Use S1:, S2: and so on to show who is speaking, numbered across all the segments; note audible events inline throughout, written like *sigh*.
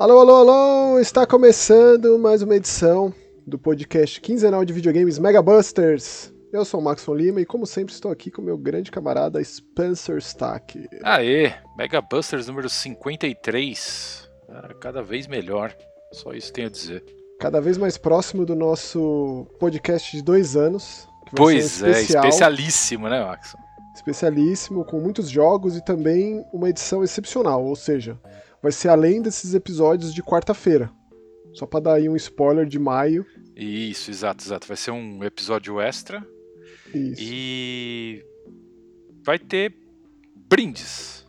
S1: Alô, alô, alô! Está começando mais uma edição do podcast quinzenal de videogames Mega Busters. Eu sou o Max von Lima e, como sempre, estou aqui com meu grande camarada Spencer Stack.
S2: Aê, Mega Busters número 53. Ah, cada vez melhor. Só isso tenho a dizer.
S1: Cada vez mais próximo do nosso podcast de dois anos.
S2: Pois é,
S1: especial,
S2: especialíssimo, né, Max?
S1: especialíssimo, com muitos jogos e também uma edição excepcional. Ou seja, vai ser além desses episódios de quarta-feira. Só para dar aí um spoiler de maio.
S2: Isso, exato, exato. Vai ser um episódio extra
S1: Isso.
S2: e vai ter brindes,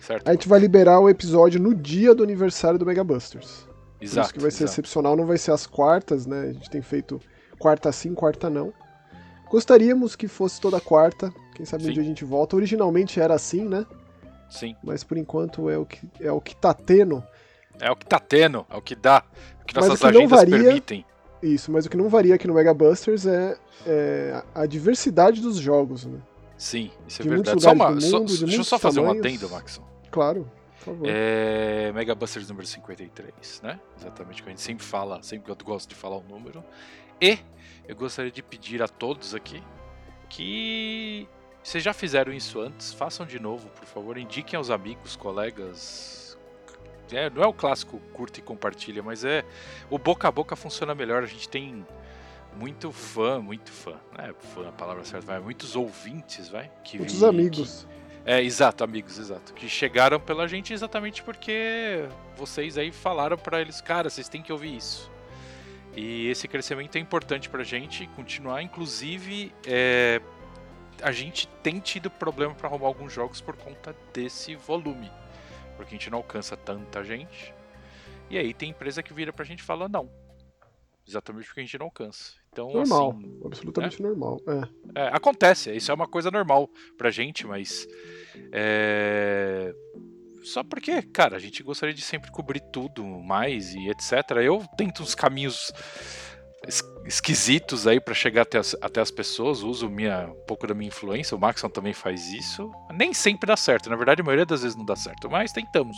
S2: certo?
S1: A gente vai liberar o episódio no dia do aniversário do Mega Busters. Por
S2: Exato.
S1: isso que vai ser
S2: exato.
S1: excepcional, não vai ser as quartas, né? A gente tem feito quarta sim, quarta não. Gostaríamos que fosse toda quarta. Quem sabe um
S2: Sim.
S1: dia a gente volta. Originalmente era assim, né?
S2: Sim,
S1: Mas por enquanto é o que, é o que tá tendo.
S2: é o que tá tendo, é o que dá, o que nossas
S1: o que
S2: agendas
S1: varia-
S2: permitem.
S1: Isso, mas o que não varia aqui no Mega Busters é, é a diversidade dos jogos, né?
S2: Sim, isso é
S1: de muitos
S2: verdade. Só uma,
S1: do
S2: só-
S1: mundo, de
S2: deixa eu só fazer um
S1: tamanhos.
S2: adendo, Max.
S1: Claro, por favor.
S2: É Mega Busters número 53, né? Exatamente, que a gente sempre fala, sempre que eu gosto de falar o número. E eu gostaria de pedir a todos aqui que vocês já fizeram isso antes, façam de novo, por favor, indiquem aos amigos, colegas. É, não é o clássico curta e compartilha, mas é o boca a boca funciona melhor. A gente tem muito fã, muito fã, né? Fã, a palavra certa, vai, muitos ouvintes, vai, que
S1: Muitos
S2: que-
S1: amigos.
S2: é, exato, amigos, exato. Que chegaram pela gente exatamente porque vocês aí falaram pra eles, cara, vocês têm que ouvir isso. E esse crescimento é importante pra gente continuar. Inclusive, é, a gente tem tido problema pra arrumar alguns jogos por conta desse volume. Porque a gente não alcança tanta gente. E aí tem empresa que vira pra gente e fala, não. Exatamente porque a gente não alcança. Então,
S1: Normal,
S2: assim,
S1: absolutamente normal. É.
S2: é, acontece, isso é uma coisa normal pra gente, mas. É... Só porque, cara, a gente gostaria de sempre cobrir tudo mais e etc. Eu tento uns caminhos esquisitos aí pra chegar até as, até as pessoas, uso minha, um pouco da minha influência, o Maxon também faz isso. Nem sempre dá certo, na verdade, a maioria das vezes não dá certo, mas tentamos.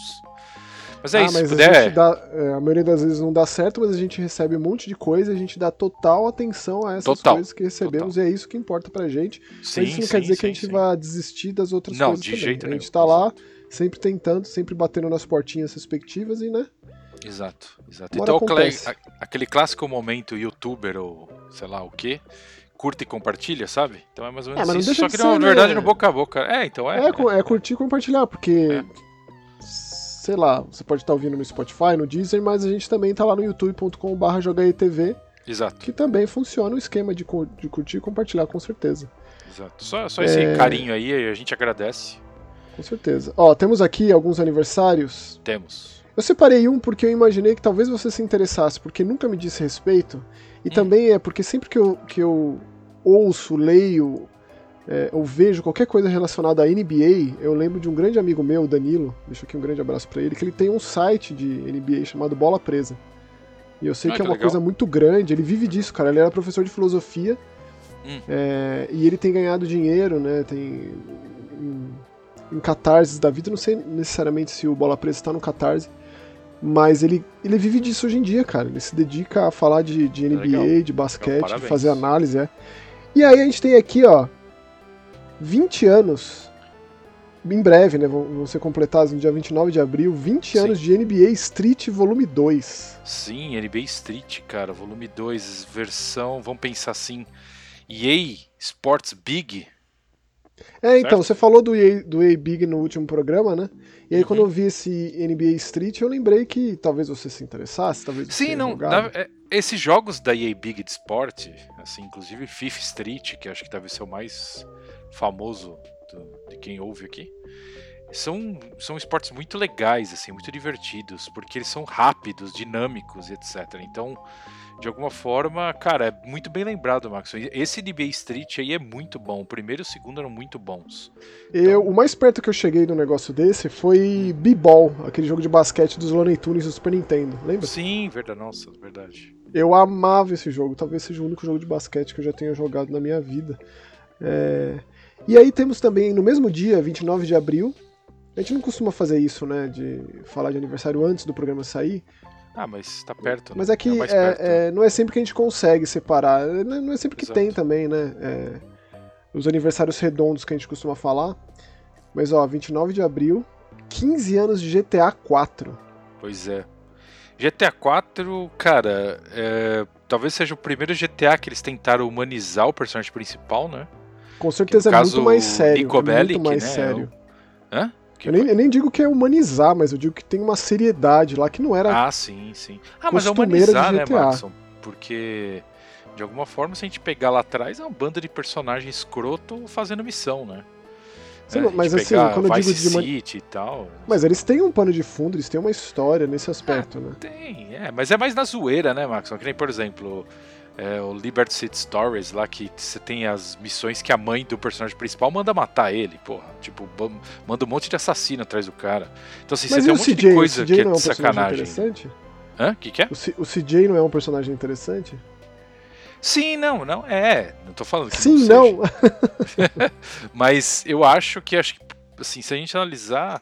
S2: Mas é
S1: ah,
S2: isso,
S1: mas a,
S2: puder.
S1: gente dá, é, a maioria das vezes não dá certo, mas a gente recebe um monte de coisa e a gente dá total atenção a essas
S2: Total,
S1: coisas que recebemos e é isso que importa pra gente.
S2: Sim,
S1: mas isso não
S2: sim,
S1: quer dizer que
S2: sim,
S1: a gente vá desistir das outras
S2: Não,
S1: coisas
S2: de
S1: também.
S2: jeito
S1: A gente
S2: nenhum,
S1: tá lá sempre tentando, sempre batendo nas portinhas respectivas e, né?
S2: Exato, exato.
S1: Uma
S2: Então, aquele, clássico momento youtuber ou sei lá o que, curta e compartilha, sabe? Então é mais ou
S1: É,
S2: menos
S1: mas não
S2: isso. Só que não,
S1: ser,
S2: na verdade
S1: né?
S2: no boca a boca. É, então é.
S1: É, é curtir e compartilhar, porque.
S2: É.
S1: Sei lá, você pode estar ouvindo no Spotify, no Deezer, mas a gente também tá lá no youtube.com.br jogaetv,
S2: Exato,
S1: que também funciona o esquema de, de curtir e compartilhar, com certeza.
S2: exato. Só, só esse
S1: É.
S2: carinho aí, a gente agradece.
S1: Com certeza. Ó, temos aqui alguns aniversários.
S2: Temos.
S1: Eu separei um porque eu imaginei que talvez você se interessasse, porque nunca me disse respeito. E
S2: Hum.
S1: também é porque sempre que eu, que eu ouço, leio é, ou vejo qualquer coisa relacionada à NBA, eu lembro de um grande amigo meu, Danilo, deixo aqui um grande abraço pra ele, que ele tem um site de NBA chamado Bola Presa. E eu sei
S2: Ah,
S1: que é
S2: que
S1: uma
S2: legal.
S1: coisa muito grande, ele vive disso, cara. Ele era professor de filosofia
S2: Hum.
S1: é, e ele tem ganhado dinheiro, né? Tem em, em catarses da vida. Não sei necessariamente se o Bola Presa está no catarse, mas ele, ele vive disso hoje em dia, cara. Ele se dedica a falar de, de NBA,
S2: Legal.
S1: de basquete, de fazer análise, é. E aí a gente tem aqui, ó, 20 anos. Em breve, né? Vão, ser completados no dia 29 de abril, 20
S2: Sim.
S1: anos de NBA Street Volume 2.
S2: Sim, NBA Street, cara, volume 2, versão, vamos pensar assim, EA Sports Big.
S1: É, então,
S2: Certo?
S1: você falou do EA, do EA Big no último programa, né? E aí,
S2: Uhum.
S1: quando eu vi esse NBA Street, eu lembrei que talvez você se interessasse, talvez você
S2: Sim, não. na- é, esses jogos da EA Big de esporte, assim, inclusive Fifth Street, que acho que deve ser o mais famoso do- de quem ouve aqui, são, são esportes muito legais, assim, muito divertidos, porque eles são rápidos, dinâmicos, etc. Então, de alguma forma, cara, é muito bem lembrado, Max. Esse NBA Street aí é muito bom. O primeiro e o segundo eram muito bons.
S1: Eu, o mais perto que eu cheguei no negócio desse foi B-Ball, aquele jogo de basquete dos Looney Tunes do Super Nintendo, lembra?
S2: Sim, verdade, nossa, verdade.
S1: Eu amava esse jogo, talvez seja o único jogo de basquete que eu já tenha jogado na minha vida. É, E aí temos também, no mesmo dia, 29 de abril, A gente não costuma fazer isso, né? De falar de aniversário antes do programa sair.
S2: Ah, mas tá perto. Né?
S1: Mas é que
S2: mais
S1: é-
S2: perto.
S1: é, não é sempre que a gente consegue separar. Não não é sempre que
S2: Exato.
S1: tem também, né? É, os aniversários redondos que a gente costuma falar. Mas ó, 29 de abril, 15 anos de GTA 4.
S2: Pois é. GTA 4, cara, é, talvez seja o primeiro GTA que eles tentaram humanizar o personagem principal, né?
S1: Com certeza é
S2: caso,
S1: muito mais sério.
S2: Nico
S1: é muito mais
S2: né,
S1: sério.
S2: Hã?
S1: Eu nem, eu nem digo que é humanizar, mas eu digo que tem uma seriedade lá que não era.
S2: Ah, sim, sim. Ah, mas é humanizar, né. Maxon? Porque, de alguma forma, se a gente pegar lá atrás, é uma banda de personagem escroto fazendo missão, né?
S1: Sim,
S2: É,
S1: mas assim, quando eu digo
S2: Vice
S1: de uma-
S2: City e tal.
S1: Mas eles têm um pano de fundo, eles têm uma história nesse aspecto, né?
S2: Tem, é, mas é mais na zoeira, né, Maxon? Que nem, por exemplo, é, o Liberty City Stories, lá que você tem as missões que a mãe do personagem principal manda matar ele, porra. Tipo, manda um monte de assassino atrás do cara. Então, assim,
S1: Mas
S2: você tem um monte
S1: CJ?
S2: de coisa que é
S1: é um
S2: sacanagem.
S1: interessante?
S2: Hã? O que, que é?
S1: O, C- o CJ não é um personagem interessante?
S2: Sim, não, não é. Não tô falando que
S1: Sim,
S2: não.
S1: não. *laughs*
S2: Mas eu acho que, acho que, assim, se a gente analisar,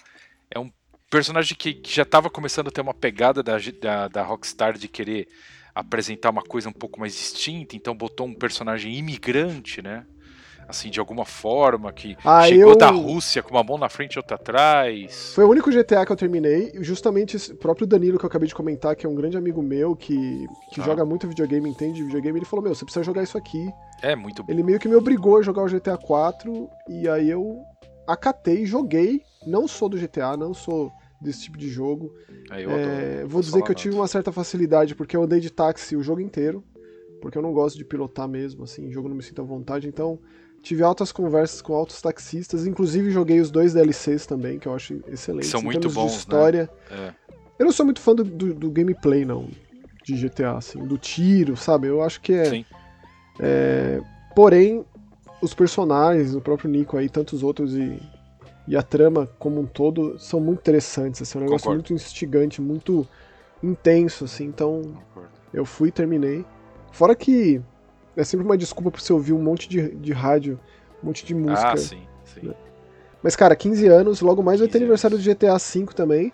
S2: é um personagem que, que já tava começando a ter uma pegada da, da, da Rockstar de querer apresentar uma coisa um pouco mais distinta, então botou um personagem imigrante, né? Assim, de alguma forma, que
S1: Ah,
S2: chegou
S1: eu-
S2: da Rússia com uma mão na frente e outra atrás.
S1: Foi o único GTA que eu terminei, justamente esse próprio Danilo que eu acabei de comentar, que é um grande amigo meu, que, que
S2: Ah.
S1: joga muito videogame, entende de videogame, ele falou, meu, você precisa jogar isso aqui.
S2: É muito bom.
S1: Ele meio que me obrigou a jogar o GTA 4, e aí eu acatei, joguei, não sou do GTA, não sou desse tipo de jogo.
S2: É, eu
S1: É, vou dizer que eu tive uma certa facilidade, porque eu andei de táxi o jogo inteiro, porque eu não gosto de pilotar mesmo, assim, jogo não me sinto à vontade, então tive altas conversas com altos taxistas, inclusive joguei os dois DLCs também, que eu acho excelentes.
S2: São
S1: em
S2: muito bons,
S1: de
S2: né?
S1: história.
S2: É.
S1: Eu não sou muito fã do, do- do gameplay, não, de GTA, assim, do tiro, sabe? Eu acho que é...
S2: Sim.
S1: Porém, os personagens, o próprio Nico aí, tantos outros e, e a trama como um todo são muito interessantes, assim, é um negócio
S2: Concordo.
S1: muito instigante, muito intenso, assim, então
S2: Concordo.
S1: eu fui e terminei. Fora que é sempre uma desculpa pra você ouvir um monte de, de rádio, um monte de música.
S2: Ah, sim, sim.
S1: Mas, cara, 15 anos, logo mais vai ter
S2: 15
S1: aniversário do GTA V também,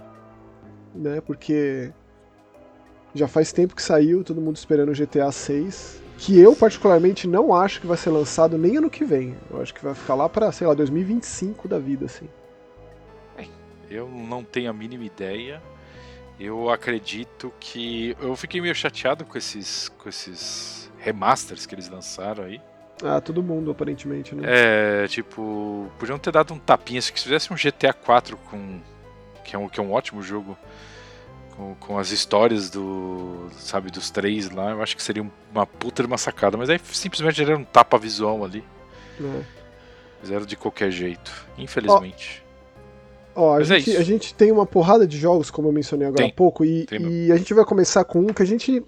S1: né? Porque já faz tempo que saiu, todo mundo esperando o GTA 6. Que eu, particularmente, não acho que vai ser lançado nem ano que vem. Eu acho que vai ficar lá pra, sei lá, 2025 da vida, assim.
S2: Eu não tenho a mínima ideia. Eu acredito que. Eu fiquei meio chateado com esses, com esses remasters que eles lançaram aí.
S1: Ah, todo mundo, aparentemente, né?
S2: É, tipo, podiam ter dado um tapinha. Se fizesse um GTA 4 com. Que é um, que é um ótimo jogo. Com, com as histórias do. Sabe, dos três lá, eu acho que seria uma puta de uma sacada. Mas aí simplesmente era um tapa visual ali.
S1: É.
S2: Fizeram de qualquer jeito. Infelizmente.
S1: Ó, a
S2: Mas é
S1: gente,
S2: isso.
S1: a gente tem uma porrada de jogos, como eu mencionei agora
S2: Tem.
S1: há pouco, e, e a gente vai começar com um que a gente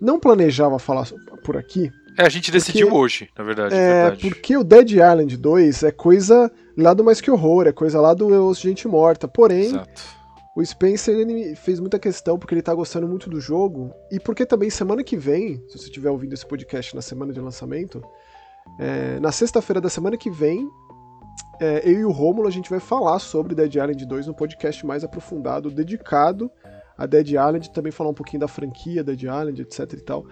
S1: não planejava falar por aqui,
S2: É, a gente decidiu hoje, na verdade.
S1: É,
S2: verdade.
S1: porque o Dead Island 2 é coisa lá do Mais Que Horror, é coisa lá do Ouço Gente Morta. Porém,
S2: Exato.
S1: O Spencer ele fez muita questão porque ele tá gostando muito do jogo e porque também semana que vem, se você estiver ouvindo esse podcast na semana de lançamento, é, na sexta-feira da semana que vem, é, eu e o Rômulo a gente vai falar sobre Dead Island 2 no podcast mais aprofundado, dedicado a Dead Island, também falar um pouquinho da franquia Dead Island, etc e tal.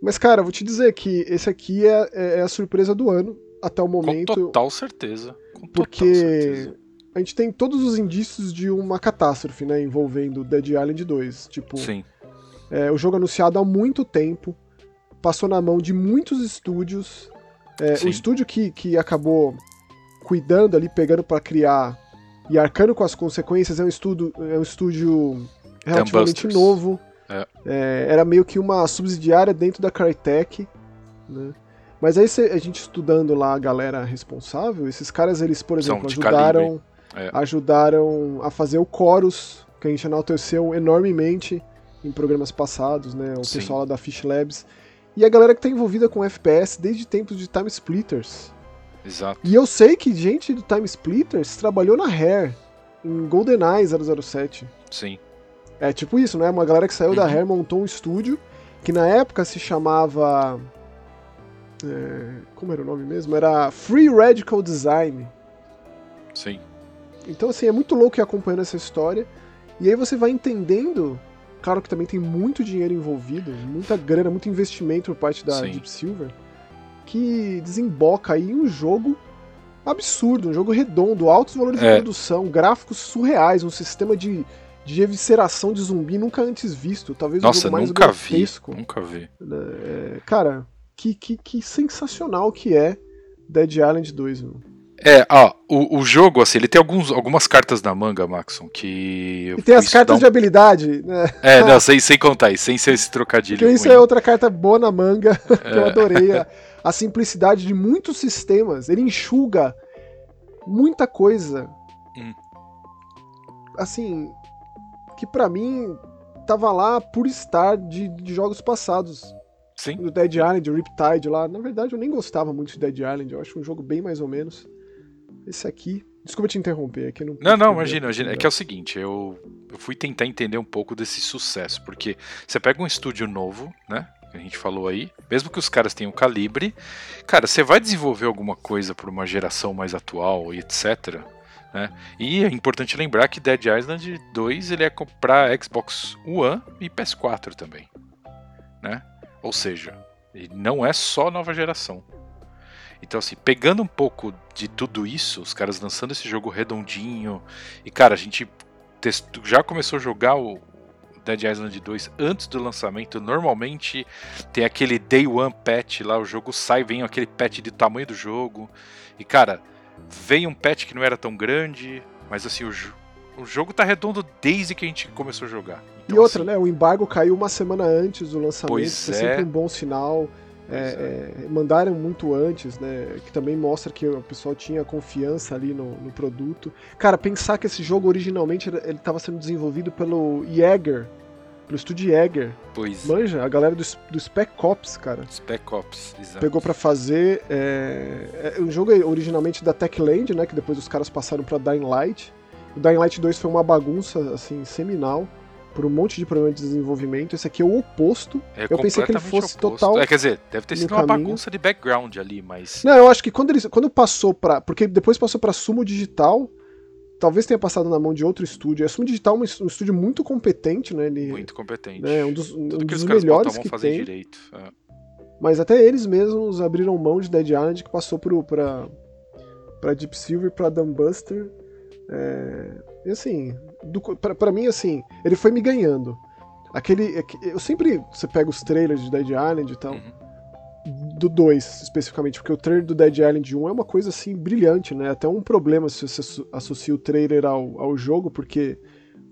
S1: Mas, cara, vou te dizer que esse aqui é, é a surpresa do ano, até o
S2: Com
S1: momento.
S2: total certeza. Com total
S1: Porque
S2: certeza.
S1: A gente tem todos os indícios de uma catástrofe, né, envolvendo Dead Island 2. Tipo,
S2: Sim,
S1: é, o jogo anunciado há muito tempo, passou na mão de muitos estúdios. É, o estúdio que, que acabou cuidando ali, pegando pra criar e arcando com as consequências é um, estudo, é um estúdio relativamente novo.
S2: É.
S1: É, era meio que uma subsidiária dentro da Crytek, né? Mas aí a gente estudando lá a galera responsável, esses caras, eles, por exemplo, ajudaram,
S2: É.
S1: ajudaram a fazer o Chorus, que a gente enalteceu enormemente em programas passados, né? O
S2: Sim.
S1: pessoal lá da Fish Labs. E a galera que tá envolvida com FPS desde tempos de Time Splitters.
S2: exato.
S1: E eu sei que gente do Time Splitters trabalhou na Rare, em GoldenEye 007.
S2: Sim.
S1: É tipo isso, né? Uma galera que saiu da
S2: Uhum.
S1: Rare montou um estúdio que na época se chamava. é, como era o nome mesmo? Era Free Radical Design.
S2: Sim.
S1: Então, assim, é muito louco ir acompanhando essa história. E aí você vai entendendo. Claro que também tem muito dinheiro envolvido, muita grana, muito investimento por parte da
S2: Sim.
S1: Deep Silver, que desemboca aí em um jogo absurdo, um jogo redondo, altos valores de
S2: É.
S1: produção, gráficos surreais, um sistema de, de evisceração de zumbi nunca antes visto. Talvez o
S2: Nossa,
S1: jogo mais
S2: nunca vi.
S1: grotesco.
S2: Nunca vi.
S1: É, cara, que, que, que sensacional que é Dead Island 2, meu.
S2: É, ó, o, o jogo, assim, ele tem alguns, algumas cartas na manga, Maxon, que. eu
S1: E tem as cartas
S2: estudar
S1: de habilidade, né?
S2: um- É, *laughs* não, sem, sem contar isso, sem ser esse trocadilho.
S1: Porque isso é outra carta boa na manga, *laughs* que eu
S2: É.
S1: adorei. A, a simplicidade de muitos sistemas. Ele enxuga muita coisa.
S2: Hum.
S1: Assim, que pra mim tava lá por estar de, de jogos passados.
S2: Sim.
S1: Do Dead Island, o Riptide lá. Na verdade, eu nem gostava muito de Dead Island. Eu acho um jogo bem mais ou menos. Esse aqui. Desculpa te interromper aqui. Não,
S2: Não, não, imagina, imagina. É que é o seguinte, eu, eu fui tentar entender um pouco desse sucesso, porque você pega um estúdio novo, né? Que a gente falou aí, mesmo que os caras tenham calibre, cara, você vai desenvolver alguma coisa para uma geração mais atual e etc. Né? E é importante lembrar que Dead Island 2 ele é para Xbox One e PS4 também, né? Ou seja, não é só nova geração. Então, assim, pegando um pouco de tudo isso, os caras lançando esse jogo redondinho. E, cara, a gente testou, já começou a jogar o Dead Island 2 antes do lançamento. Normalmente tem aquele Day One patch lá, o jogo sai, vem aquele patch de tamanho do jogo. E, cara, veio um patch que não era tão grande, mas, assim, o, o jogo tá redondo desde que a gente começou a jogar.
S1: E
S2: Então,
S1: outra,
S2: assim,
S1: né? O embargo caiu uma semana antes do lançamento.
S2: Pois
S1: Foi
S2: é.
S1: sempre um bom sinal. É, é, mandaram muito antes, né? Que também mostra que o pessoal tinha confiança ali no, no produto. Cara, pensar que esse jogo originalmente ele estava sendo desenvolvido pelo Jäger, pelo estúdio Jäger.
S2: Pois,
S1: Manja, a galera do, do Spec Ops, cara.
S2: Spec Ops, exato.
S1: Pegou pra fazer. É, é um jogo originalmente da Techland, né? Que depois os caras passaram pra Dying Light. O Dying Light 2 foi uma bagunça, assim, seminal. Por um monte de problema de desenvolvimento. Esse aqui é o oposto.
S2: É
S1: Eu pensei que ele fosse
S2: oposto.
S1: total
S2: É, quer dizer, deve ter sido uma
S1: caminho.
S2: bagunça de background ali, mas.
S1: Não, eu acho que quando ele quando passou pra. Porque depois passou pra Sumo Digital. Talvez tenha passado na mão de outro estúdio. A Sumo Digital é um es- estúdio muito competente, né? Ele,
S2: Muito competente.
S1: né, um dos, um
S2: que
S1: dos
S2: os
S1: melhores que
S2: fazer
S1: tem.
S2: direito. é.
S1: Mas até eles mesmos abriram mão de Dead Island, que passou pro, pra, pra Deep Silver, pra Dumbbuster. É, e assim, pra mim, assim, ele foi me ganhando. Aquele. é Eu sempre. Você pega os trailers de Dead Island e tal.
S2: Uhum.
S1: Do 2, especificamente, porque o trailer do Dead Island 1 é uma coisa assim brilhante, né? Até um problema se você asso- associa o trailer ao, ao jogo, porque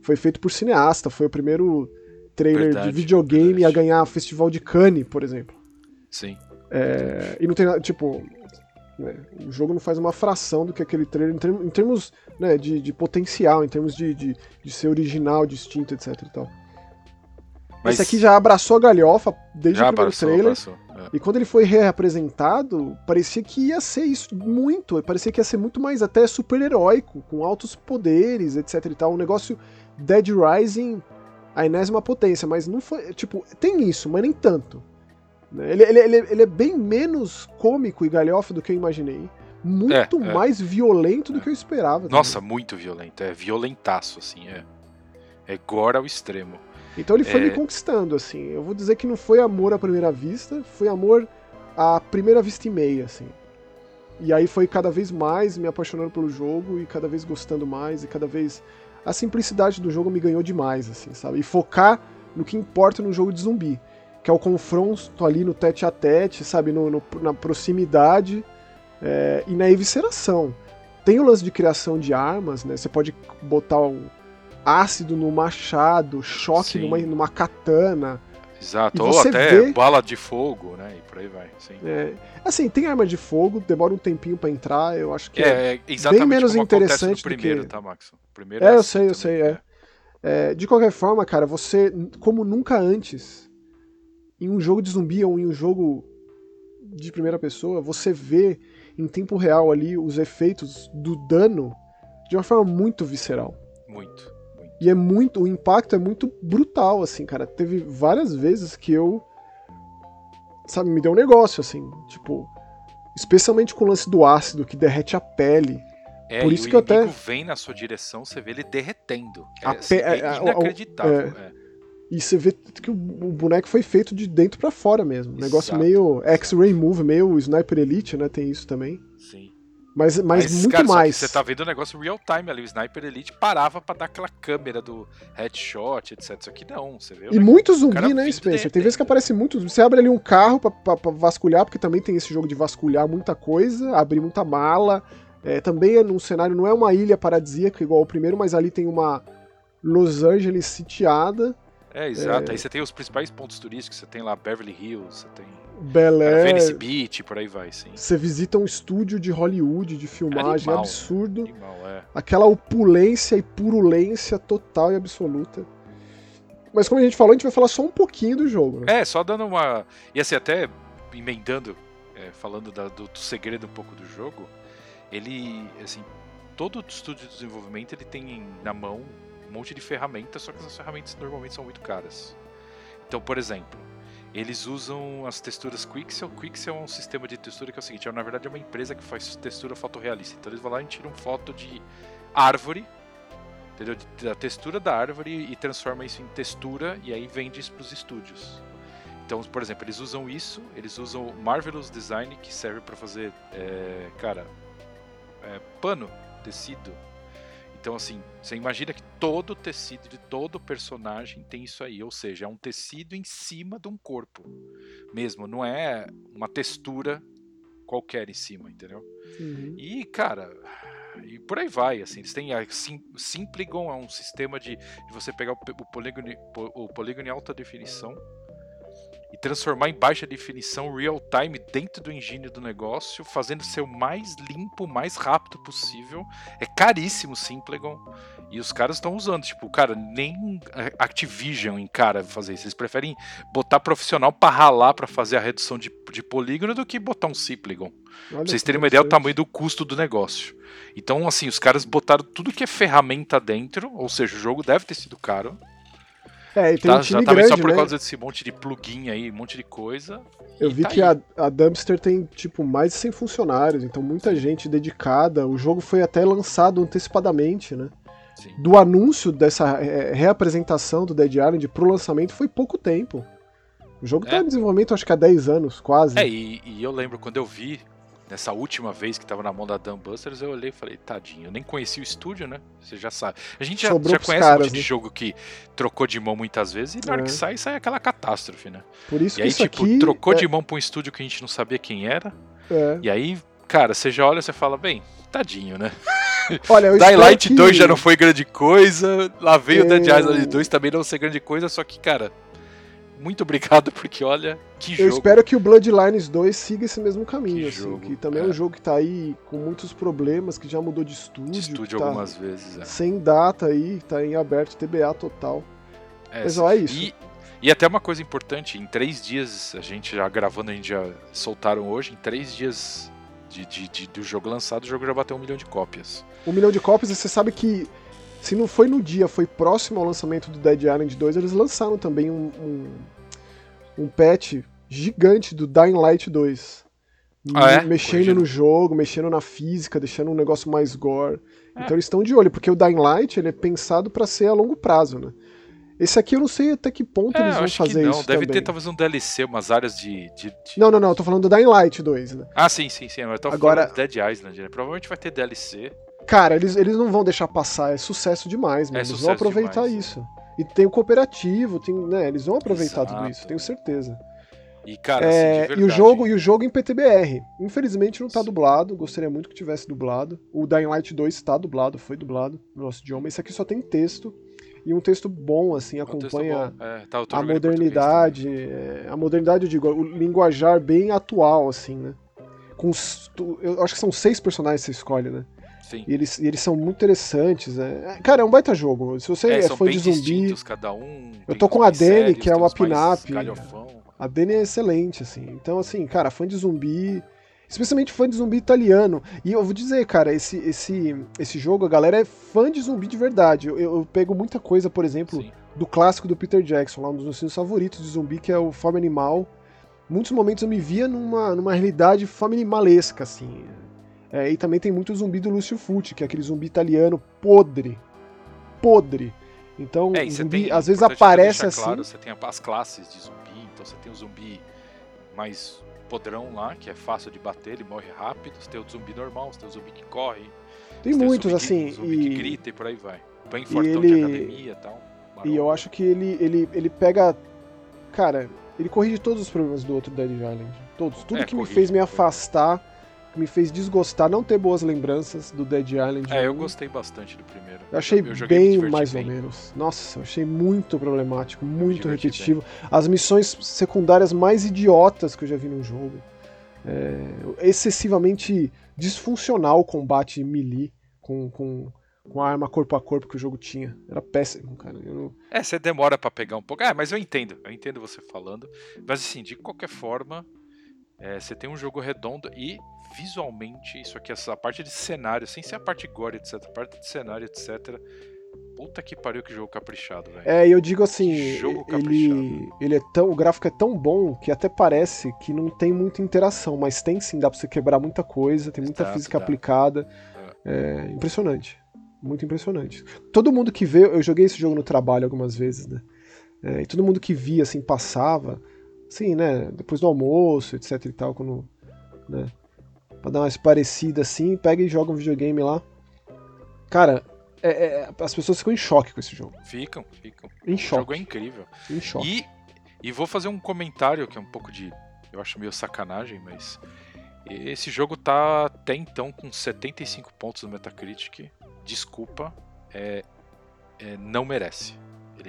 S1: foi feito por cineasta, foi o primeiro trailer
S2: Verdade,
S1: de videogame
S2: verdade.
S1: a ganhar Festival de Cannes, por exemplo.
S2: Sim.
S1: É, e não tem nada, tipo. Né, o jogo não faz uma fração do que aquele trailer, em, term- em termos né, de, de potencial, em termos de, de, de ser original, distinto, etc e tal.
S2: Mas
S1: Esse aqui já abraçou a galhofa desde
S2: já
S1: o primeiro
S2: passou,
S1: trailer.
S2: passou. é.
S1: E quando ele foi reapresentado, parecia que ia ser isso muito, parecia que ia ser muito mais até super-heróico, com altos poderes, etc e tal. Um negócio Dead Rising, a enésima potência, mas não foi. Tipo, tem isso, mas nem tanto. Ele, ele, ele, ele é bem menos cômico e galhofa do que eu imaginei. Muito
S2: É, é.
S1: mais violento do que eu esperava.
S2: Nossa,
S1: também.
S2: muito violento. É violentaço, assim. É, é gore ao extremo.
S1: Então ele foi
S2: É.
S1: me conquistando, assim. Eu vou dizer que não foi amor à primeira vista, foi amor à primeira vista e meia, assim. E aí foi cada vez mais me apaixonando pelo jogo e cada vez gostando mais e cada vez a simplicidade do jogo me ganhou demais, assim, sabe? E focar no que importa no jogo de zumbi, que é o confronto ali no tete a tete, sabe? No, no- na proximidade é, e na evisceração. Tem o lance de criação de armas, né? Você pode botar um ácido no machado, choque numa, numa katana.
S2: Exato. Ou até
S1: vê-
S2: bala de fogo, né? E por aí vai.
S1: É, assim, tem arma de fogo, demora um tempinho pra entrar, eu acho que
S2: É, é exatamente
S1: menos
S2: como acontece
S1: interessante
S2: no primeiro,
S1: que-
S2: tá, Max? O primeiro
S1: É, eu
S2: assim
S1: sei, eu
S2: também,
S1: sei, é. É, de qualquer forma, cara, você, como nunca antes, em um jogo de zumbi ou em um jogo de primeira pessoa, você vê em tempo real ali os efeitos do dano de uma forma muito visceral.
S2: Muito, muito.
S1: E é muito, o impacto é muito brutal, assim, cara. Teve várias vezes que eu, sabe, me deu um negócio, assim, tipo, especialmente com o lance do ácido que derrete a pele.
S2: É,
S1: Por isso que eu até-
S2: vem na sua direção, você vê ele derretendo. É, assim, é
S1: é, o-
S2: inacreditável. é.
S1: E você vê que o, o boneco foi feito de dentro pra fora mesmo. Um negócio meio X-Ray Move, meio Sniper Elite, né? Tem isso também.
S2: Sim.
S1: Mas, mas, muito
S2: cara,
S1: mais.
S2: você tá vendo o negócio real time ali. O Sniper Elite parava pra dar aquela câmera do headshot, etc. Isso aqui não, você vê? o
S1: E
S2: negócio-
S1: muito zumbi, né, Spencer? Tem vezes que aparece muito. Você abre ali um carro pra vasculhar, porque também tem esse jogo de vasculhar muita coisa, abrir muita mala. É, também é num cenário, não é uma ilha paradisíaca igual o primeiro, mas ali tem uma Los Angeles sitiada,
S2: É, exato. Aí você tem os principais pontos turísticos. Você tem lá Beverly Hills, você tem
S1: Bel Air.
S2: Venice Beach, por aí vai, sim.
S1: Você visita um estúdio de Hollywood, de filmagem
S2: Animal.
S1: absurdo.
S2: Animal, é.
S1: Aquela opulência e purulência total e absoluta. Mas como a gente falou, a gente vai falar só um pouquinho do jogo, né?
S2: É, só dando uma. E assim, até emendando, é, falando da- do, do segredo um pouco do jogo, ele, assim, todo estúdio de desenvolvimento ele tem na mão monte de ferramentas, só que essas ferramentas normalmente são muito caras. Então, por exemplo, eles usam as texturas Quixel. Quixel é um sistema de textura que é o seguinte: é, na verdade é uma empresa que faz textura fotorrealista. Então eles vão lá e tiram foto de árvore, entendeu? De- Da textura da árvore e transforma isso em textura e aí vende isso para os estúdios. Então, por exemplo, eles usam isso, eles usam o Marvelous Design que serve para fazer, é, cara, é, pano, tecido. Então, assim, você imagina que todo o tecido de todo personagem tem isso aí, ou seja, é um tecido em cima de um corpo mesmo, não é uma textura qualquer em cima, entendeu?
S1: Uhum.
S2: E, cara, e por aí vai, assim, eles têm a Sim- Simpligon é um sistema de, de você pegar o, o polígono, po- o polígono em alta definição e transformar em baixa definição real time dentro do engine do negócio, fazendo ser o mais limpo, o mais rápido possível. É caríssimo o Simpligon. E os caras estão usando, tipo, cara, nem Activision encara fazer isso. Eles preferem botar profissional pra ralar pra fazer a redução de, de polígono do que botar um Simpligon.
S1: Olha
S2: Pra vocês terem uma ideia do tamanho do custo do negócio. Então, assim, os caras botaram tudo que é ferramenta dentro, ou seja, o jogo deve ter sido caro.
S1: É, e tem
S2: Tá,
S1: um time
S2: exatamente
S1: grande,
S2: só por
S1: né?
S2: causa desse monte de plugin aí, um monte de coisa.
S1: Eu vi
S2: tá
S1: que a, a Dumpster tem, tipo, mais de 100 funcionários, então muita gente dedicada. O jogo foi até lançado antecipadamente, né?
S2: Sim.
S1: Do anúncio dessa é, reapresentação do Dead Island pro lançamento foi pouco tempo. O jogo tá
S2: É.
S1: em desenvolvimento acho que há 10 anos, quase.
S2: É, e, e eu lembro quando eu vi, nessa última vez que tava na mão da Dumbusters, eu olhei e falei, tadinho, eu nem conhecia o estúdio, né? Você já sabe. A gente já, já conhece um
S1: caras,
S2: monte de
S1: né?
S2: jogo que trocou de mão muitas vezes, e na hora
S1: É.
S2: que sai, sai aquela catástrofe, né?
S1: Por isso
S2: E
S1: que
S2: aí,
S1: isso
S2: tipo, trocou
S1: é,
S2: de mão pra um estúdio que a gente não sabia quem era,
S1: é.
S2: e aí, cara, você já olha e você fala, bem, tadinho, né? *laughs*
S1: Olha, eu
S2: Dying Light
S1: que...
S2: 2 já não foi grande coisa, lá veio o Dead Island 2 também não ser grande coisa, só que, cara, muito obrigado, porque olha, que
S1: Eu
S2: jogo.
S1: espero que o Bloodlines 2 siga esse mesmo caminho,
S2: Que
S1: assim,
S2: jogo,
S1: que também é.
S2: é.
S1: um jogo que tá aí com muitos problemas, que já mudou de estúdio,
S2: de estúdio
S1: tá
S2: algumas vezes. É.
S1: sem data aí, tá em aberto, TBA total.
S2: É,
S1: Mas ó, é isso.
S2: E, e até uma coisa importante, em três dias, a gente já gravando, a gente já soltaram hoje, em três dias de, de- de- do jogo lançado, o jogo já bateu um milhão de cópias.
S1: Um milhão de cópias, e você sabe que se não foi no dia, foi próximo ao lançamento do Dead Island 2, eles lançaram também um, um, um patch gigante do Dying Light 2.
S2: Ah, é?
S1: Mexendo
S2: Corrigindo.
S1: no jogo, mexendo na física, deixando um negócio mais gore.
S2: É.
S1: Então eles estão de olho, porque o Dying Light ele é pensado pra ser a longo prazo, né? Esse aqui eu não sei até que ponto
S2: É,
S1: eles vão
S2: acho que
S1: fazer
S2: não,
S1: isso
S2: deve
S1: também.
S2: ter talvez um DLC, umas áreas de... de- de-
S1: Não, não, não, eu tô falando do Dying Light 2, né?
S2: Ah, sim, sim, sim, eu tô
S1: Agora-
S2: falando de Dead Island, né? Provavelmente vai ter DLC.
S1: Cara, eles, eles não vão deixar passar, é sucesso demais, mano.
S2: É
S1: eles vão aproveitar
S2: demais.
S1: isso. E tem o cooperativo, tem, né, eles vão aproveitar tudo
S2: Exato.
S1: isso, tenho certeza.
S2: E, cara,
S1: É,
S2: assim, de
S1: e o
S2: verdade,
S1: jogo, e o jogo em PTBR. Infelizmente não tá
S2: Sim.
S1: dublado, gostaria muito que tivesse dublado. O Dying Light 2 está dublado, foi dublado no nosso idioma. Esse aqui só tem texto e um texto bom assim,
S2: é
S1: acompanha
S2: bom. É, tá,
S1: a
S2: português
S1: modernidade, é, a modernidade eu digo, o linguajar bem atual assim, né? Com eu acho que são seis personagens que você escolhe, né?
S2: Sim.
S1: E eles, e eles são muito interessantes. né? Cara, é um baita jogo. Se você
S2: É,
S1: é, fã de zumbi,
S2: cada um.
S1: Eu tô com a Dani, que é Apinap.
S2: galhofão.
S1: a Dani é excelente, assim. Então, assim, cara, fã de zumbi. Especialmente fã de zumbi italiano. E eu vou dizer, cara, esse, esse, esse jogo, a galera é fã de zumbi de verdade. Eu, eu pego muita coisa, por exemplo,
S2: Sim.
S1: do clássico do Peter Jackson, lá um dos meus filmes favoritos de zumbi, que é o Fome Animal. Muitos momentos eu me via numa, numa realidade fome animalesca, assim. É, e também tem muito zumbi do Lúcio Fucci, que é aquele zumbi italiano podre. Podre. Então,
S2: É, e
S1: zumbi
S2: tem,
S1: às vezes aparece assim.
S2: Claro, você tem as classes de zumbi, então você tem o zumbi mais podrão lá, que é fácil de bater, ele morre rápido. Você tem o zumbi normal, você tem o zumbi que corre.
S1: Tem muitos,
S2: zumbi que-
S1: assim.
S2: o zumbi que
S1: E,
S2: grita e por aí vai. Bem fortão de
S1: ele-
S2: academia e tal.
S1: e eu acho que ele, ele, ele pega. Cara, ele corrige todos os problemas do outro Dead Island. Todos. Tudo
S2: É,
S1: que me
S2: corrige,
S1: fez me afastar, que me fez desgostar, não ter boas lembranças do Dead Island.
S2: É, eu
S1: 1.
S2: gostei bastante do primeiro.
S1: Eu achei
S2: Eu me
S1: bem mais
S2: bem.
S1: ou menos. Nossa, eu achei muito problemático, muito repetitivo. As missões secundárias mais idiotas que eu já vi num jogo. É, excessivamente disfuncional o combate melee com, com, com a arma corpo a corpo que o jogo tinha. Era péssimo, cara. Eu não-
S2: É, você demora pra pegar um pouco. Ah, mas eu entendo, eu entendo você falando. Mas assim, de qualquer forma, é, você tem um jogo redondo e visualmente, isso aqui, essa parte de cenário, sem ser a parte gore, etc. A parte de cenário, etc. Puta que pariu que jogo caprichado, velho.
S1: É, e eu digo assim, ele, ele é tão, o gráfico é tão bom que até parece que não tem muita interação, mas tem sim, dá pra você quebrar muita coisa, tem muita
S2: Dá,
S1: física
S2: dá.
S1: aplicada. É impressionante. Muito impressionante. Todo mundo que vê, eu joguei esse jogo no trabalho algumas vezes, né? É, e todo mundo que via, assim, passava, assim, né? Depois do almoço, etc e tal, quando, né? Pra dar uma parecida assim, pega e joga um videogame lá. Cara, é- é- as pessoas ficam em choque com esse jogo.
S2: Ficam, ficam.
S1: Em
S2: O jogo é
S1: choque.
S2: incrível.
S1: Em choque.
S2: E, e vou fazer um comentário que é um pouco de. Eu acho meio sacanagem, mas. Esse jogo tá até então com 75 pontos no Metacritic. Desculpa, é, é, não merece.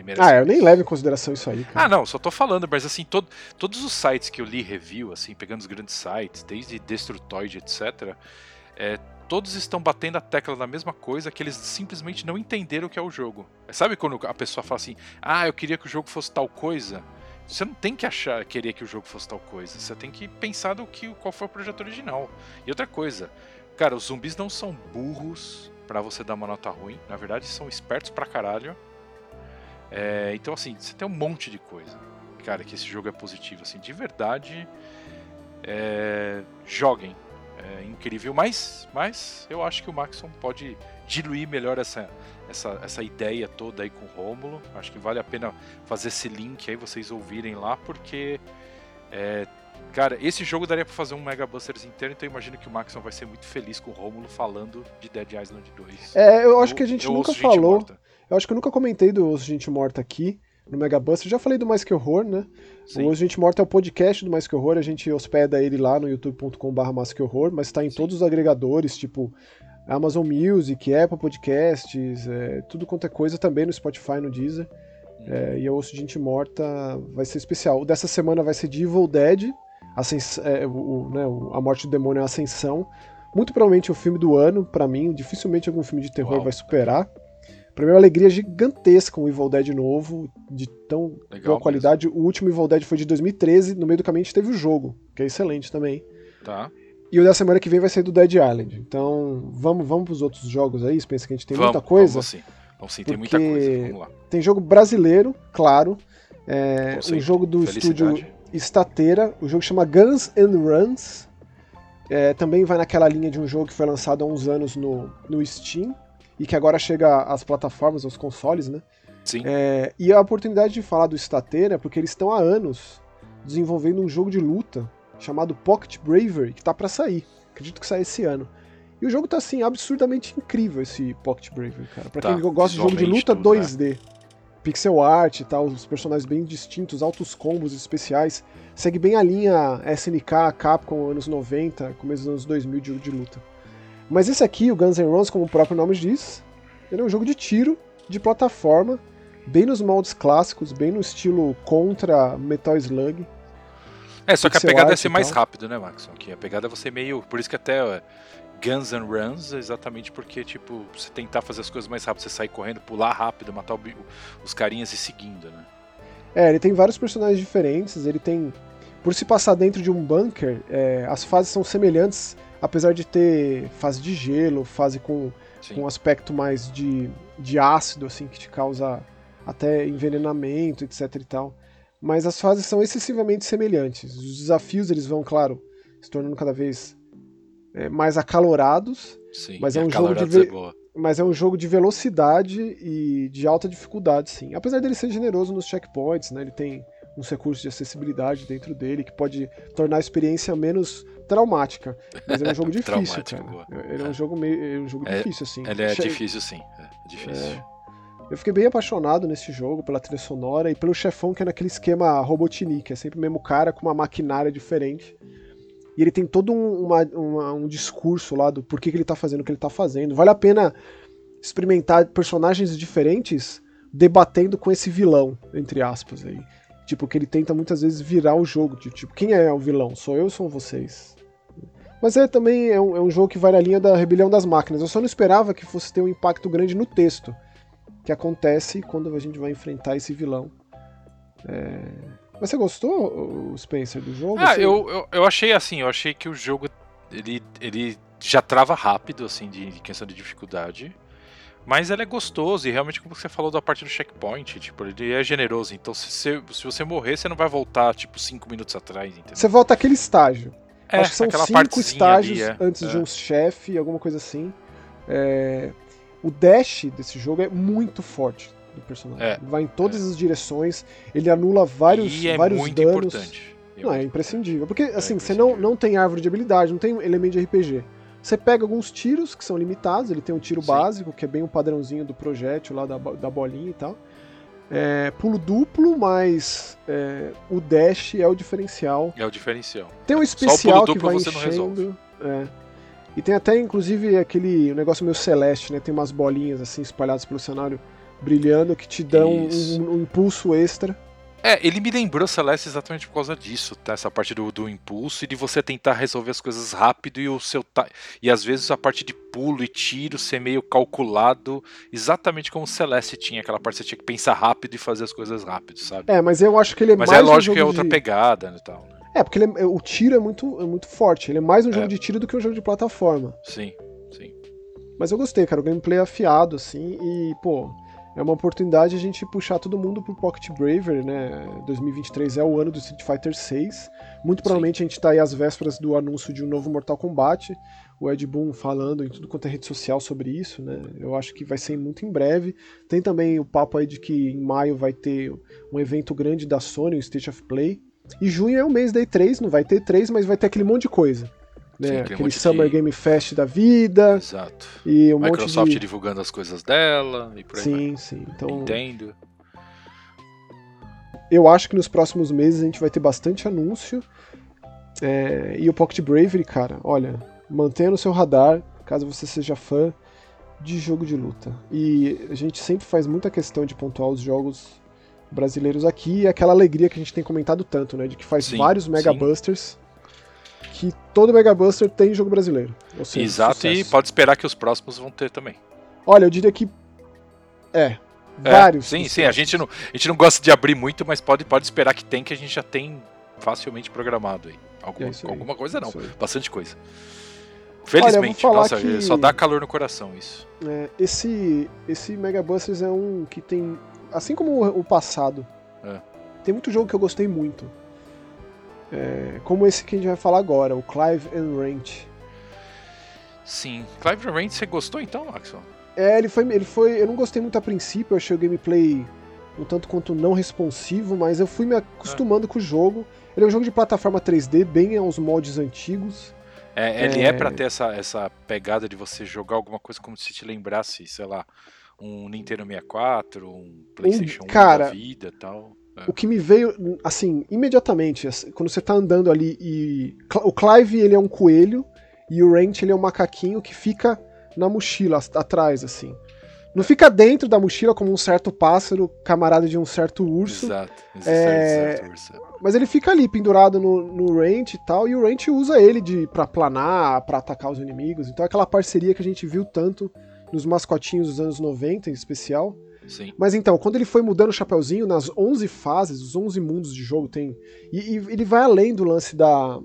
S2: Merece.
S1: Ah, eu nem levo em consideração isso aí, cara.
S2: Ah, não, só tô falando, mas assim, todo- todos os sites que eu li review, assim, pegando os grandes sites, desde Destructoid, etc., é, todos estão batendo a tecla da mesma coisa que eles simplesmente não entenderam o que é o jogo. Sabe quando a pessoa fala assim, ah, eu queria que o jogo fosse tal coisa? Você não tem que achar, querer que o jogo fosse tal coisa. Você tem que pensar do que, qual foi o projeto original. E outra coisa, cara, os zumbis não são burros pra você dar uma nota ruim. Na verdade, são espertos pra caralho. É, então, assim, você tem um monte de coisa. Cara, que esse jogo é positivo. Assim, de verdade, é, joguem. É incrível. Mas, mas eu acho que o Maxon pode diluir melhor essa, essa, essa ideia toda aí com o Rômulo. Acho que vale a pena fazer esse link aí, vocês ouvirem lá, porque. é, Cara, esse jogo daria pra fazer um Mega Busters inteiro, então eu imagino que o Maxon vai ser muito feliz com o Rômulo falando de Dead Island 2.
S1: É, eu acho que a gente
S2: eu
S1: nunca
S2: gente
S1: falou.
S2: morta.
S1: Eu acho que eu nunca comentei do Osso Gente Morta aqui no Mega Buster. Já falei do Mais Que Horror, né?
S2: Sim.
S1: O Osso Gente Morta é o podcast do Mais Que Horror. A gente hospeda ele lá no youtube.com.br Mais Que Horror, mas tá em
S2: Sim.
S1: todos os agregadores, tipo Amazon Music, Apple Podcasts, é, tudo quanto é coisa, também no Spotify, no Deezer. É, e o Osso de Gente Morta vai ser especial. O dessa semana vai ser de Evil Dead, Ascens- é, o, né, A Morte do Demônio é a Ascensão. Muito provavelmente o filme do ano, pra mim. Dificilmente algum filme de terror
S2: Uau.
S1: vai superar. Pra mim é uma alegria gigantesca um Evil Dead novo, de tão
S2: Legal
S1: boa qualidade. O último Evil Dead foi de 2013, no meio do caminho a gente teve o jogo, que é excelente também.
S2: Tá.
S1: E o da semana que vem vai ser do Dead Island. Então, vamos, vamos pros outros jogos aí? Você pensa que a gente tem
S2: vamos,
S1: muita coisa?
S2: Vamos sim. Vamos sim, tem muita coisa. Vamos lá.
S1: Tem jogo brasileiro, claro. É, um jogo do
S2: Felicidade.
S1: estúdio Estateira. O jogo chama Guns and Runs. É, também vai naquela linha de um jogo que foi lançado há uns anos no, no Steam e que agora chega às plataformas, aos consoles, né?
S2: Sim.
S1: É, e a oportunidade de falar do Estateira é porque eles estão há anos desenvolvendo um jogo de luta chamado Pocket Bravery, que tá pra sair. Acredito que sai esse ano. E o jogo tá assim, absurdamente incrível esse Pocket Bravery, cara. Pra
S2: Tá,
S1: quem gosta de jogo de luta
S2: tudo, né?
S1: 2D. Pixel art e tal, os personagens bem distintos, altos combos especiais. Segue bem a linha SNK, Capcom, anos 90, começo dos anos 2000 de jogo de luta. Mas esse aqui, o Guns N' Roses, como o próprio nome diz, ele é um jogo de tiro, de plataforma, bem nos moldes clássicos, bem no estilo contra Metal Slug.
S2: É, só que a pegada é ser mais rápido, né, Max? Aqui, a pegada é você meio. Por isso que até ó, Guns and Runs, é exatamente porque, tipo, você tentar fazer as coisas mais rápido, você sair correndo, pular rápido, matar o os carinhas e seguindo, né?
S1: É, ele tem vários personagens diferentes, ele tem. Por se passar dentro de um bunker, é, as fases são semelhantes, apesar de ter fase de gelo, fase com,
S2: Sim.
S1: com um aspecto mais de, de ácido, assim, que te causa até envenenamento, etc e tal. Mas as fases são excessivamente semelhantes. Os desafios, eles vão, claro, se tornando cada vez é, mais acalorados.
S2: Sim,
S1: Mas é um jogo de ve-
S2: é.
S1: Mas é um jogo de velocidade e de alta dificuldade, sim. Apesar dele ser generoso nos checkpoints, né? Ele tem uns recursos de acessibilidade dentro dele que pode tornar a experiência menos traumática. Mas ele é um jogo *laughs* difícil, cara.
S2: boa.
S1: Ele é um
S2: É.
S1: jogo meio, é um jogo
S2: É,
S1: difícil, assim.
S2: Ele é
S1: Che-
S2: difícil, sim. É difícil.
S1: Eu fiquei bem apaixonado nesse jogo, pela trilha sonora e pelo chefão que é naquele esquema Robotnik, é sempre o mesmo cara com uma maquinária diferente. E ele tem todo um, uma- uma- um discurso lá do porquê que ele tá fazendo o que ele tá fazendo. Vale a pena experimentar personagens diferentes debatendo com esse vilão, entre aspas aí. Tipo, que ele tenta muitas vezes virar o jogo. de, Tipo, quem é o vilão? Sou eu ou são vocês? Mas é também é um, é um jogo que vai na linha da rebelião das máquinas. Eu só não esperava que fosse ter um impacto grande no texto que acontece quando a gente vai enfrentar esse vilão. É, Mas você gostou, o Spencer, do jogo?
S2: Ah,
S1: Você-
S2: eu, eu, eu achei assim, eu achei que o jogo ele, ele já trava rápido, assim, de, de questão de dificuldade. Mas ele é gostoso, e realmente, como você falou da parte do checkpoint, tipo, ele é generoso. Então, se você, se você morrer, você não vai voltar, tipo, cinco minutos atrás, entendeu?
S1: Você volta àquele estágio.
S2: É,
S1: Acho que são cinco estágios
S2: ali, é,
S1: antes
S2: é.
S1: de um chefe, alguma coisa assim. É, O dash desse jogo é muito forte do personagem.
S2: É,
S1: vai em todas as direções, ele anula vários,
S2: e é
S1: vários
S2: muito
S1: danos.
S2: importante.
S1: Não, é imprescindível. Porque, assim, você não, não tem árvore de habilidade, não tem elemento de RPG. Você pega alguns tiros que são limitados, ele tem um tiro
S2: Sim.
S1: básico, que é bem um padrãozinho do projétil lá, da, da bolinha e tal. É, pulo duplo, mas é, o dash é o diferencial.
S2: É o diferencial.
S1: Tem um especial que vai enchendo. é. E tem até, inclusive, aquele negócio meio celeste, né? Tem umas bolinhas assim espalhadas pelo cenário brilhando que te dão um, um impulso extra.
S2: É, ele me lembrou Celeste exatamente por causa disso, tá? Essa parte do, do impulso e de você tentar resolver as coisas rápido e o seu ta... e às vezes a parte de pulo e tiro ser meio calculado, exatamente como o Celeste tinha, aquela parte que você tinha que pensar rápido e fazer as coisas rápido, sabe?
S1: É, mas eu acho que ele é
S2: Mas
S1: mais
S2: é
S1: um
S2: lógico que é outra
S1: de...
S2: pegada né, e tal, né?
S1: É, porque é- o tiro é muito, é muito forte. Ele é mais um jogo
S2: É.
S1: de tiro do que um jogo de plataforma.
S2: Sim, sim.
S1: Mas eu gostei, cara. O gameplay é afiado, assim, e, pô, é uma oportunidade a gente puxar todo mundo pro Pocket Braver, né? 2023 é o ano do Street Fighter 6. Muito provavelmente a gente tá aí às vésperas do anúncio de um novo Mortal Kombat. O Ed Boon falando em tudo quanto é rede social sobre isso, né? Eu acho que vai ser muito em breve. Tem também o papo aí de que em maio vai ter um evento grande da Sony, o State of Play. E junho é o mês da E3, não vai ter E3, mas vai ter aquele monte de coisa. Né?
S2: Sim, aquele monte
S1: Summer
S2: de-
S1: Game Fest da vida
S2: Exato.
S1: e um
S2: Microsoft
S1: de...
S2: divulgando as coisas dela e por aí vai.
S1: Sim, sim. Então,
S2: Nintendo.
S1: eu acho que nos próximos meses a gente vai ter bastante anúncio. É, e o Pocket Bravery, cara, olha, mantenha no seu radar, caso você seja fã de jogo de luta. E a gente sempre faz muita questão de pontuar os jogos brasileiros aqui e aquela alegria que a gente tem comentado tanto, né? De que faz
S2: Sim,
S1: vários Mega
S2: sim.
S1: Busters. Que todo Mega Buster tem jogo brasileiro. Seja,
S2: Exato, e
S1: sucesso.
S2: pode esperar que os próximos vão ter também.
S1: Olha, eu diria que. É.
S2: É,
S1: Vários.
S2: sim, sim, a gente, não, a gente não gosta de abrir muito, mas pode, pode esperar que tem, que a gente já tem facilmente programado aí. Alguma,
S1: É aí,
S2: alguma coisa não, bastante coisa.
S1: Olha,
S2: Felizmente,
S1: falar
S2: nossa,
S1: que-
S2: só dá calor no coração isso.
S1: É, esse, esse Mega Busters é um que tem. Assim como o, o passado,
S2: É.
S1: tem muito jogo que eu gostei muito. É, como esse que a gente vai falar agora, o Clive and Ranch.
S2: Sim. Clive Range, você gostou então, Maxwell?
S1: É, ele foi, ele foi. Eu não gostei muito a princípio, eu achei o gameplay um tanto quanto não responsivo, mas eu fui me acostumando com o jogo. Ele é um jogo de plataforma 3D, bem aos moldes antigos.
S2: É, ele
S1: É.
S2: é, pra ter essa, essa pegada de você jogar alguma coisa como se te lembrasse, sei lá, um Nintendo 64, um PlayStation 1
S1: cara,
S2: da vida e tal. É.
S1: O que me veio, assim, imediatamente, quando você tá andando ali e. O Clive, ele é um coelho e o Ranch, ele é um macaquinho que fica na mochila, atrás, assim. Não fica dentro da mochila como um certo pássaro, camarada de um certo urso,
S2: Exato.
S1: É,
S2: exato, exato.
S1: mas ele fica ali pendurado no, no Ranch e tal, e o Ranch usa ele de pra planar, pra atacar os inimigos. Então é aquela parceria que a gente viu tanto nos mascotinhos dos anos 90, em especial.
S2: Sim.
S1: Mas então, quando ele foi mudando o chapeuzinho, nas 11 fases, os 11 mundos de jogo tem. E, e ele vai além do lance da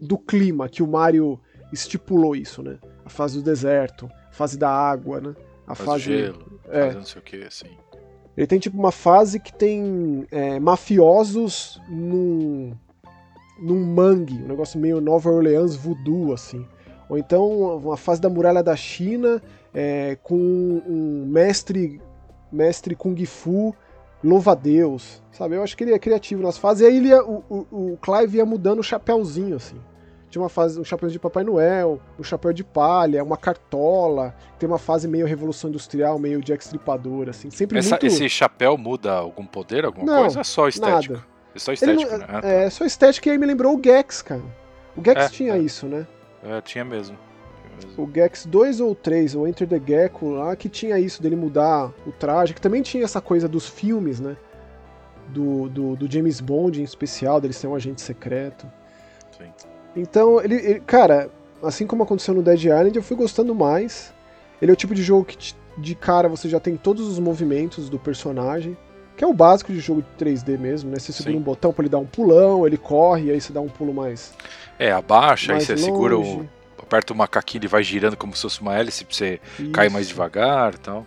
S1: do clima, que o Mario estipulou isso, né? A fase do deserto, a fase da água, né? A
S2: Faz
S1: fase.
S2: gelo,
S1: é.
S2: faz não sei o que, assim.
S1: Ele tem tipo uma fase que tem é, mafiosos num. num mangue, um negócio meio Nova Orleans voodoo, assim. Ou então uma fase da muralha da China é, com um mestre, mestre Kung Fu, louva-a-Deus, sabe? Eu acho que ele é criativo nas fases. E aí ele ia, o, o, o Clive ia mudando o chapéuzinho, assim. Tinha uma fase, um chapéu de Papai Noel, um chapéu de palha, uma cartola. Tem uma fase meio Revolução Industrial, meio Jack Stripador, assim. Sempre
S2: Essa,
S1: muito...
S2: Esse chapéu muda algum poder, alguma
S1: Não,
S2: coisa? É só estético?
S1: nada.
S2: É só estético,
S1: Não,
S2: né? Ah, tá.
S1: é, só estética e aí me lembrou o Gex, cara. O Gex
S2: É,
S1: tinha
S2: é.
S1: isso, né?
S2: É, tinha mesmo.
S1: O Gex 2 ou 3, o Enter the Gecko lá, que tinha isso dele mudar o traje, que também tinha essa coisa dos filmes, né? Do, do, do James Bond em especial, dele ser um agente secreto.
S2: Sim.
S1: Então, ele, ele- cara, assim como aconteceu no Dead Island, eu fui gostando mais. Ele é o tipo de jogo que de cara você já tem todos os movimentos do personagem, que é o básico de jogo de 3D mesmo, né? Você segura
S2: Sim.
S1: um botão pra ele dar um pulão, ele corre, aí você dá um pulo mais,
S2: É, abaixa, aí
S1: mais
S2: você segura o. Aperta o macaquinho, ele vai girando como se fosse uma hélice pra você cair mais
S1: Isso.
S2: devagar e tal.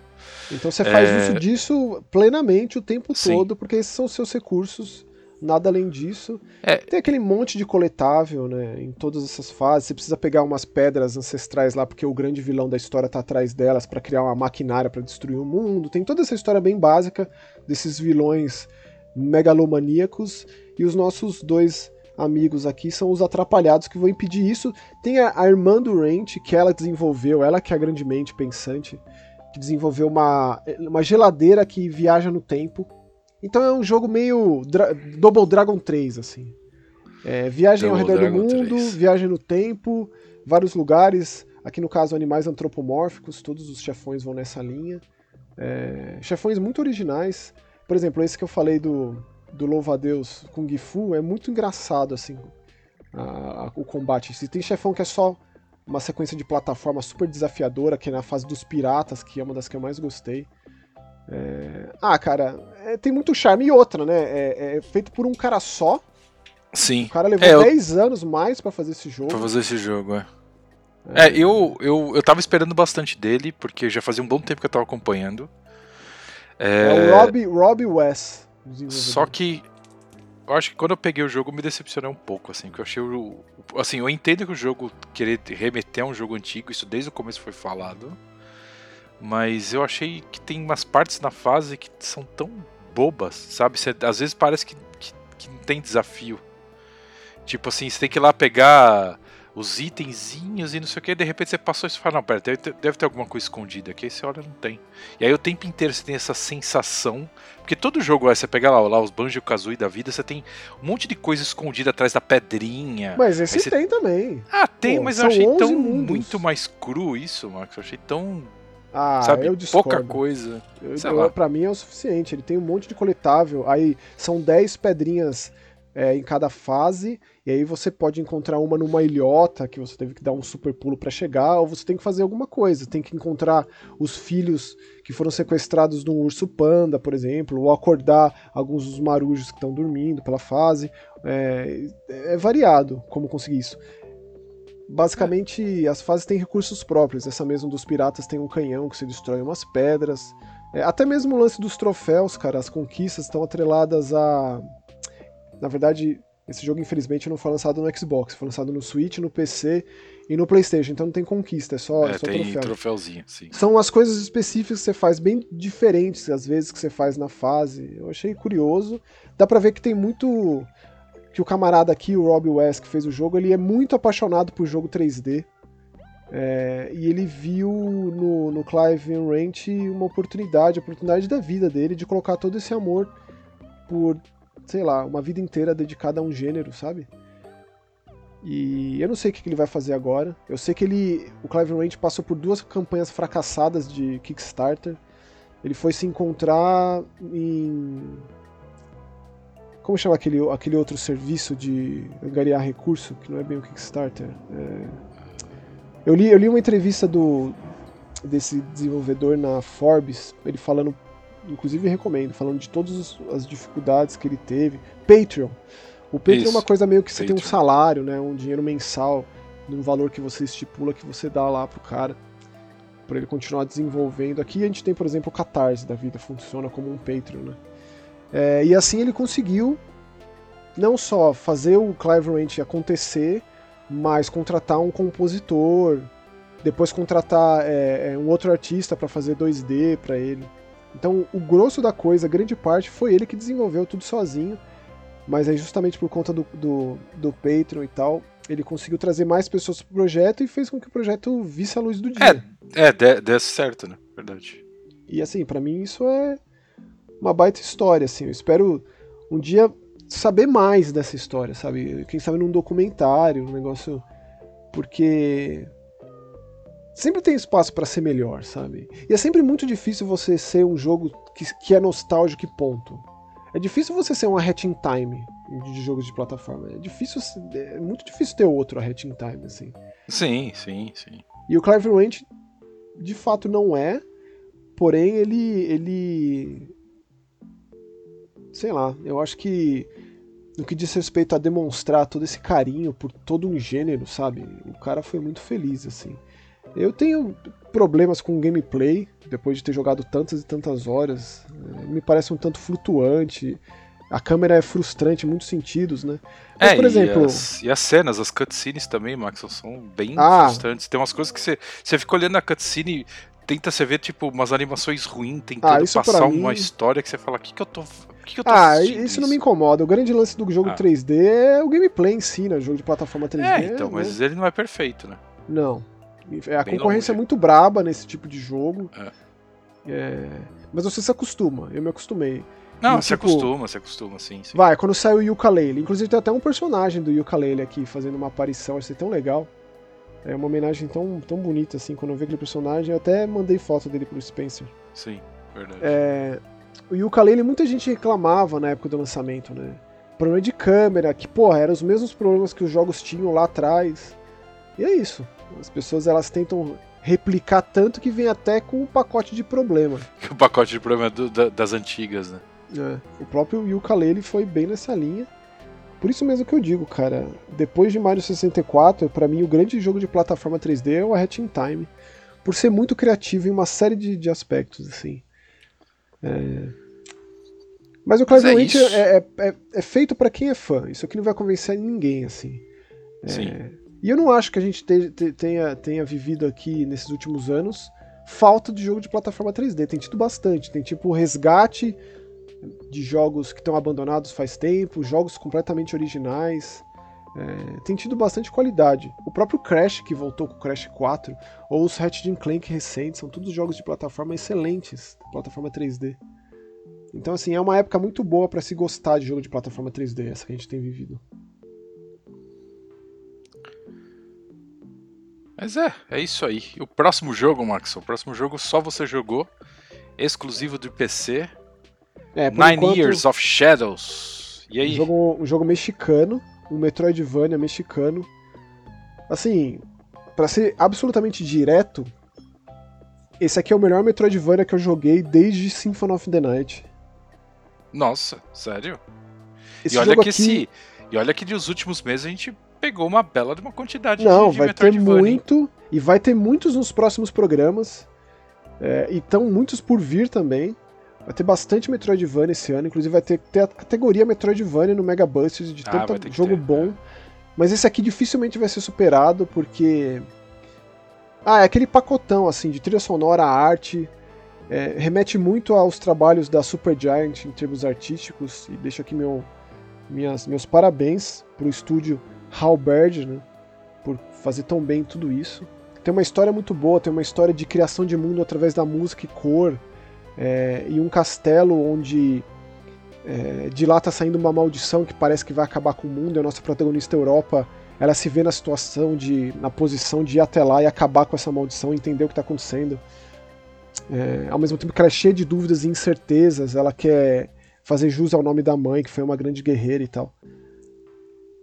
S1: Então você faz
S2: É.
S1: uso disso plenamente o tempo
S2: Sim.
S1: todo, porque esses são seus recursos, nada além disso.
S2: É.
S1: Tem aquele monte de coletável, né, em todas essas fases. Você precisa pegar umas pedras ancestrais lá, porque o grande vilão da história tá atrás delas pra criar uma maquinária pra destruir o mundo. Tem toda essa história bem básica desses vilões megalomaníacos e os nossos dois amigos aqui são os atrapalhados que vão impedir isso. Tem a, a irmã do Rent, que ela desenvolveu, ela que é a grande mente pensante, que desenvolveu uma, uma geladeira que viaja no tempo. Então é um jogo meio Dra Double Dragon 3, assim. É, viagem ao
S2: Double
S1: redor
S2: Dragon
S1: do mundo,
S2: 3.
S1: viagem no tempo, vários lugares. Aqui no caso, animais antropomórficos, todos os chefões vão nessa linha. É, chefões muito originais. Por exemplo, esse que eu falei do, do louva-a-Deus Kung Fu é muito engraçado, assim, a- a- o combate. Se tem chefão que é só uma sequência de plataforma super desafiadora, que é na fase dos piratas, que é uma das que eu mais gostei. É, Ah, cara, é, tem muito charme. E outra, né? É, é feito por um cara só.
S2: Sim.
S1: O cara levou
S2: É, eu-
S1: 10 anos mais pra fazer esse jogo.
S2: Pra fazer esse jogo, é. É, eu, eu, eu tava esperando bastante dele, porque já fazia um bom tempo que eu tava acompanhando.
S1: É o Rob, Rob West.
S2: Só que eu acho que quando eu peguei o jogo me decepcionei um pouco, assim, que eu achei o. o- Assim, eu entendo que o jogo querer remeter a um jogo antigo, isso desde o começo foi falado. Mas eu achei que tem umas partes na fase que são tão bobas, sabe? Cê- às vezes parece que, que, que não tem desafio. Tipo assim, você tem que ir lá pegar os itenzinhos e não sei o que, de repente você passou e fala, não, pera, deve ter, deve ter alguma coisa escondida aqui, aí você olha, não tem. E aí o tempo inteiro você tem essa sensação, porque todo jogo, é, você pega lá, lá os Banjo-Kazooie da vida, você tem um monte de coisa escondida atrás da pedrinha.
S1: Mas esse
S2: você-
S1: tem também.
S2: Ah, tem,
S1: Pô,
S2: mas eu achei
S1: 11
S2: tão
S1: mundos.
S2: muito mais cru isso, Max, eu achei tão,
S1: Ah,
S2: sabe,
S1: eu discordo.
S2: pouca coisa.
S1: Eu,
S2: Sei
S1: eu-
S2: lá.
S1: pra mim é o suficiente. Ele tem um monte de coletável. Aí são 10 pedrinhas é, em cada fase. E aí você pode encontrar uma numa ilhota que você teve que dar um super pulo pra chegar. Ou você tem que fazer alguma coisa. Tem que encontrar os filhos que foram sequestrados de um urso panda, por exemplo. Ou acordar alguns dos marujos que estão dormindo pela fase. É, é variado como conseguir isso. Basicamente, as fases têm recursos próprios. Essa mesmo dos piratas tem um canhão que se destrói umas pedras. É, até mesmo o lance dos troféus, cara, as conquistas estão atreladas a. Na verdade, esse jogo, infelizmente, não foi lançado no Xbox, foi lançado no Switch, no PC e no PlayStation, então não tem conquista, é só, é
S2: É,
S1: só
S2: tem
S1: troféu.
S2: troféuzinho, sim.
S1: São as coisas específicas que você faz, bem diferentes às vezes que você faz na fase. Eu achei curioso. Dá pra ver que tem muito. Que o camarada aqui, o Rob West, que fez o jogo, ele é muito apaixonado por jogo 3D. É, e ele viu no, no Clive and Ranch uma oportunidade, a oportunidade da vida dele de colocar todo esse amor por, sei lá, uma vida inteira dedicada a um gênero, sabe? E eu não sei o que ele vai fazer agora. Eu sei que ele, o Clive Ranch passou por duas campanhas fracassadas de Kickstarter. Ele foi se encontrar em como chama aquele, aquele outro serviço de angariar recurso que não é bem o Kickstarter? É... Eu li, eu li uma entrevista do desse desenvolvedor na Forbes, ele falando, inclusive recomendo, falando de todas as dificuldades que ele teve. Patreon. O Patreon é
S2: Isso.
S1: uma coisa meio que você tem um
S2: Patreon.
S1: salário, né, um dinheiro mensal, num valor que você estipula que você dá lá pro cara para ele continuar desenvolvendo. Aqui a gente tem, por exemplo, o Catarse da vida, funciona como um Patreon, né? É, e assim ele conseguiu não só fazer o Clive Ranch acontecer, mas contratar um compositor, depois contratar é, é um outro artista para fazer 2D para ele. Então, o grosso da coisa, grande parte, foi ele que desenvolveu tudo sozinho. Mas aí, justamente por conta do, do, do Patreon e tal, ele conseguiu trazer mais pessoas pro projeto e fez com que o projeto visse a luz do dia.
S2: É, é desse certo, né? Verdade.
S1: E assim, para mim isso é uma baita história, assim. Eu espero um dia saber mais dessa história, sabe? Quem sabe num documentário, um negócio. Porque sempre tem espaço para ser melhor, sabe? E é sempre muito difícil você ser um jogo que, que é nostálgico e ponto. É difícil você ser uma Hatching Time de jogos de plataforma. É difícil, é muito difícil ter outro a Hatching Time, assim.
S2: Sim, sim, sim.
S1: E o Clive Ranch, de fato, não é. Porém, ele, ele, sei lá, eu acho que no que diz respeito a demonstrar todo esse carinho por todo um gênero, sabe? O cara foi muito feliz, assim. Eu tenho problemas com gameplay, depois de ter jogado tantas e tantas horas. É, me parece um tanto flutuante. A câmera é frustrante em muitos sentidos, né?
S2: Mas, é, por exemplo. E as, e as, cenas, as cutscenes também, Max, são bem ah. frustrantes. Tem umas coisas que você, você fica olhando a cutscene, tenta você ver, tipo, umas animações ruins, tentando ah, passar mim... uma história que você fala, o que, que eu tô. Que que eu tô
S1: ah, isso, isso, não me incomoda. O grande lance do jogo ah. 3D é o gameplay em si, né? O jogo de plataforma 3D.
S2: É, então, mas ele não é perfeito, né?
S1: Não. A Bem concorrência longe. é muito braba nesse tipo de jogo. É. É... Mas você se acostuma, eu me acostumei.
S2: Não, e, se tipo, acostuma, se acostuma, sim, sim.
S1: Vai, quando sai o Yooka-Laylee. Inclusive tem até um personagem do Yooka-Laylee aqui fazendo uma aparição, achei tão legal. É uma homenagem tão, tão bonita, assim, quando eu vi aquele personagem, eu até mandei foto dele pro Spencer.
S2: Sim, verdade.
S1: É... O Yooka-Laylee, muita gente reclamava na época do lançamento, né? Problema de câmera, que, porra, eram os mesmos problemas que os jogos tinham lá atrás. E é isso. As pessoas elas tentam replicar tanto que vem até com um pacote de problema. *laughs*
S2: O pacote de problema do, da, das antigas, né?
S1: É, o próprio Yooka-Laylee foi bem nessa linha. Por isso mesmo que eu digo, cara, depois de Mario 64, para mim o grande jogo de plataforma 3D é o Hat in Time, por ser muito criativo em uma série de, de aspectos, assim. É... Mas o Clive é, é, é, é, feito para quem é fã. Isso aqui não vai convencer ninguém, assim. É, Sim. E eu não acho que a gente te, te, tenha, tenha vivido aqui nesses últimos anos falta de jogo de plataforma 3D. Tem tido bastante. Tem tipo resgate de jogos que estão abandonados faz tempo, jogos completamente originais. É, tem tido bastante qualidade. O próprio Crash, que voltou com o Crash 4, ou os Ratchet Clank recentes, são todos jogos de plataforma excelentes, plataforma 3D. Então, assim, é uma época muito boa para se gostar de jogo de plataforma 3D, essa que a gente tem vivido.
S2: Mas é, é isso aí. E o próximo jogo, Max, o próximo jogo só você jogou, exclusivo do PC. É, Nine enquanto, Years of Shadows. E aí?
S1: Um jogo, um jogo mexicano, um Metroidvania mexicano. Assim, para ser absolutamente direto, esse aqui é o melhor Metroidvania que eu joguei desde Symphony of the Night.
S2: Nossa, sério? Esse e olha que aqui... esse, e olha que dos últimos meses a gente pegou uma bela de uma quantidade
S1: Não,
S2: de, de
S1: vai ter muito, e vai ter muitos nos próximos programas. É, e estão muitos por vir também. Vai ter bastante Metroidvania esse ano, inclusive vai ter, ter a categoria Metroidvania no Mega Busters de ah, tanto jogo ter, bom. É. Mas esse aqui dificilmente vai ser superado porque. Ah, é aquele pacotão assim de trilha sonora, arte. É, remete muito aos trabalhos da Supergiant em termos artísticos. E deixo aqui meu, minhas, meus parabéns pro estúdio Halberd, né, por fazer tão bem tudo isso. Tem uma história muito boa, tem uma história de criação de mundo através da música e cor, é, e um castelo onde é, de lá está saindo uma maldição que parece que vai acabar com o mundo, e a nossa protagonista Europa ela se vê na situação de, na posição de ir até lá e acabar com essa maldição, entender o que está acontecendo. É, ao mesmo tempo que ela é cheia de dúvidas e incertezas, ela quer fazer jus ao nome da mãe, que foi uma grande guerreira e tal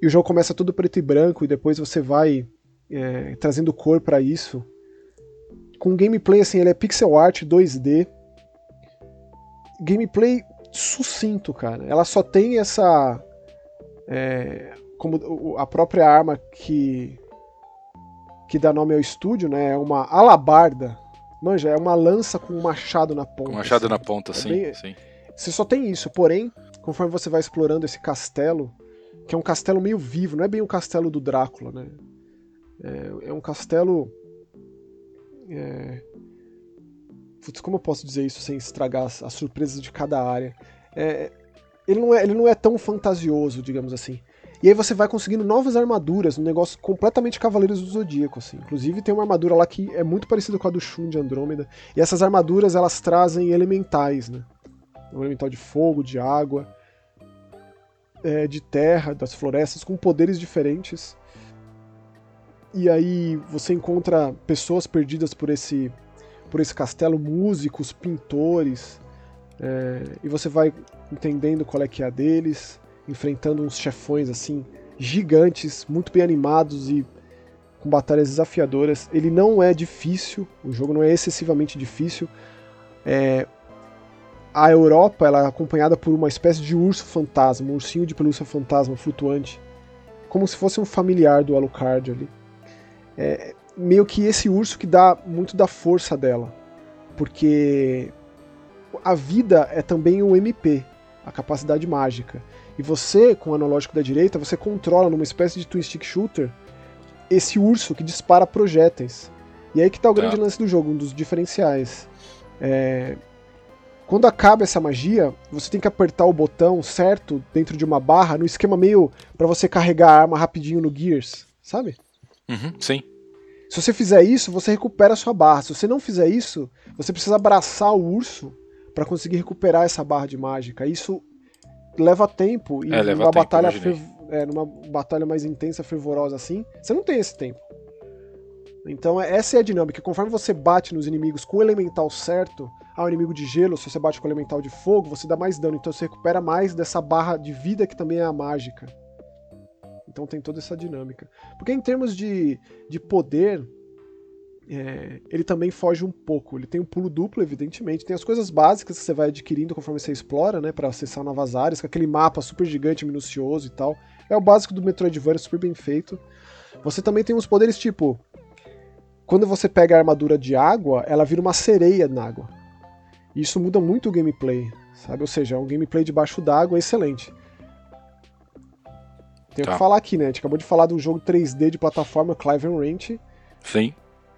S1: e o jogo começa tudo preto e branco e depois você vai é, trazendo cor para isso. Com gameplay assim, ele é pixel art 2D. Gameplay sucinto, cara. Ela só tem essa é, como a própria arma que que dá nome ao estúdio, né? É uma alabarda. Manja, é uma lança com um machado na ponta.
S2: Com um machado assim. na ponta, é sim, bem... sim.
S1: Você só tem isso, porém, conforme você vai explorando esse castelo, que é um castelo meio vivo, não é bem o castelo do Drácula, né? É, é um castelo. É... Putz, como eu posso dizer isso sem estragar as, as surpresas de cada área? É, ele, não é, ele não é tão fantasioso, digamos assim. E aí você vai conseguindo novas armaduras, um negócio completamente Cavaleiros do Zodíaco, assim. Inclusive tem uma armadura lá que é muito parecida com a do Shun de Andrômeda. E essas armaduras, elas trazem elementais, né? Um elemental de fogo, de água, é, de terra, das florestas, com poderes diferentes. E aí você encontra pessoas perdidas por esse, por esse castelo, músicos, pintores, é, e você vai entendendo qual é que é a deles enfrentando uns chefões assim gigantes, muito bem animados e com batalhas desafiadoras. Ele não é difícil, o jogo não é excessivamente difícil. É, a Europa ela é acompanhada por uma espécie de urso fantasma, um ursinho de pelúcia fantasma flutuante, como se fosse um familiar do Alucard ali. É meio que esse urso que dá muito da força dela, porque a vida é também um MP, a capacidade mágica. E você, com o analógico da direita, você controla numa espécie de twin stick shooter esse urso que dispara projéteis. E aí que tá o grande ah. lance do jogo, um dos diferenciais. É... Quando acaba essa magia, você tem que apertar o botão certo dentro de uma barra, no esquema meio para você carregar a arma rapidinho no Gears, sabe?
S2: Uhum, sim.
S1: Se você fizer isso, você recupera a sua barra. Se você não fizer isso, você precisa abraçar o urso para conseguir recuperar essa barra de mágica. Isso leva tempo e
S2: é, leva
S1: numa
S2: tempo,
S1: batalha é, numa batalha mais intensa, fervorosa assim, você não tem esse tempo. Então é, essa é a dinâmica. Conforme você bate nos inimigos com o elemental certo, ao inimigo de gelo, se você bate com o elemental de fogo, você dá mais dano. Então você recupera mais dessa barra de vida que também é a mágica. Então tem toda essa dinâmica. Porque em termos de, de poder, é, ele também foge um pouco. Ele tem um pulo duplo, evidentemente. Tem as coisas básicas que você vai adquirindo conforme você explora, né? para acessar novas áreas, com aquele mapa super gigante, minucioso e tal. É o básico do Metroidvania, super bem feito. Você também tem uns poderes tipo. Quando você pega a armadura de água, ela vira uma sereia na água. E isso muda muito o gameplay, sabe? Ou seja, é um gameplay debaixo d'água excelente. Tenho tá. que falar aqui, né? A gente acabou de falar do jogo 3D de plataforma Clive Ranch.
S2: Sim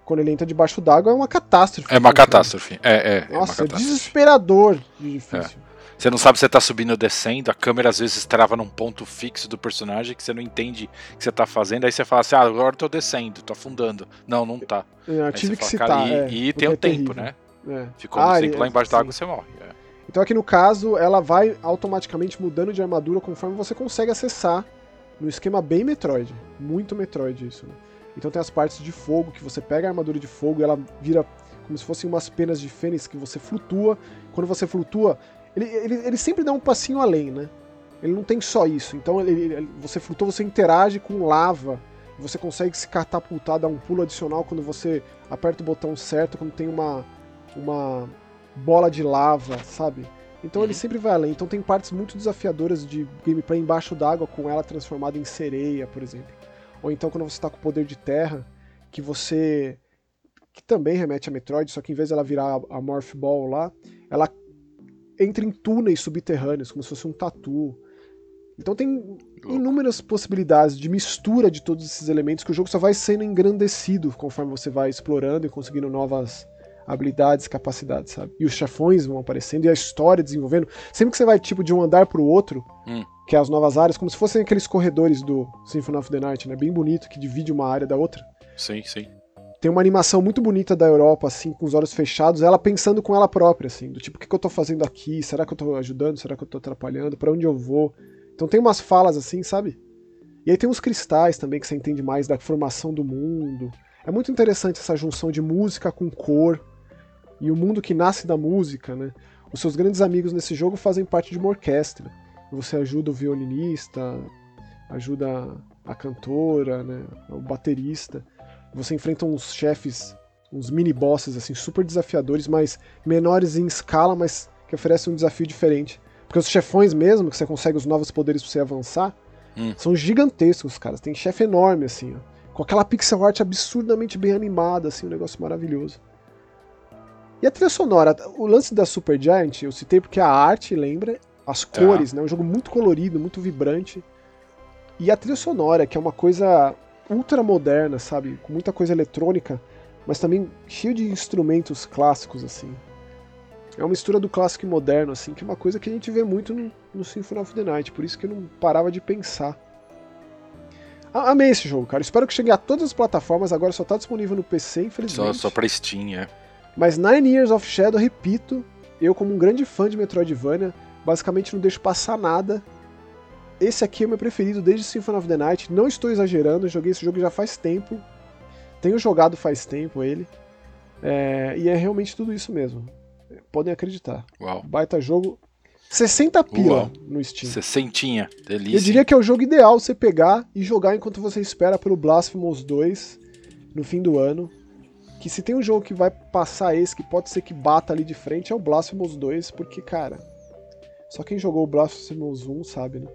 S1: quando ele entra debaixo d'água é uma catástrofe.
S2: É uma catástrofe. É, é.
S1: Nossa,
S2: é,
S1: é desesperador de difícil.
S2: É. Você não sabe se você tá subindo ou descendo, a câmera às vezes trava num ponto fixo do personagem que você não entende o que você tá fazendo, aí você fala assim, ah, agora eu tô descendo, tô afundando. Não, não tá.
S1: É, eu tive que fala, citar.
S2: e,
S1: é,
S2: e tem o um tempo, né? É. Ficou ah, um tempo lá embaixo d'água, você morre. É.
S1: Então aqui no caso, ela vai automaticamente mudando de armadura conforme você consegue acessar no esquema bem Metroid. Muito Metroid isso, né? Então tem as partes de fogo, que você pega a armadura de fogo e ela vira como se fossem umas penas de fênix que você flutua. Quando você flutua, ele, ele, ele sempre dá um passinho além, né? Ele não tem só isso. Então ele, ele, você flutua, você interage com lava. Você consegue se catapultar, dar um pulo adicional quando você aperta o botão certo, quando tem uma, uma bola de lava, sabe? Então ele uhum. sempre vai além. Então tem partes muito desafiadoras de gameplay embaixo d'água, com ela transformada em sereia, por exemplo. Ou então quando você está com o poder de terra, que você. que também remete a Metroid, só que em vez de ela virar a Morph Ball lá, ela entra em túneis subterrâneos, como se fosse um tatu. Então tem inúmeras possibilidades de mistura de todos esses elementos que o jogo só vai sendo engrandecido conforme você vai explorando e conseguindo novas habilidades, capacidades, sabe? E os chefões vão aparecendo e a história desenvolvendo. Sempre que você vai tipo de um andar pro outro, hum que é as novas áreas, como se fossem aqueles corredores do Symphony of the Night, né? Bem bonito, que divide uma área da outra.
S2: Sim, sim.
S1: Tem uma animação muito bonita da Europa, assim, com os olhos fechados, ela pensando com ela própria, assim, do tipo, o que, que eu tô fazendo aqui? Será que eu tô ajudando? Será que eu tô atrapalhando? Para onde eu vou? Então tem umas falas assim, sabe? E aí tem uns cristais também que você entende mais da formação do mundo. É muito interessante essa junção de música com cor e o mundo que nasce da música, né? Os seus grandes amigos nesse jogo fazem parte de uma orquestra você ajuda o violinista, ajuda a cantora, né, o baterista. Você enfrenta uns chefes, uns mini bosses assim super desafiadores, mas menores em escala, mas que oferecem um desafio diferente. Porque os chefões mesmo, que você consegue os novos poderes pra você avançar, hum. são gigantescos, caras. Tem chefe enorme assim, ó. Com aquela pixel art absurdamente bem animada, assim, um negócio maravilhoso. E a trilha sonora, o lance da Super Giant, eu citei porque a arte lembra as tá. cores, tá. né? Um jogo muito colorido, muito vibrante. E a trilha sonora, que é uma coisa ultra moderna, sabe? Com muita coisa eletrônica, mas também cheio de instrumentos clássicos, assim. É uma mistura do clássico e moderno, assim, que é uma coisa que a gente vê muito no, no Symphony of the Night, por isso que eu não parava de pensar. Amei esse jogo, cara. Espero que chegue a todas as plataformas, agora só tá disponível no PC, infelizmente.
S2: Só, só pra Steam, é.
S1: Mas Nine Years of Shadow, repito, eu como um grande fã de Metroidvania, basicamente não deixo passar nada. Esse aqui é o meu preferido desde Symphony of the Night, não estou exagerando, joguei esse jogo já faz tempo. Tenho jogado faz tempo ele. É, e é realmente tudo isso mesmo. Podem acreditar.
S2: Uau.
S1: Baita jogo. 60 pila
S2: Uau.
S1: no Steam.
S2: Sessentinha, delícia.
S1: Eu diria que é o jogo ideal você pegar e jogar enquanto você espera pelo Blasphemous 2 no fim do ano. Que se tem um jogo que vai passar esse, que pode ser que bata ali de frente, é o Blasphemous 2, porque, cara, só quem jogou o Blasphemous 1 sabe, né?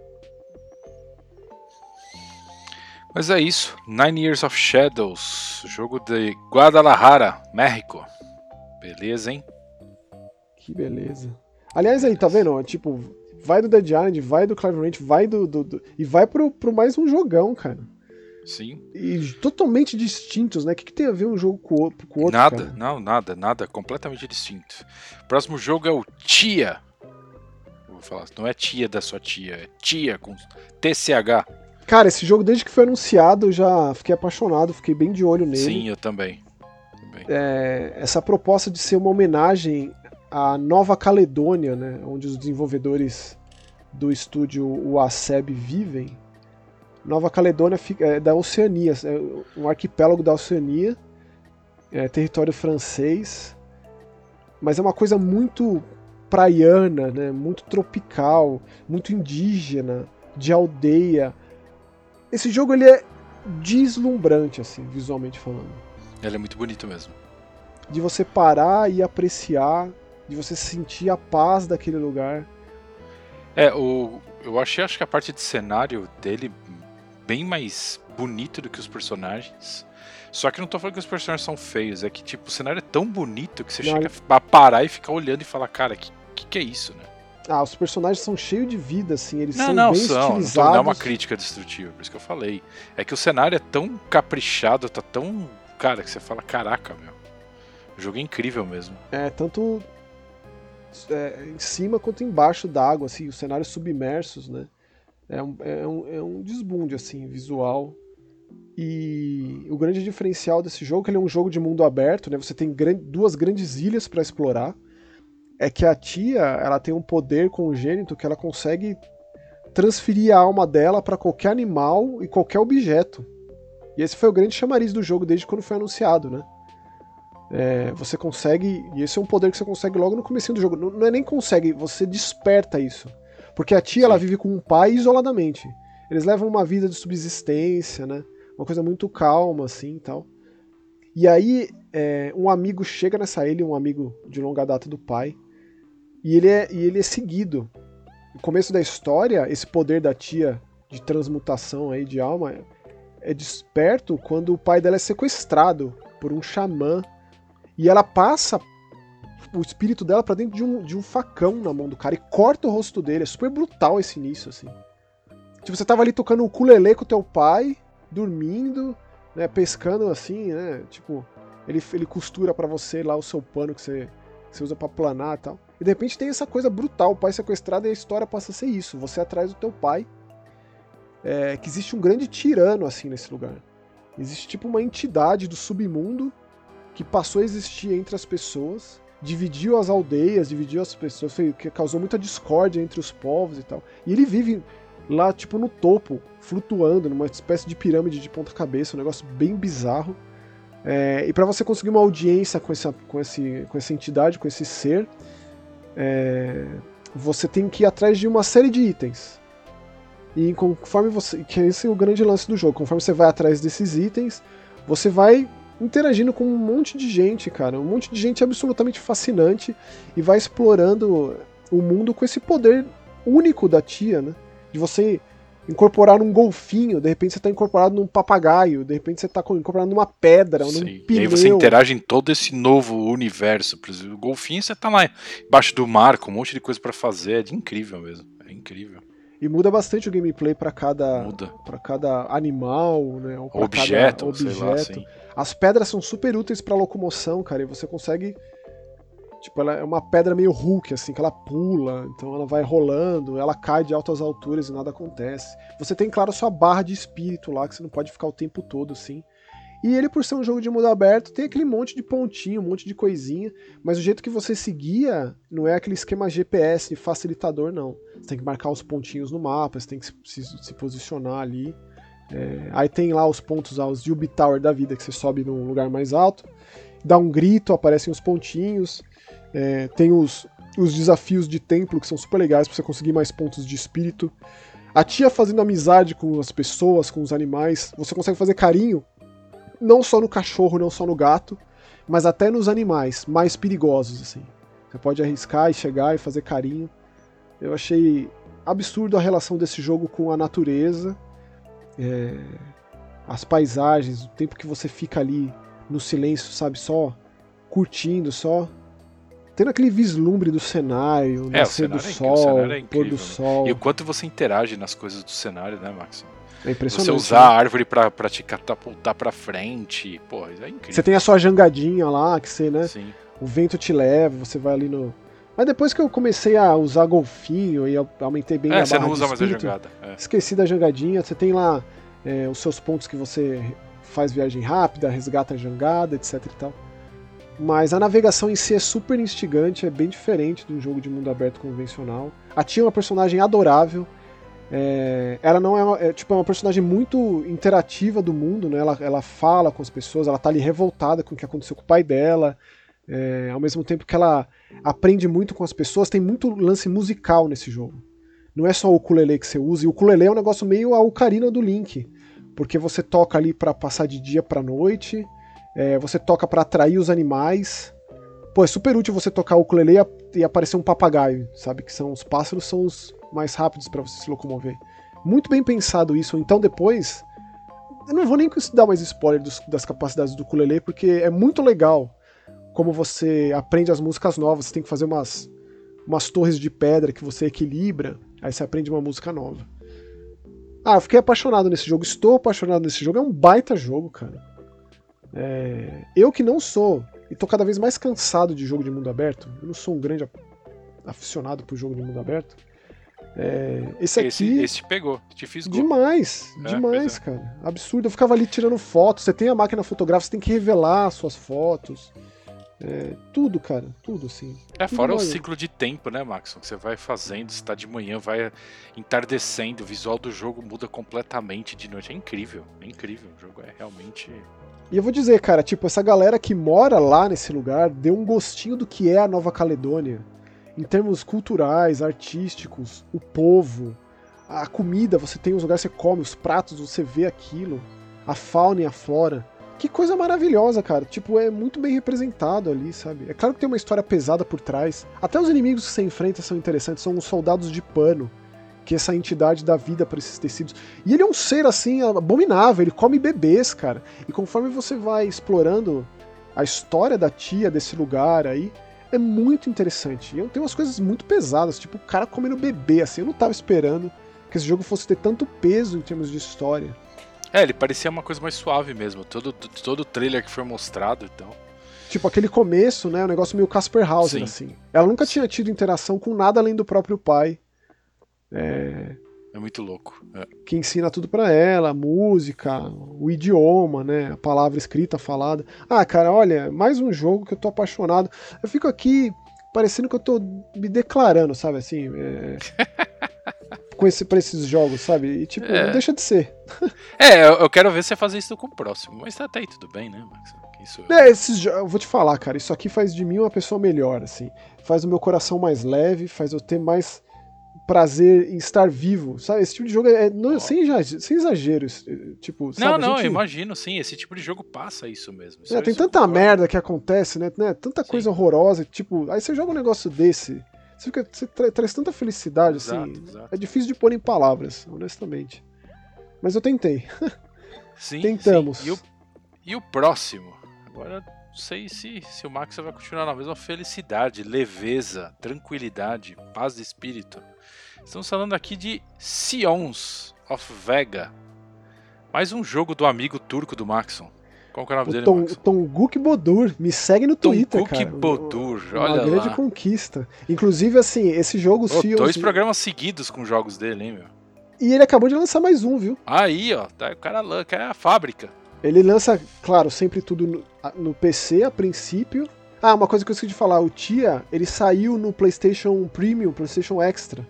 S2: Mas é isso. Nine Years of Shadows, jogo de Guadalajara, México. Beleza, hein?
S1: Que beleza. Aliás, aí, tá vendo? Tipo, vai do Dead Island, vai do Clive Ranch, vai do, do- do- e vai pro, pro mais um jogão, cara.
S2: Sim.
S1: E totalmente distintos, né? O que, que tem a ver um jogo com o outro? Com o outro
S2: nada,
S1: cara?
S2: não, nada, nada. Completamente distinto. O próximo jogo é o Tia. Vou falar, não é tia da sua tia, é tia com TCH.
S1: Cara, esse jogo, desde que foi anunciado, eu já fiquei apaixonado, fiquei bem de olho nele.
S2: Sim, eu também. também.
S1: É, essa proposta de ser uma homenagem à Nova Caledônia, né, onde os desenvolvedores do estúdio UASEB vivem. Nova Caledônia fica- é da Oceania, é um arquipélago da Oceania, é território francês, mas é uma coisa muito praiana, né, muito tropical, muito indígena, de aldeia. Esse jogo ele é deslumbrante, assim, visualmente falando
S2: Ele é muito bonito mesmo.
S1: de você parar e apreciar, de você sentir a paz daquele lugar.
S2: É, o, eu achei acho que a parte de cenário dele bem mais bonito do que os personagens. Só que não tô falando que os personagens são feios, é que tipo, o cenário é tão bonito que você
S1: Não,
S2: chega a parar e ficar olhando e falar, cara, que, que que é isso, né?
S1: Ah, os personagens são cheios de vida, assim, eles
S2: Não,
S1: são
S2: não,
S1: bem
S2: são. Não,
S1: estilizados.
S2: não é uma crítica destrutiva, por isso que eu falei. É que o cenário é tão caprichado, tá tão. Cara, que você fala, caraca, meu. O jogo é incrível mesmo.
S1: É, tanto é, em cima quanto embaixo d'água, assim, os cenários submersos, né? É um, é, um, é um desbunde, assim, visual. E o grande diferencial desse jogo é que ele é um jogo de mundo aberto, né? Você tem gran- duas grandes ilhas para explorar. É que a tia, ela tem um poder congênito que ela consegue transferir a alma dela para qualquer animal e qualquer objeto. E esse foi o grande chamariz do jogo desde quando foi anunciado, né? É, você consegue, e esse é um poder que você consegue logo no começo do jogo. Não, não é nem consegue, você desperta isso. Porque a tia, ela vive com um pai isoladamente. Eles levam uma vida de subsistência, né? Uma coisa muito calma, assim, e tal. E aí, é, um amigo chega nessa ilha, um amigo de longa data do pai, e ele é, e ele é seguido. No começo da história, esse poder da tia de transmutação aí de alma é desperto quando o pai dela é sequestrado por um xamã e ela passa o espírito dela pra dentro de um, de um facão na mão do cara e corta o rosto dele. É super brutal esse início, assim. Tipo, você tava ali tocando um ukulele com teu pai, dormindo, né, pescando assim, né? Tipo, ele, ele costura pra você lá o seu pano que você, que você usa pra planar e tal. E de repente tem essa coisa brutal, o pai sequestrado e a história passa a ser isso. Você atrás do teu pai. É, que existe um grande tirano assim nesse lugar. Existe tipo uma entidade do submundo que passou a existir entre as pessoas, dividiu as aldeias, dividiu as pessoas, foi, que causou muita discórdia entre os povos e tal. E ele vive lá, tipo, no topo, flutuando, numa espécie de pirâmide de ponta-cabeça, um negócio bem bizarro. É, e para você conseguir uma audiência com essa, com, esse, com essa entidade, com esse ser, é, você tem que ir atrás de uma série de itens. E conforme você. Que esse é o grande lance do jogo. Conforme você vai atrás desses itens, você vai interagindo com um monte de gente, cara. Um monte de gente absolutamente fascinante e vai explorando o mundo com esse poder único da tia, né? De você incorporar num golfinho, de repente você tá incorporado num papagaio, de repente você tá incorporado numa pedra, num
S2: Sim. E
S1: pneu.
S2: aí você interage em todo esse novo universo. Por exemplo, o golfinho você tá lá embaixo do mar com um monte de coisa pra fazer. É incrível mesmo. É incrível.
S1: E muda bastante o gameplay para cada para cada animal, né? Ou
S2: Objeto,
S1: cada
S2: sei
S1: objeto.
S2: lá, assim.
S1: As pedras são super úteis pra locomoção, cara, e você consegue tipo, ela é uma pedra meio Hulk assim, que ela pula, então ela vai rolando, ela cai de altas alturas e nada acontece. Você tem claro sua barra de espírito lá que você não pode ficar o tempo todo assim. E ele, por ser um jogo de mundo aberto, tem aquele monte de pontinho, um monte de coisinha, mas o jeito que você seguia não é aquele esquema GPS facilitador, não. Você tem que marcar os pontinhos no mapa, você tem que se, se- se posicionar ali. É, aí tem lá os pontos, ah, os Yubi Tower da vida, que você sobe num lugar mais alto, dá um grito, aparecem os pontinhos. É, tem os, os desafios de templo, que são super legais pra você conseguir mais pontos de espírito. A tia fazendo amizade com as pessoas, com os animais. Você consegue fazer carinho não só no cachorro, não só no gato, mas até nos animais mais perigosos, assim. Você pode arriscar e chegar e fazer carinho. Eu achei absurdo a relação desse jogo com a natureza, é, as paisagens, o tempo que você fica ali no silêncio, sabe, só curtindo, só tendo aquele vislumbre do cenário,
S2: É, o
S1: nascer do
S2: cenário é incrível, o
S1: sol,
S2: é
S1: pôr do
S2: incrível, né?
S1: sol.
S2: E o quanto você interage nas coisas do cenário, né, Max?
S1: É impressionante.
S2: Você usar
S1: né?
S2: a árvore pra, pra te catapultar pra frente. Pô, é incrível.
S1: Você tem a sua jangadinha lá, que você, né?
S2: Sim.
S1: o vento te leva, você vai ali no. Mas depois que eu comecei a usar golfinho e eu aumentei bem
S2: É,
S1: a
S2: você
S1: barra
S2: não
S1: de
S2: usa mais a
S1: espírito,
S2: jogada. É.
S1: esqueci da jangadinha. Você tem lá é, os seus pontos que você faz viagem rápida, resgata a jangada, etc e tal. Mas a navegação em si é super instigante, é bem diferente de um jogo de mundo aberto convencional. A Tia é uma personagem adorável. é, ela não é, uma- é, tipo, é uma personagem muito interativa do mundo, né? Ela, ela fala com as pessoas, ela tá ali revoltada com o que aconteceu com o pai dela. É, ao mesmo tempo que ela aprende muito com as pessoas, tem muito lance musical nesse jogo. Não é só o ukulele que você usa, e o ukulele é um negócio meio a ocarina do Link, porque você toca ali pra passar de dia pra noite, é, você toca pra atrair os animais. Pô, é super útil você tocar o ukulele e aparecer um papagaio, sabe? Que são os pássaros são os mais rápidos pra você se locomover. Muito bem pensado isso. Então depois, eu não vou nem dar mais spoiler dos- das capacidades do ukulele, porque é muito legal como você aprende as músicas novas. Você tem que fazer umas, umas torres de pedra que você equilibra, aí você aprende uma música nova. Ah, eu fiquei apaixonado nesse jogo, estou apaixonado nesse jogo. É um baita jogo, cara. É, Eu que não sou, e tô cada vez mais cansado de jogo de mundo aberto, eu não sou um grande af- aficionado por jogo de mundo aberto. É, Esse aqui.
S2: Esse, esse te pegou, te fisgou.
S1: Demais,
S2: É,
S1: demais,
S2: pois
S1: cara. Absurdo. Eu ficava ali tirando fotos. Você tem a máquina fotográfica, você tem que revelar suas fotos. É, tudo, cara. Tudo, assim.
S2: É,
S1: Tudo
S2: fora o ciclo de tempo, né, Max? Que você vai fazendo, você tá de manhã, vai entardecendo, o visual do jogo muda completamente de noite. É incrível, é incrível. O jogo é realmente.
S1: E eu vou dizer, cara, tipo, essa galera que mora lá nesse lugar deu um gostinho do que é a Nova Caledônia. Em termos culturais, artísticos, o povo, a comida, você tem os lugares que você come, os pratos, você vê aquilo, a fauna e a flora. Que coisa maravilhosa, cara. Tipo, é muito bem representado ali, sabe? É claro que tem uma história pesada por trás. Até os inimigos que você enfrenta são interessantes, são os soldados de pano, que essa entidade dá vida para esses tecidos. E ele é um ser assim abominável, ele come bebês, cara. E conforme você vai explorando a história da tia desse lugar aí, é muito interessante. E tem umas coisas muito pesadas, tipo o cara comendo bebê, assim. Eu não tava esperando que esse jogo fosse ter tanto peso em termos de história.
S2: É, ele parecia uma coisa mais suave mesmo. Todo, todo o trailer que foi mostrado, então.
S1: Tipo, aquele começo, né? Um negócio meio Casper
S2: Sim.
S1: assim. Ela nunca tinha tido interação com nada além do próprio pai. É,
S2: É muito louco. É.
S1: que ensina tudo pra ela, música, o idioma, né, a palavra escrita, falada. Ah, cara, olha, mais um jogo que eu tô apaixonado. Eu fico aqui parecendo que eu tô me declarando, sabe, assim, é, *laughs* com esse, pra esses jogos, sabe? E tipo,
S2: É.
S1: não deixa de ser.
S2: É, eu, quero ver você fazer isso com o próximo. Mas até aí tudo bem, né, Max? Isso.
S1: É, esses jo- eu vou te falar, cara, isso aqui faz de mim uma pessoa melhor, assim. Faz o meu coração mais leve, faz eu ter mais prazer em estar vivo, sabe? Esse tipo de jogo é, não-
S2: Ó.
S1: sem, sem exageros, eh, tipo,
S2: Não,
S1: sabe? a
S2: não,
S1: gente-
S2: eu imagino, sim. Esse tipo de jogo passa isso mesmo. Isso
S1: É,
S2: eu-
S1: tem
S2: isso
S1: tanta merda que acontece, né? né? Tanta
S2: Sim.
S1: coisa horrorosa, tipo, aí você joga um negócio desse, você, fica, você tra- traz tanta felicidade,
S2: Exato,
S1: assim.
S2: exato.
S1: É difícil de pôr em palavras, honestamente. Mas eu tentei. *laughs*
S2: Sim,
S1: Tentamos.
S2: sim. E, o, e o próximo? Agora não sei se, se o Max vai continuar na mesma felicidade, leveza, tranquilidade, paz de espírito. Estamos falando aqui de Sions of Vega. Mais um jogo do amigo turco do Maxon. Qual que é o nome
S1: O
S2: dele,
S1: Tom? Tonguk Bodur. Me segue no Twitter,
S2: Tonguk
S1: cara.
S2: Bodur,
S1: Uma
S2: olha
S1: grande
S2: lá.
S1: conquista. Inclusive, assim, esse jogo,
S2: Ô,
S1: Seals...
S2: dois programas seguidos com jogos dele, hein, meu?
S1: E ele acabou de lançar mais um, viu?
S2: Aí, ó, tá, o cara que é a fábrica.
S1: Ele lança, claro, sempre tudo no, no PC a princípio. Ah, uma coisa que eu esqueci de falar, o Tia, ele saiu no PlayStation Premium, PlayStation Extra,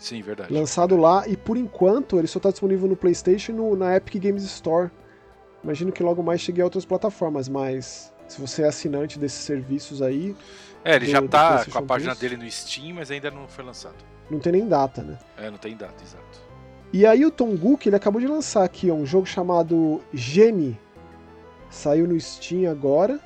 S2: Sim, verdade.
S1: lançado lá, e por enquanto ele só tá disponível no PlayStation e na Epic Games Store. Imagino que logo mais chegue a outras plataformas, mas se você é assinante desses serviços aí,
S2: É, ele
S1: do-
S2: já tá com a página
S1: Plus.
S2: dele no Steam, mas ainda não foi lançado.
S1: não tem nem data, né?
S2: É, não tem data, exato.
S1: E aí o Tom Gook, ele acabou de lançar aqui ó, um jogo chamado Gene. Saiu no Steam agora,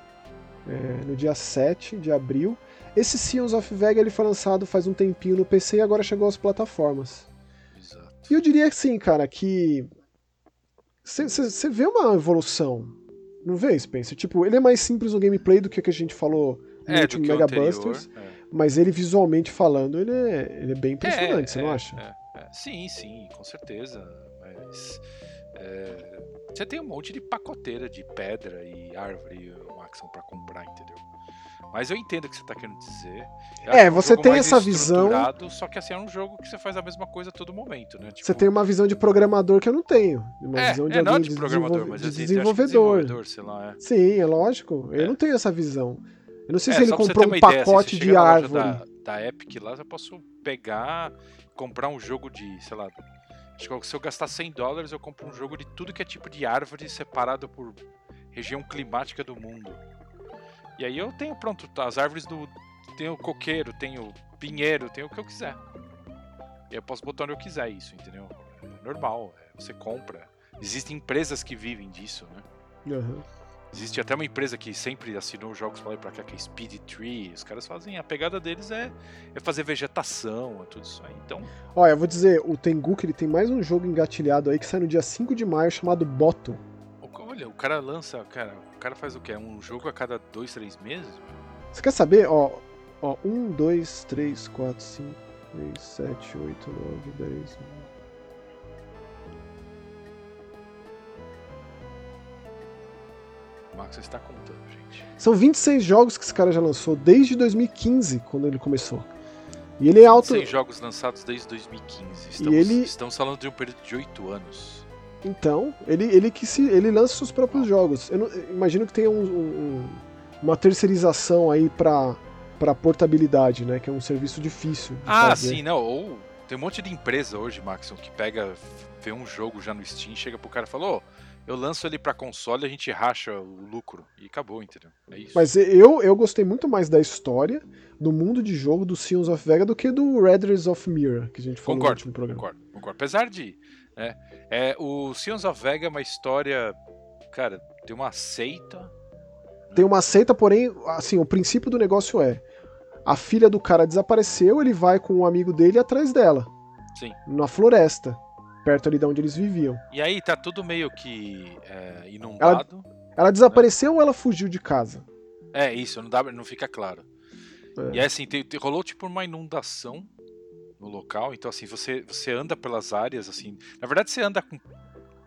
S1: é, no dia 7 de abril. Esse Seals of Vega ele foi lançado faz um tempinho no PC e agora chegou às plataformas.
S2: Exato.
S1: E eu diria assim, cara, que você vê uma evolução. Não vê, Spencer? Tipo, ele é mais simples no gameplay do que o que a gente falou no
S2: É,
S1: último Mega
S2: anterior.
S1: Busters,
S2: é.
S1: mas ele visualmente falando, ele é, ele é bem impressionante, você
S2: É,
S1: não
S2: é,
S1: acha?
S2: é, é. Sim, sim, com certeza. Mas. é, você tem um monte de pacoteira de pedra e árvore, Maxon, pra comprar, entendeu? Mas eu entendo o que você tá querendo dizer. Eu
S1: É,
S2: um
S1: você tem essa visão-
S2: Só que assim, é um jogo que você faz a mesma coisa a todo momento, né?
S1: Você
S2: Tipo,
S1: tem uma visão de programador que eu não tenho. Uma
S2: é,
S1: visão de
S2: é, não
S1: alguém
S2: de programador, mas
S1: de
S2: assim,
S1: desenvolvedor.
S2: desenvolvedor, sei lá, é.
S1: Sim, é lógico. Eu
S2: É.
S1: não tenho essa visão. Eu não sei
S2: É,
S1: se ele
S2: você
S1: comprou um
S2: ideia, assim,
S1: pacote
S2: você
S1: de árvore.
S2: Da, da Epic lá, eu posso pegar, comprar um jogo de, sei lá, acho que se eu gastar 100 dólares, eu compro um jogo de tudo que é tipo de árvore separado por região climática do mundo. E aí eu tenho, pronto, tá, as árvores do. Tenho coqueiro, tenho pinheiro, tenho o que eu quiser. E eu posso botar onde eu quiser isso, entendeu? É normal, é, você compra. Existem empresas que vivem disso, né?
S1: Aham.
S2: Existe até uma empresa que sempre assinou jogos pra lá e pra cá, que é Speed Tree. Os caras fazem. A pegada deles é, é fazer vegetação, é tudo isso aí. Então,
S1: Olha, eu vou dizer, o Tengu, ele tem mais um jogo engatilhado aí que sai no dia 5 de maio chamado Bottom.
S2: o- olha, o cara lança. Cara, o cara faz o quê? Um jogo a cada dois, três meses?
S1: Você quer saber? Ó, ó 1, 2, 3, 4, 5, 6, 7, 8, 9, 10.
S2: O Max está contando, gente.
S1: São 26 jogos que esse cara já lançou desde 2015, quando ele começou. E ele é alto.
S2: 100 jogos lançados desde 2015. Estamos,
S1: ele-
S2: estamos falando de um período de 8 anos.
S1: Então, ele, ele que se. ele lança seus próprios jogos. Eu, não- eu imagino que tenha um- um- um- uma terceirização aí pra, pra portabilidade, né? Que é um serviço difícil.
S2: Ah,
S1: fazer.
S2: sim, não. Ou tem um monte de empresa hoje, Maxon, que pega, vê um jogo já no Steam, chega pro cara e fala, ô, eu lanço ele pra console, a gente racha o lucro. E acabou, entendeu? É isso.
S1: Mas eu, eu gostei muito mais da história, do mundo de jogo do Seals of Vega do que do Raiders of Mirror, que a gente falou no
S2: Concordo,
S1: último programa.
S2: concordo, concordo. Apesar de. né, é, o Seons of Vega é uma história. Cara, tem uma seita.
S1: Tem uma seita, porém, assim, o princípio do negócio é: a filha do cara desapareceu, ele vai com um amigo dele atrás dela,
S2: Sim.
S1: na floresta, perto ali de onde eles viviam.
S2: E aí tá tudo meio que é, inundado.
S1: Ela desapareceu ou ela fugiu de casa?
S2: É, isso, não, dá, não fica claro.
S1: É.
S2: E aí, assim, tem- rolou tipo uma inundação no local. Então, assim, você, você anda pelas áreas, assim. Na verdade, você anda com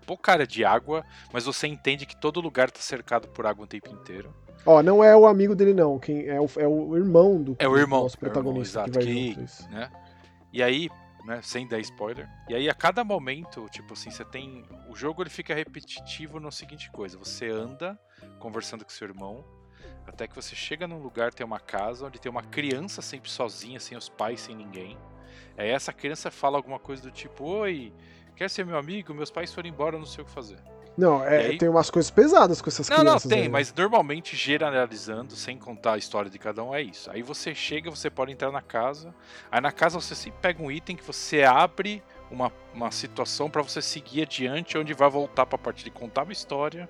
S2: pouca área de água, mas você entende que todo lugar tá cercado por água o tempo inteiro.
S1: Ó, não é o amigo dele, não. Quem é o, é o irmão do,
S2: É o irmão,
S1: nosso
S2: é o irmão,
S1: protagonista que vai
S2: que-
S1: isso.
S2: né? E aí, né, sem dar spoiler, e aí a cada momento, tipo assim, você tem. O jogo ele fica repetitivo na seguinte coisa: você anda conversando com seu irmão, até que você chega num lugar, tem uma casa, onde tem uma criança sempre sozinha, sem os pais, sem ninguém. Aí essa criança fala alguma coisa do tipo: Oi, quer ser meu amigo? Meus pais foram embora, não sei o que fazer.
S1: Não, é,
S2: E aí-
S1: tem umas coisas pesadas com essas
S2: Não, não,
S1: crianças.
S2: tem,
S1: aí, né?
S2: mas normalmente generalizando, sem contar a história de cada um, é isso. Aí você chega, você pode entrar na casa. Aí na casa você sempre pega um item que você abre uma, uma situação pra você seguir adiante, onde vai voltar pra parte de contar uma história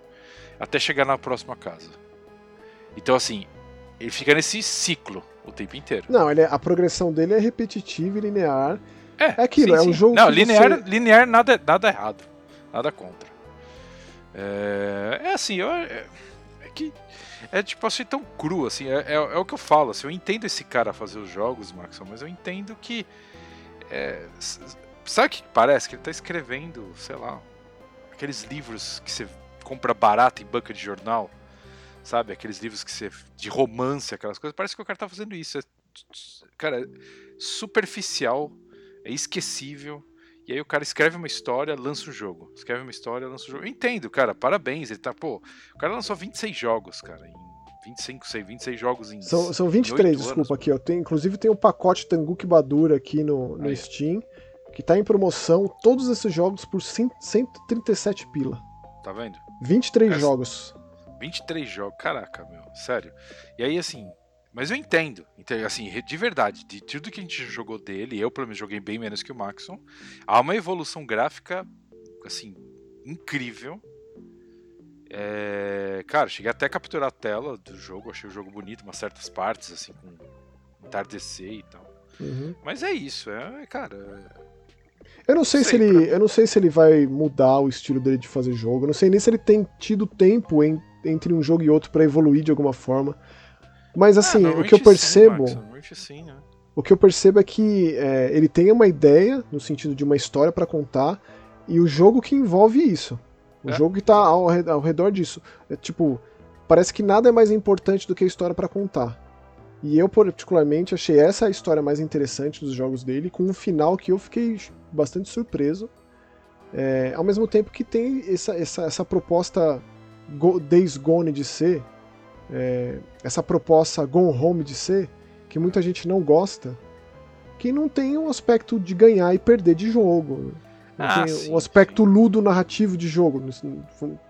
S2: até chegar na próxima casa. Então, assim, ele fica nesse ciclo o tempo inteiro.
S1: Não, ele é- a progressão dele é repetitiva e linear.
S2: É,
S1: É aquilo, é um jogo
S2: Não,
S1: que
S2: linear,
S1: você-
S2: linear nada, nada errado. Nada contra. É, é assim, eu, é- que é tipo assim tão cru, assim, é, é, é, o que eu falo, assim, eu entendo esse cara fazer os jogos, Maxon, mas eu entendo que. É, sabe o que parece? Que ele tá escrevendo, sei lá, aqueles livros que você compra barato em banca de jornal, sabe? Aqueles livros que você. de romance, aquelas coisas. Parece que o cara tá fazendo isso. É, cara, superficial, é esquecível. E aí o cara escreve uma história, lança o jogo. Escreve uma história, lança o jogo. Eu entendo, cara, parabéns. Ele tá, pô, o cara lançou 26 jogos, cara, em 25, sei, 26 jogos em
S1: São, são 23, desculpa, anos. aqui, ó. Tem, inclusive tem o um pacote Tanguki Badura aqui no, no Steam, que tá em promoção, todos esses jogos por 137 pila.
S2: Tá vendo?
S1: 23 Essa... jogos.
S2: 23 jogos, caraca, meu, sério. E aí, assim, mas eu entendo, assim, de verdade, de tudo que a gente jogou dele, eu pelo menos joguei bem menos que o Maxon, há uma evolução gráfica, assim, incrível. É, cara, cheguei até a capturar a tela do jogo, achei o jogo bonito, umas certas partes, assim, com entardecer e tal. Uhum. Mas é isso, é, cara.
S1: Eu não sei, sei se ele, pra... eu não sei se ele vai mudar o estilo dele de fazer jogo. Eu não sei nem se ele tem tido tempo em, entre um jogo e outro para evoluir de alguma forma. Mas ah, assim, o que eu percebo. Sim, Max, sim, né? O que eu percebo é que é, ele tem uma ideia, no sentido de uma história para contar, e o jogo que envolve isso. O é. jogo que tá ao, ao redor disso. É, tipo, parece que nada é mais importante do que a história para contar. E eu, particularmente, achei essa a história mais interessante dos jogos dele, com um final que eu fiquei bastante surpreso. É, ao mesmo tempo que tem essa, essa, essa proposta Days Gone de ser, é, essa proposta Gone Home de ser, que muita gente não gosta, que não tem um aspecto de ganhar e perder de jogo. Não ah, tem sim, um aspecto sim. ludo narrativo de jogo,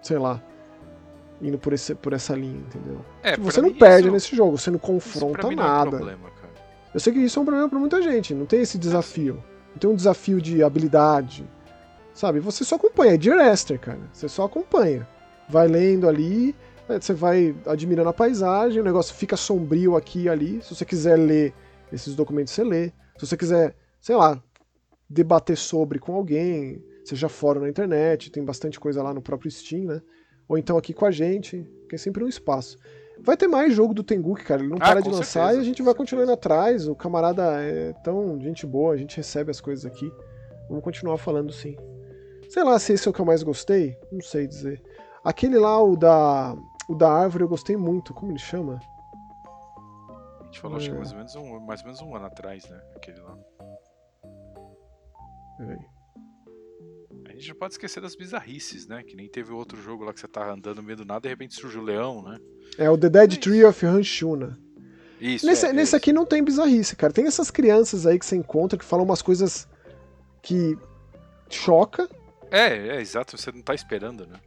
S1: sei lá. Indo por, esse, por essa linha, entendeu? É, você não perde isso, nesse jogo, você não confronta não nada. É um problema, eu sei que isso é um problema para muita gente, não tem esse desafio. Não tem um desafio de habilidade. Sabe? Você só acompanha, é Dear Esther, cara. Você só acompanha. Vai lendo ali, é, você vai admirando a paisagem, o negócio fica sombrio aqui e ali. Se você quiser ler esses documentos, você lê. Se você quiser, sei lá, debater sobre com alguém, seja fora na internet, tem bastante coisa lá no próprio Steam, né? Ou então aqui com a gente, que é sempre um espaço. Vai ter mais jogo do Tenguki, cara. Ele não ah, para de lançar certeza, e a gente vai continuando atrás. O camarada é tão gente boa, a gente recebe as coisas aqui. Vamos continuar falando sim. Sei lá se esse é o que eu mais gostei, não sei dizer. Aquele lá, o da o da árvore eu gostei muito. Como ele chama?
S2: A gente falou, é... acho que é. mais ou, menos um, mais ou menos um ano atrás, né? Aquele lá. Peraí. A gente não pode esquecer das bizarrices, né? Que nem teve outro jogo lá que você tá andando no meio do nada e de repente surge o leão, né?
S1: É o The Dead é Tree of Hanshuna. Isso. Nesse, é, nesse é aqui não tem bizarrice, cara. Tem essas crianças aí que você encontra que falam umas coisas que choca.
S2: É, é, exato, você não tá esperando, né?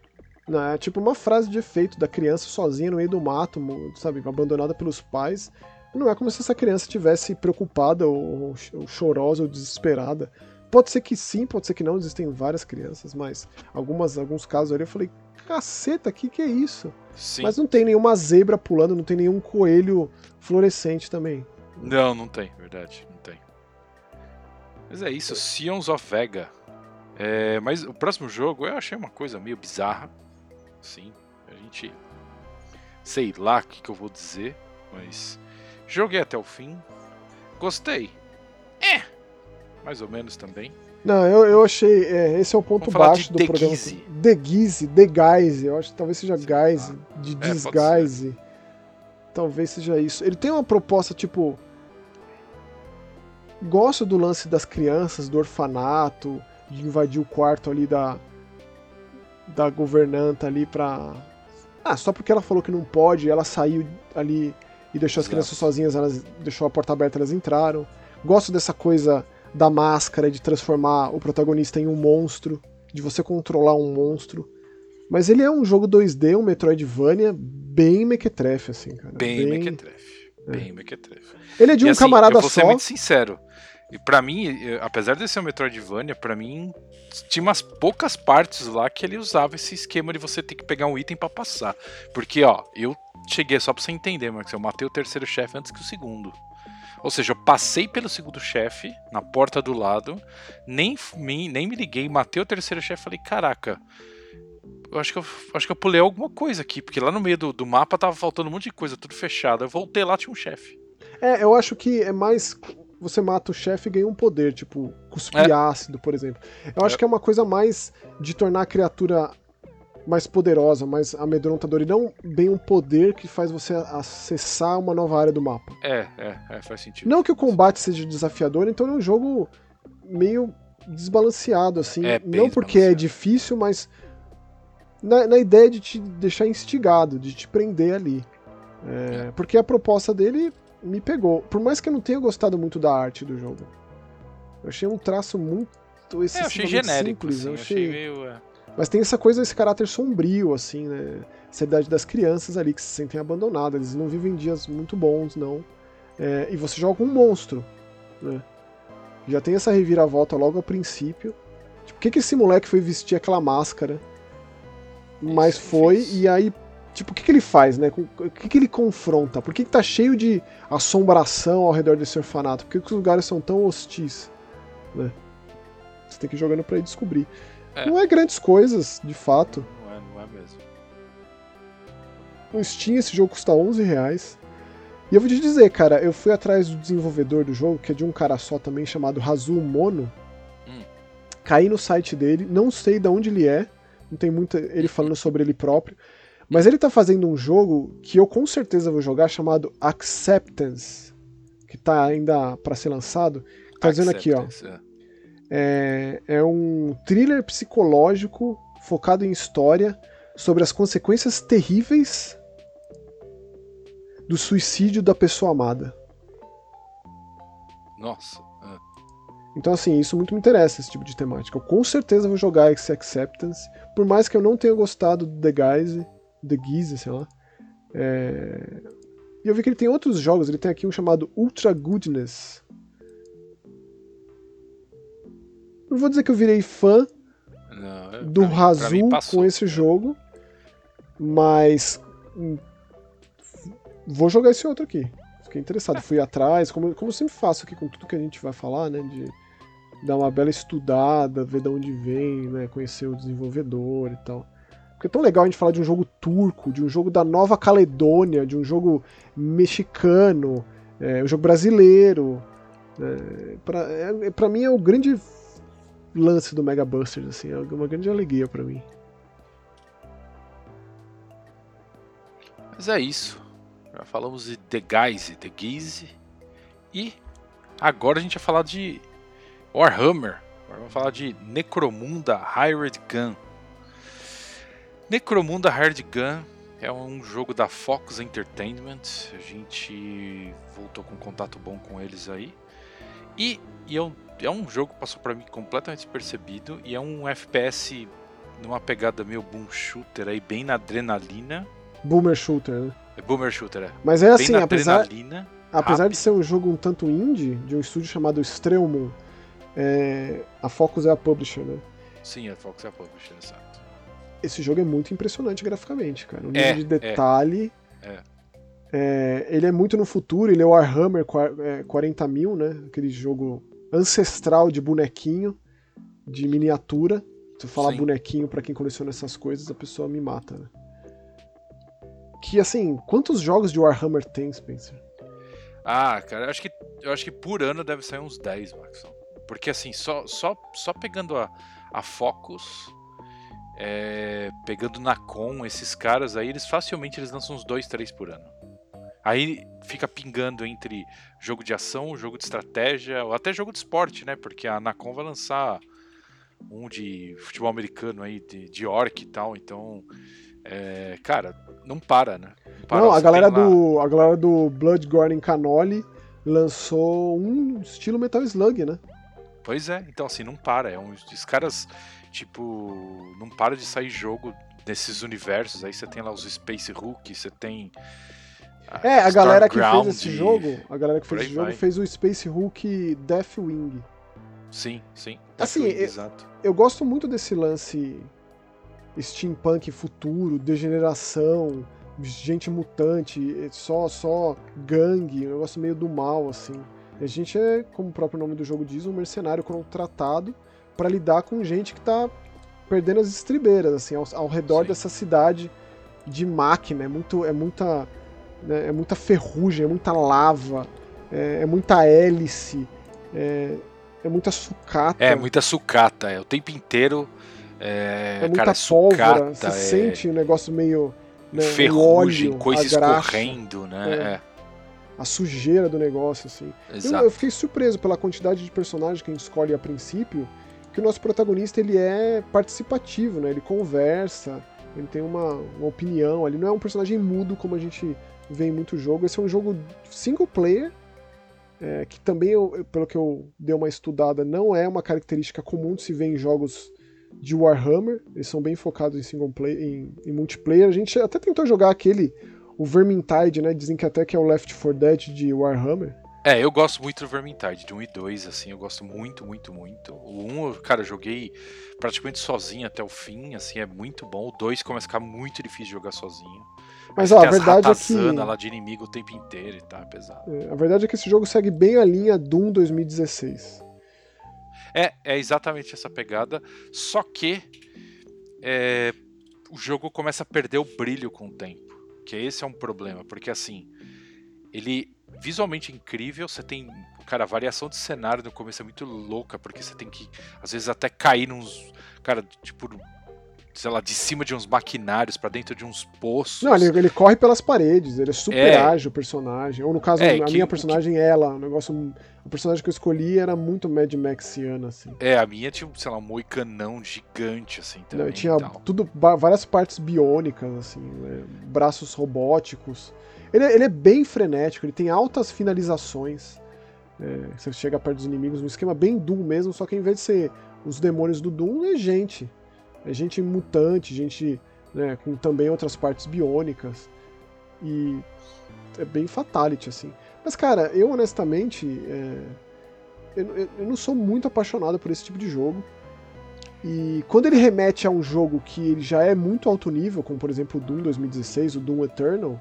S1: É tipo uma frase de efeito da criança sozinha no meio do mato, sabe, abandonada pelos pais. Não é como se essa criança tivesse preocupada ou, ou chorosa ou desesperada. Pode ser que sim, pode ser que não, existem várias crianças, mas algumas, alguns casos ali eu falei, caceta, que que é isso? Sim. Mas não tem nenhuma zebra pulando, não tem nenhum coelho fluorescente também.
S2: Não, não tem, verdade, não tem. Mas é isso, Sions of Vega. É, mas o próximo jogo eu achei uma coisa meio bizarra. Sim, a gente. Sei lá o que, que eu vou dizer, mas. Joguei até o fim. Gostei. É! Mais ou menos também.
S1: Não, eu, eu achei. É, esse é o ponto baixo do programa. Guise. The Guise, The Guise. Eu acho que talvez seja Guise, de é. Talvez seja isso. Ele tem uma proposta tipo. Gosto do lance das crianças, do orfanato, de invadir o quarto ali da, da governanta ali pra. Ah, só porque ela falou que não pode, ela saiu ali e deixou as crianças sozinhas, elas deixou a porta aberta, elas entraram. Gosto dessa coisa da máscara, de transformar o protagonista em um monstro, de você controlar um monstro. Mas ele é um jogo 2D, um Metroidvania bem mequetrefe, assim, cara.
S2: Bem, bem... mequetrefe. É. Bem mequetrefe.
S1: Ele é de um assim, camarada
S2: eu vou
S1: só.
S2: ser muito sincero. E para mim, apesar de ser um Metroidvania, para mim tinha umas poucas partes lá que ele usava esse esquema de você ter que pegar um item para passar. Porque, ó, eu cheguei só pra você entender, Max, eu matei o terceiro chefe antes que o segundo. Ou seja, eu passei pelo segundo chefe, na porta do lado, nem, nem me liguei, matei o terceiro chefe e falei, caraca, eu acho que eu acho que eu pulei alguma coisa aqui, porque lá no meio do, do mapa tava faltando um monte de coisa, tudo fechado. Eu voltei lá, tinha um chefe.
S1: É, eu acho que é mais. Você mata o chefe e ganha um poder, tipo, cuspir
S2: É.
S1: ácido, por exemplo. Eu acho
S2: É.
S1: que é uma coisa mais de tornar a criatura mais poderosa, mais amedrontadora, e não bem um poder que faz você acessar uma nova área do mapa.
S2: É, é, é, faz sentido.
S1: Não que o combate seja desafiador, então é um jogo meio desbalanceado, assim.
S2: É,
S1: não porque é difícil, mas na, na ideia de te deixar instigado, de te prender ali. É, Porque a proposta dele me pegou. Por mais que eu não tenha gostado muito da arte do jogo. Eu achei um traço muito
S2: É, eu achei genérico,
S1: simples.
S2: assim,
S1: eu achei...
S2: achei meio... é.
S1: Mas tem essa coisa, esse caráter sombrio, assim, né? Essa idade das crianças ali que se sentem abandonadas. Eles não vivem dias muito bons, não. É, e você joga um monstro, né? Já tem essa reviravolta logo ao princípio. Tipo, por que, que esse moleque foi vestir aquela máscara? Mas
S2: Isso,
S1: foi, e aí, tipo, o que, que ele faz, né? O que, que ele confronta? Por que, que tá cheio de assombração ao redor desse orfanato? Por que, que os lugares são tão hostis? Né? Você tem que ir jogando pra ir descobrir.
S2: É.
S1: Não é grandes coisas, de fato.
S2: Não é, não é mesmo.
S1: No Steam esse jogo custa 11 reais. E eu vou te dizer, cara, eu fui atrás do desenvolvedor do jogo, que é de um cara só também, chamado Razul Mono.
S2: Hum.
S1: Caí no site dele, não sei de onde ele é, não tem muito ele *laughs* falando sobre ele próprio. Mas ele tá fazendo um jogo que eu com certeza vou jogar, chamado Acceptance, que tá ainda pra ser lançado. Tá dizendo aqui, ó.
S2: É.
S1: É, é um thriller psicológico focado em história sobre as consequências terríveis do suicídio da pessoa amada.
S2: Nossa. é.
S1: Então, assim, isso muito me interessa, esse tipo de temática. Eu com certeza vou jogar esse Acceptance, por mais que eu não tenha gostado do The Guise, The Guise, sei lá. É, E eu vi que ele tem outros jogos, ele tem aqui um chamado Ultra Goodness. Não vou dizer que eu virei fã,
S2: Não,
S1: do
S2: passou.
S1: com esse jogo, mas hum, vou jogar esse outro aqui. Fiquei interessado, fui atrás, como, como eu sempre faço aqui com tudo que a gente vai falar, né? De dar uma bela estudada, ver de onde vem, né? Conhecer o desenvolvedor e tal. Porque é tão legal a gente falar de um jogo turco, de um jogo da Nova Caledônia, de um jogo mexicano, é, um jogo brasileiro. É, pra, é, pra mim é o grande lance do Mega Busters, assim, é uma grande alegria pra mim.
S2: Mas é isso. Já falamos de The Guise, The Guise. E agora a gente vai falar de Warhammer. Agora vamos falar de Necromunda Hired Gun. Necromunda Hired Gun é um jogo da Focus Entertainment. A gente voltou com contato bom com eles aí. E, e é, um, é um jogo que passou para mim completamente despercebido. E é um FPS numa pegada meio boom shooter aí, bem na adrenalina.
S1: Boomer Shooter, né?
S2: É Boomer Shooter, é.
S1: Mas é assim,
S2: na
S1: apesar,
S2: adrenalina.
S1: apesar de ser um jogo um tanto indie, de um estúdio chamado Strelmon, é, a Focus é a publisher, né?
S2: Sim, é Fox é a Publisher, exato.
S1: Esse jogo é muito impressionante graficamente, cara. O nível
S2: É,
S1: de
S2: é.
S1: detalhe.
S2: É.
S1: É, ele é muito no futuro, ele é o Warhammer qua- é, 40 mil, né? Aquele jogo ancestral de bonequinho, de miniatura. Se eu falar
S2: Sim.
S1: bonequinho pra quem coleciona essas coisas, a pessoa me mata, né? Que assim, quantos jogos de Warhammer tem, Spencer?
S2: Ah, cara, eu acho que, eu acho que por ano deve sair uns 10, Maxon. Porque assim, só, só, só pegando a, a Focus, é, pegando na Com, esses caras aí, eles facilmente eles lançam uns 2, 3 por ano. Aí fica pingando entre jogo de ação, jogo de estratégia, ou até jogo de esporte, né? Porque a Nacon vai lançar um de futebol americano aí, de, de orc e tal, então. é, cara, não para, né? para.
S1: Não, a galera, do, a galera do Blood Gordon Canoli lançou um estilo Metal Slug, né?
S2: Pois é, então assim, não para. É um, os caras, tipo, não para de sair jogo desses universos. Aí você tem lá os Space Hulk, você tem.
S1: É, a galera que fez esse jogo, a galera que fez esse jogo
S2: vai.
S1: fez o Space Hulk Deathwing.
S2: Sim, sim.
S1: Assim, eu-
S2: exato.
S1: Eu gosto muito desse lance steampunk futuro, degeneração, gente mutante, só só gangue, um negócio meio do mal assim. A gente é, como o próprio nome do jogo diz, um mercenário contratado pra lidar com gente que tá perdendo as estribeiras, assim, ao, ao redor
S2: Sim.
S1: dessa cidade de máquina. É, muito, é muita. né, é muita ferrugem, é muita lava, é, é muita hélice, é, é muita sucata.
S2: É, muita sucata, é o tempo inteiro. É,
S1: é muita
S2: cara, é
S1: pólvora,
S2: sucata,
S1: você
S2: é
S1: sente um negócio meio. Né, o
S2: ferrugem,
S1: óleo,
S2: coisa escorrendo, né?
S1: É. A sujeira do negócio, assim. Eu, eu fiquei surpreso pela quantidade de personagens que a gente escolhe a princípio, que o nosso protagonista ele é participativo, né? Ele conversa, ele tem uma, uma opinião ali. Não é um personagem mudo como a gente vê em muito jogo. Esse é um jogo single player, é, que também, eu- pelo que eu dei uma estudada, não é uma característica comum de se ver em jogos de Warhammer. Eles são bem focados em single player, em, em multiplayer. A gente até tentou jogar aquele, o Vermintide, né? Dizem que até que é o Left 4 Dead de Warhammer.
S2: É, eu gosto muito do Vermintide, de 1 e 2, assim, eu gosto muito, muito, muito. O 1, eu, cara, eu joguei praticamente sozinho até o fim, assim, é muito bom. O 2 começa a ficar muito difícil de jogar sozinho.
S1: Mas, ó, a verdade é que-
S2: lá de inimigo o tempo inteiro e tá, pesado.
S1: É, a verdade é que esse jogo segue bem a linha Doom 2016.
S2: É, é exatamente essa pegada, só que é, o jogo começa a perder o brilho com o tempo. Que esse é um problema, porque assim, ele visualmente é incrível, você tem. Cara, a variação de cenário no começo é muito louca, porque você tem que, às vezes, até cair nos. Cara, tipo, sei lá, de cima de uns maquinários pra dentro de uns poços.
S1: Não, ele, ele corre pelas paredes, ele é super
S2: É.
S1: ágil o personagem. Ou no caso,
S2: É,
S1: a
S2: que-
S1: minha
S2: o que-
S1: personagem, ela, o negócio. O personagem que eu escolhi era muito Mad Maxiana, assim.
S2: É, a minha tinha, sei lá, um moicanão gigante, assim,
S1: Não,
S2: também.
S1: tinha
S2: e tal.
S1: tudo, várias partes biônicas, assim, né, braços robóticos. Ele, é- ele é bem frenético, ele tem altas finalizações. É, você chega perto dos inimigos, um esquema bem Doom mesmo, só que em vez de ser os demônios do Doom, é gente. É gente mutante, gente né, com também outras partes biônicas. E é bem fatality, assim. Mas, cara, eu honestamente. é, eu, eu- eu não sou muito apaixonado por esse tipo de jogo. E quando ele remete a um jogo que ele já é muito alto nível, como por exemplo o Doom 2016, o Doom Eternal,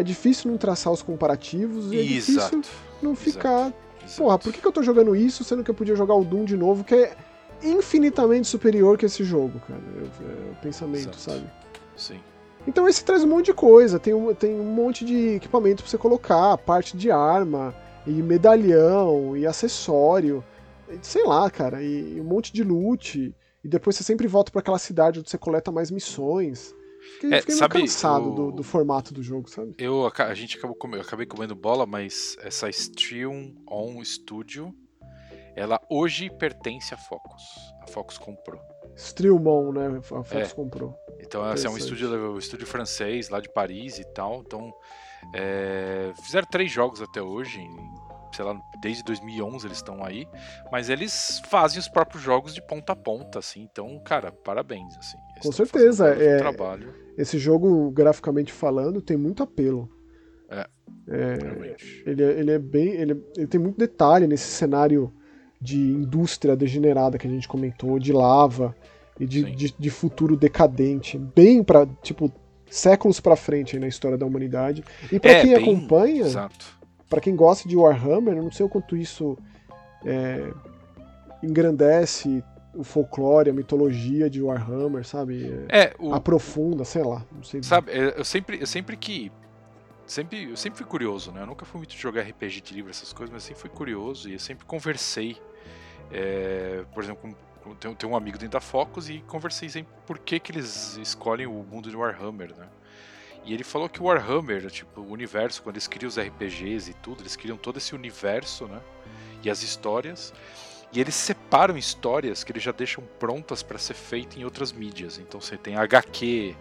S1: é difícil não traçar os comparativos e é difícil
S2: Exato.
S1: não ficar.
S2: exato.
S1: Porra, por que, que eu tô jogando isso sendo que eu podia jogar o Doom de novo, que é infinitamente superior que esse jogo, cara? É, é o pensamento,
S2: Exato.
S1: sabe?
S2: Sim.
S1: Então esse traz um monte de coisa, tem um, tem um monte de equipamento pra você colocar, parte de arma, e medalhão, e acessório, e sei lá, cara, e, e um monte de loot, e depois você sempre volta pra aquela cidade onde você coleta mais missões. Fiquei,
S2: É,
S1: fiquei
S2: sabe,
S1: cansado
S2: o-
S1: do, do formato do jogo, sabe?
S2: Eu, a gente acabou come- eu acabei comendo bola, mas essa Stream On Studio, ela hoje pertence à Focus. A Focus comprou.
S1: Streamon, né? A Fox
S2: É.
S1: comprou.
S2: Então, assim, é um estúdio, um estúdio francês lá de Paris e tal. Então, é, fizeram três jogos até hoje. Sei lá, desde 2011 eles estão aí. Mas eles fazem os próprios jogos de ponta a ponta, assim. Então, cara, parabéns, assim. Eles
S1: Com certeza, é-
S2: trabalho,
S1: Esse jogo, graficamente falando, tem muito apelo.
S2: É.
S1: É,
S2: realmente.
S1: ele, é, ele é bem. Ele, ele tem muito detalhe nesse cenário de indústria degenerada que a gente comentou, de lava e de, de, de futuro decadente. Bem pra, tipo, séculos pra frente aí na história da humanidade. E pra
S2: É,
S1: quem
S2: bem-
S1: acompanha, pra quem gosta de Warhammer, eu não sei o quanto isso é, engrandece o folclore, a mitologia de Warhammer, sabe? É,
S2: É, o,
S1: aprofunda, sei lá, não sei.
S2: Sabe, eu sempre, eu sempre que. Sempre, eu sempre fui curioso, né? Eu nunca fui muito jogar RPG de livro, essas coisas, mas sempre fui curioso e eu sempre conversei. é, por exemplo, com, tem um amigo dentro da Focus e conversei sempre por que, que eles escolhem o mundo de Warhammer, né? E ele falou que o Warhammer, tipo, o universo, quando eles criam os RPGs e tudo, eles criam todo esse universo, né? E as histórias. E eles separam histórias que eles já deixam prontas para ser feitas em outras mídias. Então você tem HQ,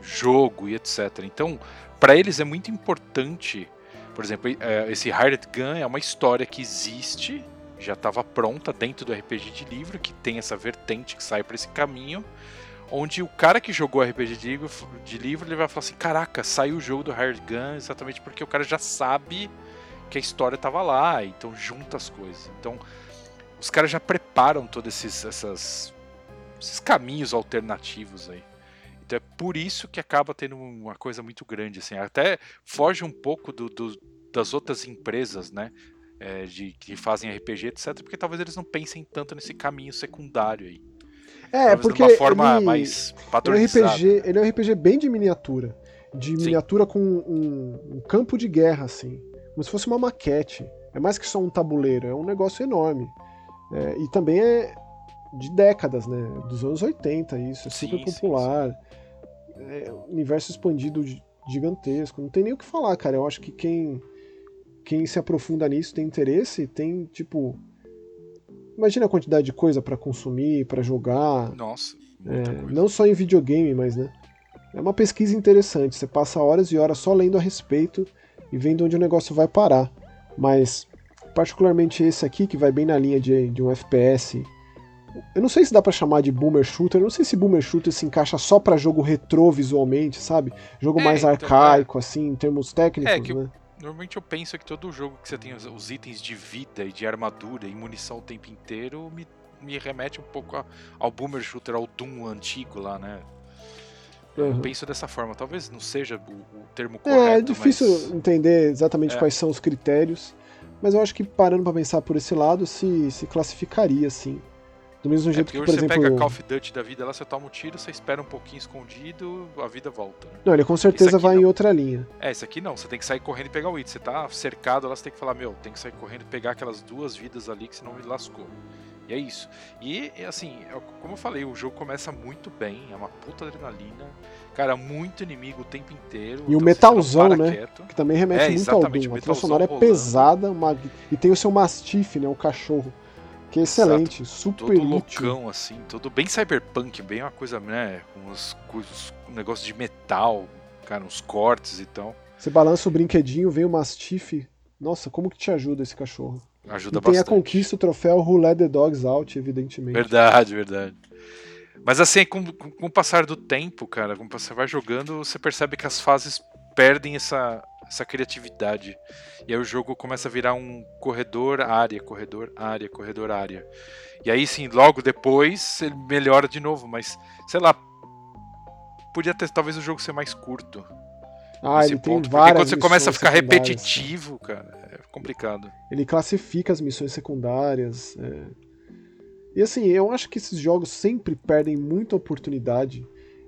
S2: jogo e etc. Então, para eles é muito importante, por exemplo, eh, esse Hired Gun é uma história que existe, já estava pronta dentro do RPG de livro, que tem essa vertente que sai para esse caminho, onde o cara que jogou RPG de livro, de livro, ele vai falar assim: "Caraca, saiu o jogo do Hired Gun", exatamente porque o cara já sabe que a história estava lá, então junta as coisas. Então, os caras já preparam todos esses essas esses caminhos alternativos aí. Então é por isso que acaba tendo uma coisa muito grande, assim. Até foge um pouco do, do- das outras empresas, né? é, de, que fazem RPG, etc. Porque talvez eles não pensem tanto nesse caminho secundário aí.
S1: É,
S2: talvez
S1: porque
S2: de uma forma
S1: ele,
S2: mais
S1: ele é um. RPG, ele é um RPG bem de miniatura. De
S2: Sim.
S1: miniatura com um, um campo de guerra, assim. Como se fosse uma maquete. É mais que só um tabuleiro, é um negócio enorme. É, e também é de décadas, né? Dos anos 80, isso. É super
S2: Sim, sim,
S1: popular. É universo expandido gi- gigantesco. Não tem nem o que falar, cara. Eu acho que quem, quem se aprofunda nisso, tem interesse, tem, tipo. Imagina a quantidade de coisa pra consumir, pra jogar.
S2: Nossa,
S1: É, não só em videogame, mas né. É uma pesquisa interessante. Você passa horas e horas só lendo a respeito e vendo onde o negócio vai parar. Mas, particularmente esse aqui, que vai bem na linha de, de um FPS. Eu não sei se dá pra chamar de boomer shooter. Eu não sei se boomer shooter se encaixa só pra jogo retrô visualmente, sabe? Jogo
S2: É,
S1: mais
S2: então,
S1: arcaico, assim, em termos técnicos,
S2: É, que eu-
S1: né?
S2: Normalmente eu penso que todo jogo que você tem os, os itens de vida e de armadura e munição o tempo inteiro me, me remete um pouco a- ao boomer shooter, ao Doom antigo lá, né? Eu
S1: Uhum.
S2: penso dessa forma. Talvez não seja o, o termo
S1: É,
S2: correto,
S1: é difícil
S2: mas...
S1: entender exatamente
S2: É.
S1: quais são os critérios, mas eu acho que parando pra pensar por esse lado, se, se classificaria assim. Do mesmo
S2: É
S1: jeito
S2: porque
S1: que, por
S2: você
S1: exemplo.
S2: pega Call of Duty da vida lá, você toma um tiro, você espera um pouquinho escondido, a vida volta. né?
S1: Não, ele com certeza vai em
S2: não.
S1: outra linha.
S2: É, esse aqui não, você tem que sair correndo e pegar o item. Você tá cercado lá, você tem que falar, meu, tem que sair correndo e pegar aquelas duas vidas ali que senão me lascou. E é isso. E, e, assim, é como eu falei, o jogo começa muito bem, é uma puta adrenalina. Cara, muito inimigo o tempo inteiro.
S1: E o
S2: então você
S1: metalzão, né?
S2: quieto.
S1: Que também remete
S2: É,
S1: muito ao Doom.
S2: o
S1: A trilha sonora é pesada uma- e tem o seu mastiff, né? O cachorro. Que é excelente, super
S2: Todo
S1: útil.
S2: loucão, assim, todo bem cyberpunk, bem uma coisa, né? Com os, coisas- um negócio de metal, cara, uns cortes e tal.
S1: Você balança o brinquedinho, vem o mastiff. Nossa, como que te ajuda esse cachorro?
S2: Ajuda
S1: e tem
S2: bastante.
S1: a conquista, o troféu Who Let the Dogs Out, evidentemente.
S2: Verdade, verdade. Mas assim, com, com, com o passar do tempo, cara, com você vai jogando, você percebe que as fases perdem essa, essa criatividade. E aí o jogo começa a virar um corredor, área, corredor, área, corredor, área. E aí sim, logo depois ele melhora de novo, mas sei lá. Podia ter talvez o jogo ser mais curto.
S1: Ah, ele tem
S2: ponto, porque
S1: várias
S2: quando você começa a ficar repetitivo, cara, é complicado.
S1: Ele classifica as missões secundárias. é. E assim, eu acho que esses jogos sempre perdem muita oportunidade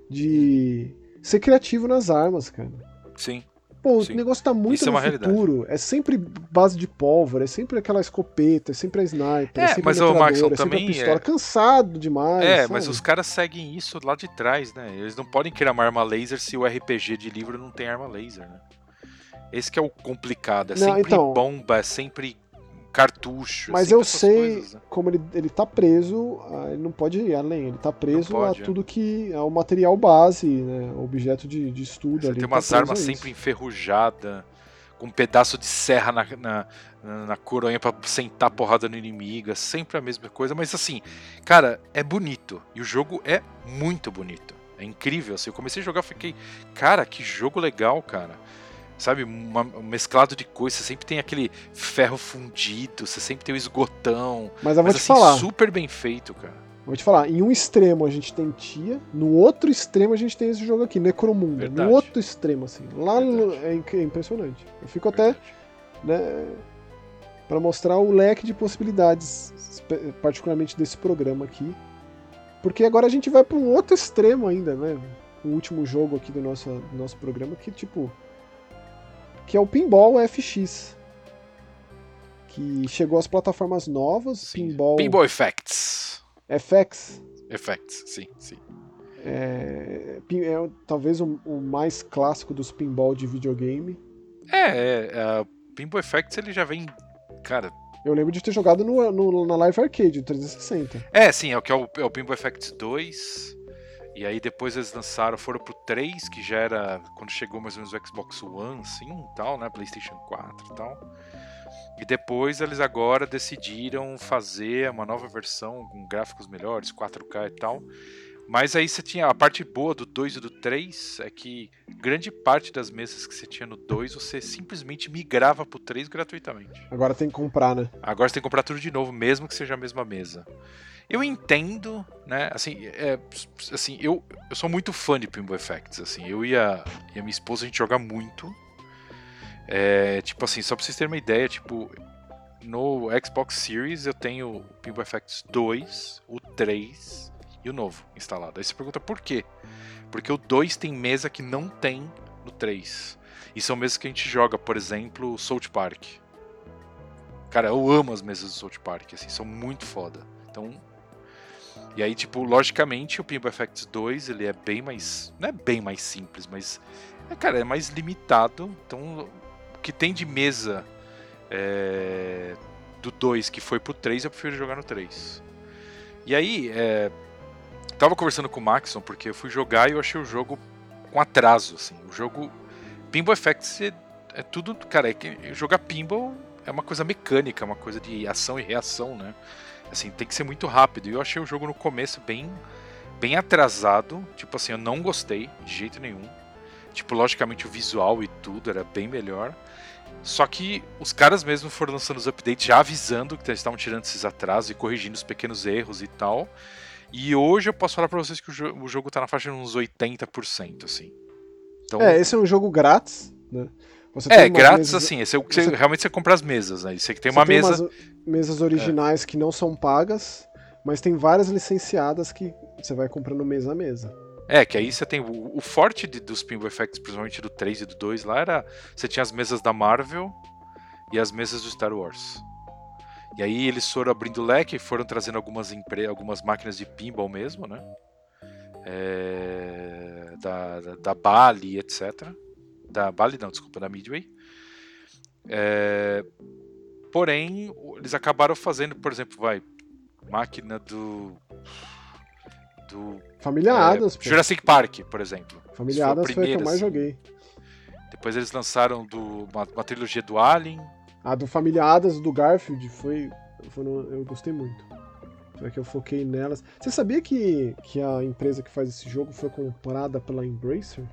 S1: de ser criativo nas armas, cara.
S2: Sim.
S1: Pô,
S2: Sim.
S1: o negócio tá muito
S2: Isso é
S1: no
S2: realidade.
S1: futuro. É sempre base de pólvora, é sempre aquela escopeta, é sempre a sniper, é,
S2: É,
S1: sempre
S2: mas,
S1: a metralhadora,
S2: Maxon,
S1: é sempre
S2: também
S1: a pistola.
S2: é-
S1: Cansado demais.
S2: É,
S1: sabe?
S2: mas os caras seguem isso lá de trás, né? Eles não podem criar uma arma laser se o RPG de livro não tem arma laser, né? Esse que é o complicado, é
S1: Não,
S2: sempre
S1: então-
S2: bomba, é sempre cartucho.
S1: Mas
S2: sempre
S1: eu sei
S2: coisas, né?
S1: como ele, ele tá preso, ah, ele não pode ir além, ele tá preso
S2: pode,
S1: a
S2: é.
S1: tudo que é o material base, né? Objeto de, de estudo
S2: Você
S1: ali.
S2: tem
S1: tá
S2: umas
S1: preso
S2: armas sempre enferrujadas, com um pedaço de serra na, na, na- coronha pra sentar porrada no inimigo, é sempre a mesma coisa, mas assim, cara, é bonito. E o jogo é muito bonito. É incrível, assim, eu comecei a jogar, fiquei, cara, que jogo legal, cara. Sabe, uma- um mesclado de coisas, você sempre tem aquele ferro fundido, você sempre tem o esgotão.
S1: Mas eu vou
S2: mas
S1: te
S2: assim,
S1: falar,
S2: super bem feito, cara.
S1: vou te falar, em um extremo a gente tem Tia, no outro extremo a gente tem esse jogo aqui, Necromunda.
S2: Verdade.
S1: No outro extremo, assim. Lá no- é, é impressionante. Eu fico até,
S2: Verdade.
S1: né, para mostrar o leque de possibilidades, particularmente desse programa aqui. Porque agora a gente vai para um outro extremo ainda, né? O último jogo aqui do nosso, do nosso programa, que tipo. Que é o Pinball FX. Que chegou às plataformas novas,
S2: Sim.
S1: Pinball,
S2: Pinball Effects.
S1: FX.
S2: Effects, sim, sim.
S1: É, é talvez o, o mais clássico dos pinball de videogame.
S2: É, é, é, Pinball Effects ele já vem. Cara,
S1: Eu lembro de ter jogado no, no- na Live Arcade, do 360.
S2: é, sim, é o que é o, é o Pinball Effects 2. E aí depois eles lançaram, foram pro 3, que já era quando chegou mais ou menos o Xbox One, assim, tal, né? PlayStation 4 e tal. E depois eles agora decidiram fazer uma nova versão com gráficos melhores, 4K e tal. Mas aí você tinha a parte boa do 2 e do 3 é que grande parte das mesas que você tinha no 2 você simplesmente migrava pro 3 gratuitamente.
S1: Agora tem que comprar, né?
S2: Agora você tem que comprar tudo de novo, mesmo que seja a mesma mesa. Eu entendo, né? Assim, é, assim eu, eu sou muito fã de Pinball Effects. Assim, eu e a, e a minha esposa a gente joga muito. É, tipo assim, só pra vocês terem uma ideia, tipo, no Xbox Series eu tenho o Pinball Effects 2, o 3 e o novo instalado. Aí você pergunta por quê? Porque o 2 tem mesa que não tem no 3. E são mesas que a gente joga, por exemplo, South Park. Cara, eu amo as mesas do South Park, assim, são muito foda. Então. E aí, tipo, logicamente, o Pinball Effects 2 ele é bem mais. Não é bem mais simples, mas. É, cara, é mais limitado. Então, o que tem de mesa é, do 2 que foi pro 3, eu prefiro jogar no 3. E aí, é, tava conversando com o Maxon, porque eu fui jogar e eu achei o jogo com atraso, assim. O jogo. Pinball Effects é, é tudo. Cara, é que jogar pinball é uma coisa mecânica, uma coisa de ação e reação, né? Assim, tem que ser muito rápido. E eu achei o jogo no começo bem, bem atrasado. Tipo assim, eu não gostei de jeito nenhum. Tipo, logicamente o visual e tudo era bem melhor. Só que os caras mesmo foram lançando os updates já avisando que eles estavam tirando esses atrasos e corrigindo os pequenos erros e tal. E hoje eu posso falar pra vocês que o, jo o jogo tá na faixa de uns 80%, assim.
S1: Então... É, esse é um jogo grátis, né?
S2: É, grátis assim, esse é o que você, realmente você compra as mesas, né? Você que tem uma tem mesa.
S1: mesas originais é. que não são pagas, mas tem várias licenciadas que você vai comprando mesa a mesa.
S2: É, que aí você tem. O, o forte de, dos Pinball Effects, principalmente do 3 e do 2 lá, era. Você tinha as mesas da Marvel e as mesas do Star Wars. E aí eles foram abrindo leque e foram trazendo algumas, empre... algumas máquinas de pinball mesmo, né? É... Da, da, da Bali, etc da Bali, não, desculpa, da Midway. É, porém, eles acabaram fazendo, por exemplo, vai, máquina do. do
S1: Família é, Adams.
S2: Jurassic Park, por exemplo.
S1: Família Adams foi a que eu mais assim. joguei.
S2: Depois eles lançaram do, uma, uma, trilogia do Alien.
S1: A do Família Adams do Garfield foi. foi no, eu gostei muito. É que eu foquei nelas. Você sabia que, que a empresa que faz esse jogo foi comprada pela Embracer?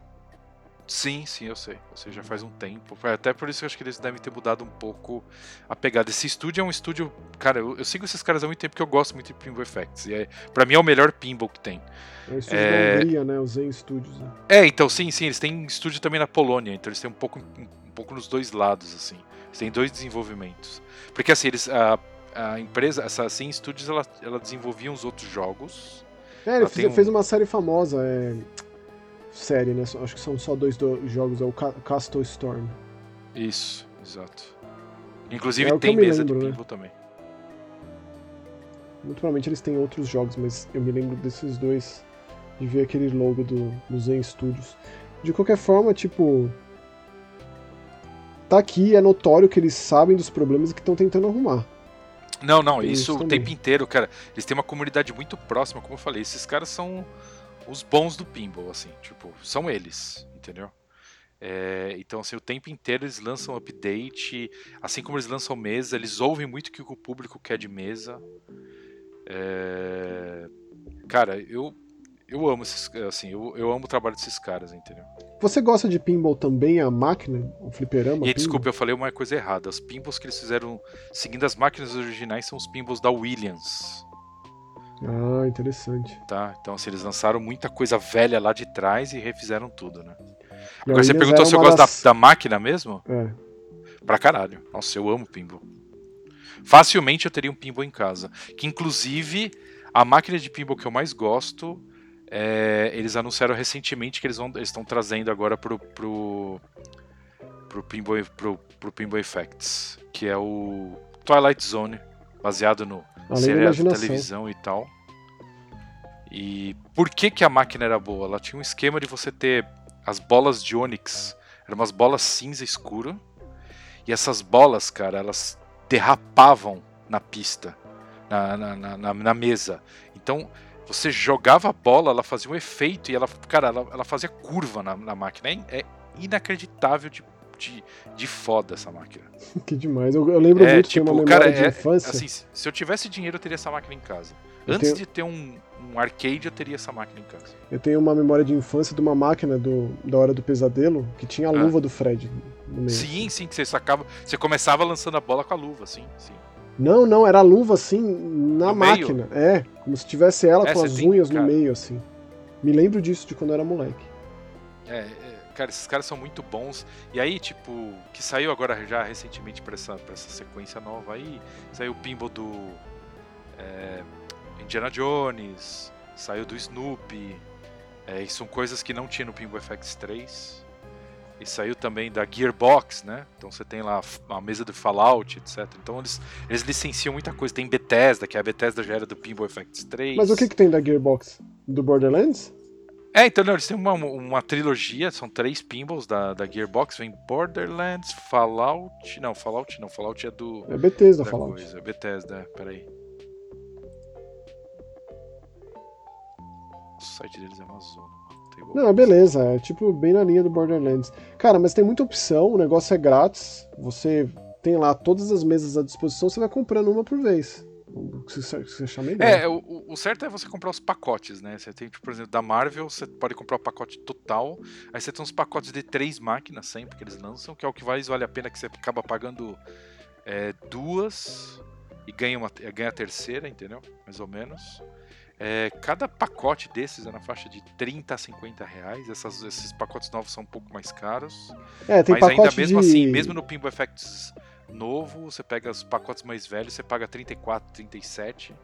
S2: Sim, sim, eu sei. Eu sei, já faz um tempo. Até por isso que eu acho que eles devem ter mudado um pouco a pegada. Esse estúdio é um estúdio. Cara, eu, eu sigo esses caras há muito tempo porque eu gosto muito de Pinball Effects. E é, pra mim é o melhor pinball que tem.
S1: É o estúdio é... da Hungria, né? Os Zen Studios. Né?
S2: É, então sim, sim. Eles têm estúdio também na Polônia. Então eles têm um pouco, um pouco nos dois lados, assim. Eles têm dois desenvolvimentos. Porque assim, eles. A, a empresa, essa Zen Studios, ela, ela desenvolvia uns outros jogos.
S1: É, ele fez, um... fez uma série famosa. É série, né? Acho que são só dois do jogos, é o Castle Storm.
S2: Isso, exato. Inclusive é tem mesa lembro, de né? pinball né? também.
S1: Muito provavelmente eles têm outros jogos, mas eu me lembro desses dois, de ver aquele logo do, do Zen Studios. De qualquer forma, tipo. Tá aqui, é notório que eles sabem dos problemas e que estão tentando arrumar.
S2: Não, não, isso, isso o tempo inteiro, cara. Eles têm uma comunidade muito próxima, como eu falei. Esses caras são os bons do pinball, assim, tipo, são eles, entendeu? É, então, assim, o tempo inteiro eles lançam update, assim como eles lançam mesa, eles ouvem muito o que o público quer de mesa. É, cara, eu eu amo esses, assim, eu, eu amo o trabalho desses caras, entendeu?
S1: Você gosta de pinball também, a máquina, o fliperama?
S2: E desculpa, eu falei uma coisa errada. Os pinballs que eles fizeram seguindo as máquinas originais são os pinballs da Williams.
S1: Ah, interessante.
S2: Tá, então assim, eles lançaram muita coisa velha lá de trás e refizeram tudo, né? Agora você perguntou se eu gosto das... da, da, máquina mesmo?
S1: É.
S2: Pra caralho. Nossa, eu amo pinball. Facilmente eu teria um pinball em casa. Que inclusive, a máquina de pinball que eu mais gosto, é... eles anunciaram recentemente que eles estão trazendo agora pro, pro, pro, pinball, pro, pro Pinball Effects, que é o Twilight Zone, baseado no seriado de televisão e tal. E por que, que a máquina era boa? Ela tinha um esquema de você ter as bolas de Onix, eram umas bolas cinza escuro, e essas bolas, cara, elas derrapavam na pista, na, na, na, na mesa. Então, você jogava a bola, ela fazia um efeito e ela, cara, ela, ela fazia curva na, na máquina. É, é inacreditável de de, de foda essa máquina. *laughs*
S1: que demais. Eu, eu lembro é, muito tipo, de uma memória cara, de é, infância.
S2: Assim, se eu tivesse dinheiro, eu teria essa máquina em casa. Eu Antes tenho... de ter um, um arcade, eu teria essa máquina em casa.
S1: Eu tenho uma memória de infância de uma máquina do, da Hora do Pesadelo que tinha a ah. luva do Fred no meio.
S2: Sim, sim, que você sacava. Você começava lançando a bola com a luva, sim, sim.
S1: Não, não, era a luva assim na no máquina. Meio? É, como se tivesse ela é, com as unhas no meio, assim. Me lembro disso de quando eu era moleque.
S2: É, cara, esses caras são muito bons. E aí, tipo, que saiu agora já recentemente pra essa, pra essa sequência nova aí, saiu o pinball do é, Indiana Jones, saiu do Snoopy. É, e são coisas que não tinha no Pinball FX 3. E saiu também da Gearbox, né? Então você tem lá a mesa do Fallout, etc. Então eles, eles licenciam muita coisa. Tem Bethesda, que a Bethesda já era do Pinball FX 3.
S1: Mas o que, que tem da Gearbox? Do Borderlands?
S2: É, então não, eles têm uma, uma trilogia, são três pinballs da, da Gearbox, vem Borderlands, Fallout. Não, Fallout não, Fallout é do.
S1: É Bethesda, Fallout.
S2: Coisa. É Bethesda, é, peraí. O site deles é uma zona, mano.
S1: Não, beleza, é tipo bem na linha do Borderlands. Cara, mas tem muita opção, o negócio é grátis, você tem lá todas as mesas à disposição, você vai comprando uma por vez. O que você achar melhor.
S2: É, o, o, certo é você comprar os pacotes, né? Você tem, tipo, por exemplo, da Marvel, você pode comprar o pacote total. Aí você tem uns pacotes de três máquinas sempre que eles lançam, que é o que mais vale a pena, que você acaba pagando é, duas e ganha, uma, ganha a terceira, entendeu? Mais ou menos. É, cada pacote desses é na faixa de 30 a 50 reais. Essas, esses pacotes novos são um pouco mais caros.
S1: É, tem
S2: mas ainda mesmo
S1: de...
S2: assim, mesmo no Pinball Effects novo, você pega os pacotes mais velhos, você paga 34, 37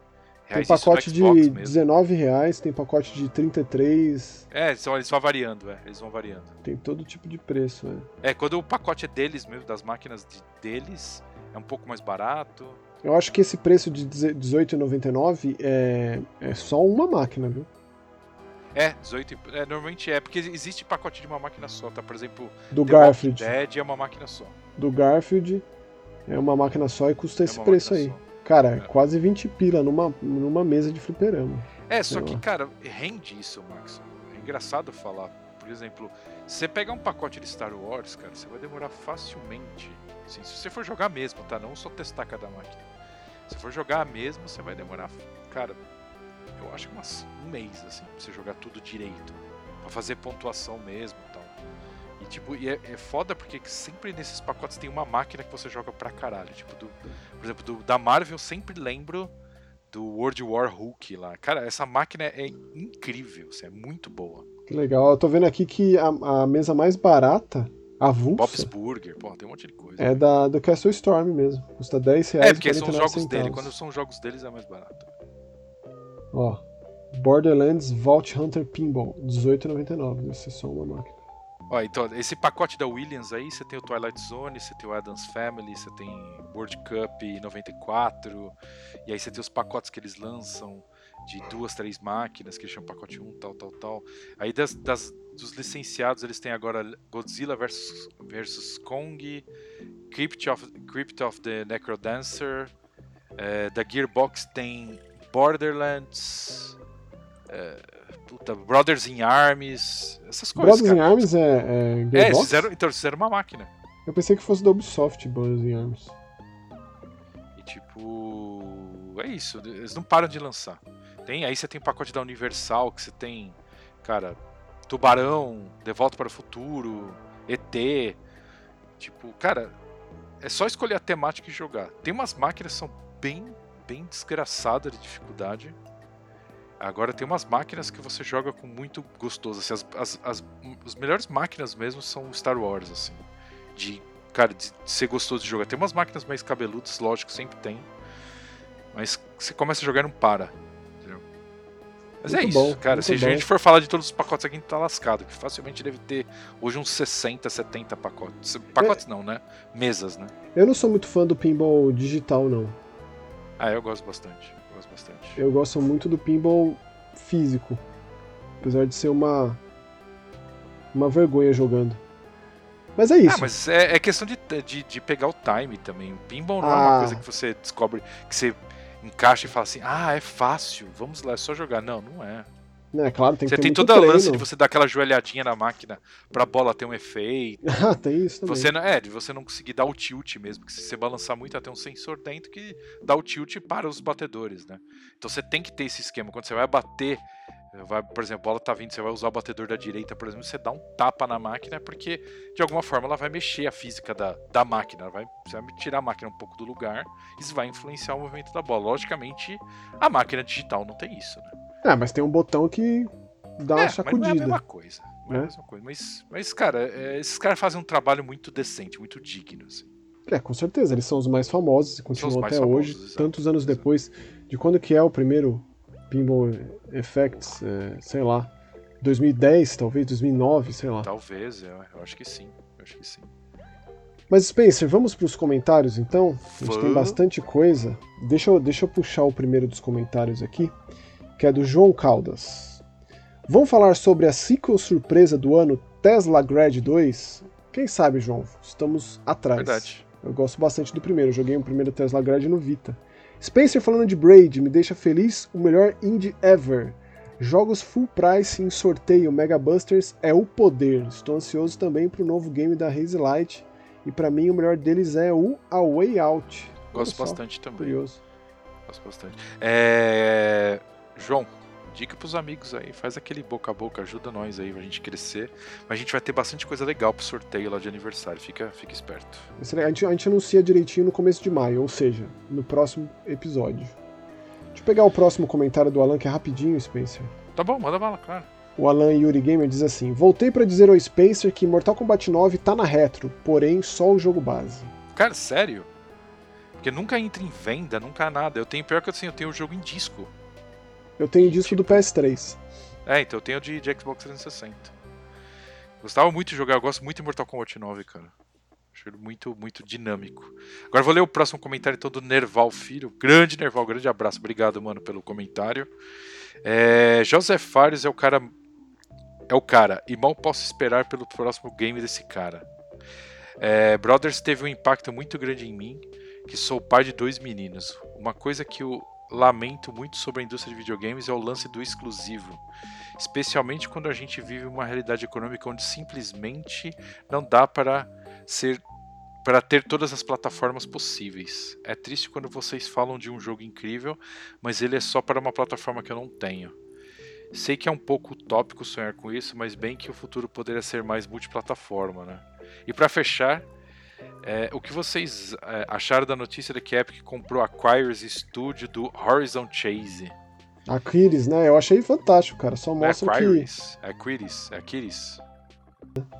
S1: reais. Tem pacote de 19 reais, tem pacote de 33.
S2: É, são, eles vão variando, é, eles vão variando.
S1: Tem todo tipo de preço, é.
S2: É, quando o pacote é deles mesmo, das máquinas de, deles, é um pouco mais barato.
S1: Eu acho que esse preço de R$18,99 é, é só uma máquina, viu?
S2: É, 18. É, normalmente é, porque existe pacote de uma máquina só, tá? Por exemplo,
S1: do The Garfield.
S2: Dead é uma máquina só.
S1: Do Garfield é uma máquina só e custa é esse preço aí. Só. Cara, é. quase 20 pila numa, numa mesa de fliperama.
S2: É, só que, lá. cara, rende isso, Max. É engraçado falar. Por exemplo, se você pegar um pacote de Star Wars, cara, você vai demorar facilmente. Assim, se você for jogar mesmo, tá? Não só testar cada máquina. Se for jogar mesmo, você vai demorar, cara, eu acho que umas, um mês, assim, pra você jogar tudo direito. Pra fazer pontuação mesmo e tipo, e é, é foda porque sempre nesses pacotes tem uma máquina que você joga pra caralho. Tipo, do, por exemplo, do, da Marvel eu sempre lembro do World War Hulk lá. Cara, essa máquina é incrível, assim, é muito boa.
S1: Que legal. Eu tô vendo aqui que a, a mesa mais barata, avulsa...
S2: Bob's Burger, pô, tem um monte de coisa.
S1: É da, do Castle Storm mesmo. Custa 10 reais
S2: É, porque são os jogos dele. Quando são jogos deles é mais barato.
S1: Ó, Borderlands Vault Hunter Pinball, 18,99. Deve ser só uma máquina.
S2: Então, esse pacote da Williams aí, você tem o Twilight Zone, você tem o Adams Family, você tem World Cup 94, e aí você tem os pacotes que eles lançam de duas, três máquinas, que eles chamam pacote 1, tal, tal, tal. Aí das, das, dos licenciados, eles têm agora Godzilla vs, versus Kong, Crypt of, Crypt of the Necrodancer, é, da Gearbox tem Borderlands, é, puta, Brothers in Arms, essas coisas.
S1: Brothers cara. in Arms é. É,
S2: é eles fizeram, então eles fizeram uma máquina.
S1: Eu pensei que fosse da Ubisoft, Brothers in Arms.
S2: E tipo. É isso, eles não param de lançar. Tem, aí você tem o pacote da Universal, que você tem, cara, Tubarão, De Volta para o Futuro, ET. Tipo, cara, é só escolher a temática e jogar. Tem umas máquinas que são bem, bem desgraçadas de dificuldade. Agora tem umas máquinas que você joga com muito gostoso. Assim, as, as, as, as melhores máquinas mesmo são Star Wars, assim. De, cara, de, ser gostoso de jogar. Tem umas máquinas mais cabeludas, lógico, sempre tem. Mas você começa a jogar e não para. Entendeu? Mas é muito é isso, bom, cara. Se bom. a gente for falar de todos os pacotes aqui, a gente tá lascado. Que facilmente deve ter hoje uns 60, 70 pacotes. Pacotes é. não, né? Mesas, né?
S1: Eu não sou muito fã do pinball digital, não.
S2: Ah, eu gosto bastante gosto bastante.
S1: Eu gosto muito do pinball físico. Apesar de ser uma. uma vergonha jogando. Mas é isso. Ah,
S2: mas é, é questão de, de, de, pegar o time também. O pinball não ah. é uma ah. coisa que você descobre, que você encaixa e fala assim: ah, é fácil, vamos lá, é só jogar. Não, não é.
S1: É, claro, tem
S2: você tem toda a lance de você dar aquela joelhadinha na máquina pra bola ter um efeito. *laughs*
S1: ah, tem isso também.
S2: Você não, é, de você não conseguir dar o tilt mesmo, que se você balançar muito, tem um sensor dentro que dá o tilt para os batedores, né? Então você tem que ter esse esquema. Quando você vai bater, vai, por exemplo, a bola tá vindo, você vai usar o batedor da direita, por exemplo, você dá um tapa na máquina, porque de alguma forma ela vai mexer a física da, da máquina, vai, você vai tirar a máquina um pouco do lugar, isso vai influenciar o movimento da bola. Logicamente, a máquina digital não tem isso, né?
S1: É, mas tem um botão que dá uma
S2: é,
S1: sacudida.
S2: Mas não é a mesma coisa. Não é, a mesma coisa. Mas, mas cara, é, esses caras fazem um trabalho muito decente, muito digno. Assim.
S1: É, com certeza. Eles são os mais famosos e continuam até famosos, hoje, exato, tantos anos depois. De quando que é o primeiro Pinball Effects, é, sei lá. 2010, talvez, 2009, sei lá.
S2: Talvez, eu, eu acho que sim. Eu acho que sim.
S1: Mas Spencer, vamos para os comentários então? A gente tem bastante coisa. Deixa eu, deixa eu puxar o primeiro dos comentários aqui, que é do João Caldas. Vamos falar sobre a sequel surpresa do ano Tesla Grad 2? Quem sabe, João? Estamos atrás.
S2: Verdade.
S1: Eu gosto bastante do primeiro. Eu joguei o primeiro Tesla Grad no Vita. Spencer falando de Braid, me deixa feliz, o melhor indie ever. Jogos full price em sorteio Mega Busters é o poder. Estou ansioso também para o novo game da Haze Light. E para mim o melhor deles é o A Way Out.
S2: Gosto bastante também.
S1: Curioso.
S2: Gosto bastante. É... João, dica pros amigos aí, faz aquele boca a boca, ajuda nós aí pra gente crescer. Mas a gente vai ter bastante coisa legal pro sorteio lá de aniversário, fica, fica esperto.
S1: A gente, a gente anuncia direitinho no começo de maio, ou seja, no próximo episódio. Deixa eu pegar o próximo comentário do Alan, que é rapidinho, Spencer.
S2: Tá bom, manda bala, claro.
S1: O Alan Yuri Gamer diz assim: Voltei para dizer ao Spencer que Mortal Kombat 9 tá na retro, porém só o jogo base.
S2: Cara, sério? Porque nunca entra em venda, nunca nada. Eu tenho pior que assim, eu tenho o jogo em disco.
S1: Eu tenho disco do PS3.
S2: É, então eu tenho de, de Xbox 360. Gostava muito de jogar, eu gosto muito de Mortal Kombat 9, cara. Acho ele muito, muito dinâmico. Agora vou ler o próximo comentário então do Nerval Filho. Grande Nerval, grande abraço. Obrigado, mano, pelo comentário. É, José Fares é o cara. É o cara, e mal posso esperar pelo próximo game desse cara. É, Brothers teve um impacto muito grande em mim, que sou pai de dois meninos. Uma coisa que eu lamento muito sobre a indústria de videogames é o lance do exclusivo. Especialmente quando a gente vive uma realidade econômica onde simplesmente não dá para ser para ter todas as plataformas possíveis. É triste quando vocês falam de um jogo incrível, mas ele é só para uma plataforma que eu não tenho. Sei que é um pouco utópico sonhar com isso, mas bem que o futuro poderia ser mais multiplataforma, né? E para fechar, é, o que vocês é, acharam da notícia de que a Epic comprou a Acquires Studio do Horizon Chase?
S1: Aquiles, né? Eu achei fantástico, cara. Só mostra
S2: Aquiles, que... Aquiles, Aquiles.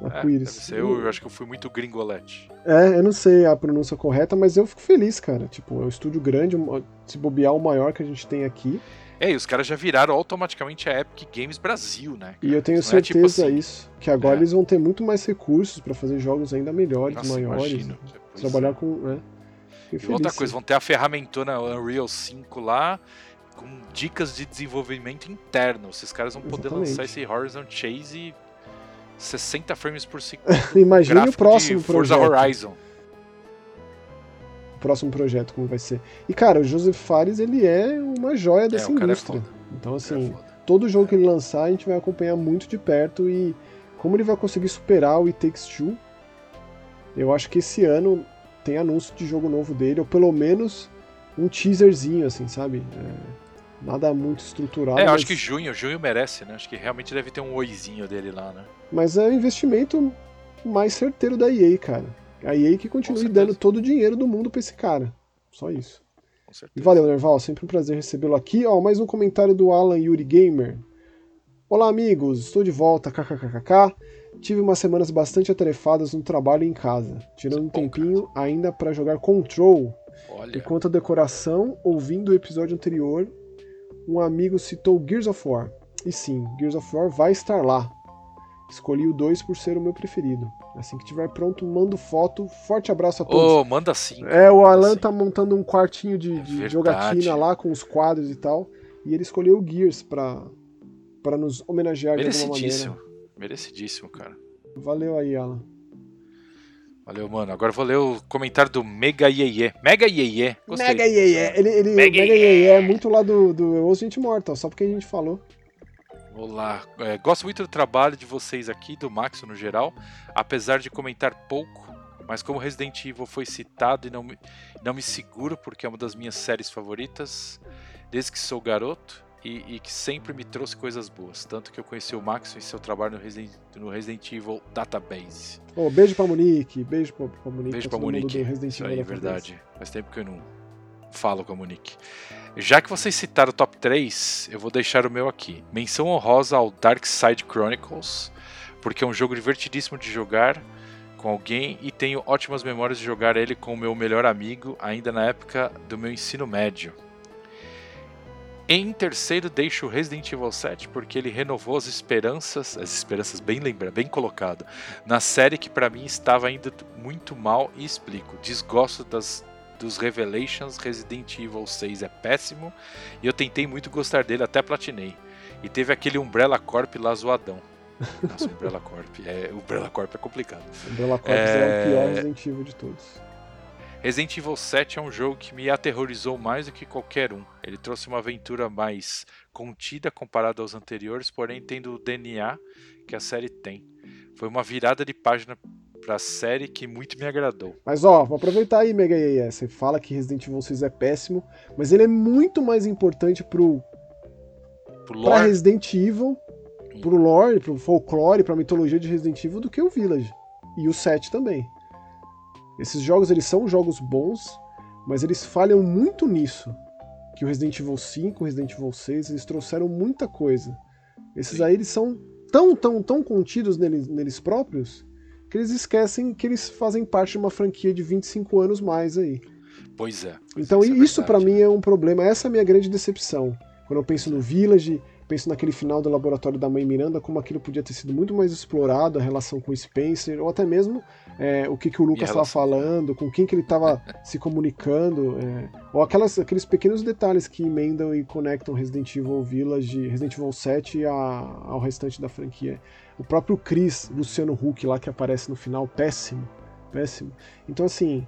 S1: Aquiles.
S2: É, eu, eu acho que eu fui muito gringolete.
S1: É, eu não sei a pronúncia correta, mas eu fico feliz, cara. Tipo, é um estúdio grande, se bobear o maior que a gente tem aqui.
S2: É, e os caras já viraram automaticamente a Epic Games Brasil, né? Cara?
S1: E eu tenho certeza é, tipo assim, isso, que agora é. eles vão ter muito mais recursos para fazer jogos ainda melhores, Nossa, maiores. Imagino. Trabalhar é. com. Né?
S2: E outra coisa, vão ter a ferramentona Unreal 5 lá, com dicas de desenvolvimento interno. Esses caras vão poder Exatamente. lançar esse Horizon Chase 60 frames por *laughs* segundo.
S1: Imagine o próximo
S2: Forza projeto. Horizon.
S1: Próximo projeto, como vai ser. E, cara, o Joseph Fares, ele é uma joia dessa é, indústria. É então, assim, todo jogo que ele lançar, a gente vai acompanhar muito de perto e como ele vai conseguir superar o It Takes Two, eu acho que esse ano tem anúncio de jogo novo dele, ou pelo menos um teaserzinho, assim, sabe? É nada muito estruturado.
S2: É, eu
S1: mas...
S2: acho que junho, junho merece, né? Acho que realmente deve ter um oizinho dele lá, né?
S1: Mas é o investimento mais certeiro da EA, cara. A EA que continue dando todo o dinheiro do mundo pra esse cara. Só isso. E valeu, Nerval. Sempre um prazer recebê-lo aqui. Ó, mais um comentário do Alan Yuri Gamer. Olá, amigos. Estou de volta. KKKKK. Tive umas semanas bastante atarefadas no trabalho e em casa, tirando um tempinho ainda para jogar Control.
S2: Olha.
S1: Enquanto a decoração, ouvindo o episódio anterior, um amigo citou Gears of War. E sim, Gears of War vai estar lá. Escolhi o 2 por ser o meu preferido. Assim que tiver pronto, mando foto. Forte abraço a todos.
S2: Oh, manda sim.
S1: É, o Alan tá montando um quartinho de, de é jogatina lá com os quadros e tal. E ele escolheu o Gears pra, pra nos homenagear de alguma maneira.
S2: Merecidíssimo. Merecidíssimo, cara.
S1: Valeu aí, Alan.
S2: Valeu, mano. Agora vou ler o comentário do Mega Yeye. Mega Yeye.
S1: Gostei. Mega Yeye. Ele, ele, Mega, Mega Yeye é muito lá do, do Gente Mortal, só porque a gente falou.
S2: Olá. É, gosto muito do trabalho de vocês aqui, do Max no geral, apesar de comentar pouco, mas como Resident Evil foi citado e não me, não me seguro porque é uma das minhas séries favoritas desde que sou garoto, e, e, que sempre me trouxe coisas boas. Tanto que eu conheci o Max em seu trabalho no Resident, no Resident Evil Database.
S1: Oh, beijo pra Monique, beijo pra, pra Monique.
S2: Beijo pra Monique. Isso aí, é verdade. Faz tempo que eu não falo com a Monique. Já que vocês citaram o top 3, eu vou deixar o meu aqui. Menção honrosa ao Dark Side Chronicles, porque é um jogo divertidíssimo de jogar com alguém e tenho ótimas memórias de jogar ele com o meu melhor amigo, ainda na época do meu ensino médio. Em terceiro, deixo o Resident Evil 7 porque ele renovou as esperanças, as esperanças bem lembra, bem colocado, na série que para mim estava indo muito mal e explico. Desgosto das dos Revelations, Resident Evil 6 é péssimo e eu tentei muito gostar dele, até platinei. E teve aquele Umbrella Corp lá zoadão. *laughs* Nossa, Umbrella Corp. É, Umbrella Corp é complicado.
S1: Umbrella Corp é... é o pior Resident Evil de todos.
S2: Resident Evil 7 é um jogo que me aterrorizou mais do que qualquer um. Ele trouxe uma aventura mais contida comparada aos anteriores, porém tendo o DNA que a série tem. Foi uma virada de página pra série que muito me agradou.
S1: Mas ó, vou aproveitar aí, Mega EE. Você fala que Resident Evil 6 é péssimo, mas ele é muito mais importante pro. pro pra Resident Evil, hum. pro lore, pro folclore, pra mitologia de Resident Evil do que o Village. E o 7 também. Esses jogos eles são jogos bons, mas eles falham muito nisso. Que o Resident Evil 5, o Resident Evil 6, eles trouxeram muita coisa. Esses Sim. aí eles são tão, tão, tão contidos neles, neles próprios que eles esquecem que eles fazem parte de uma franquia de 25 anos mais aí.
S2: Pois é.
S1: Então isso, é isso para mim é um problema. Essa é a minha grande decepção. Quando eu penso no Village, penso naquele final do laboratório da mãe Miranda, como aquilo podia ter sido muito mais explorado, a relação com o Spencer, ou até mesmo é, o que, que o Lucas estava falando, com quem que ele estava *laughs* se comunicando, é, ou aquelas, aqueles pequenos detalhes que emendam e conectam Resident Evil Village, Resident Evil 7 a, ao restante da franquia. O próprio Chris, Luciano Huck lá que aparece no final, péssimo, péssimo. Então assim,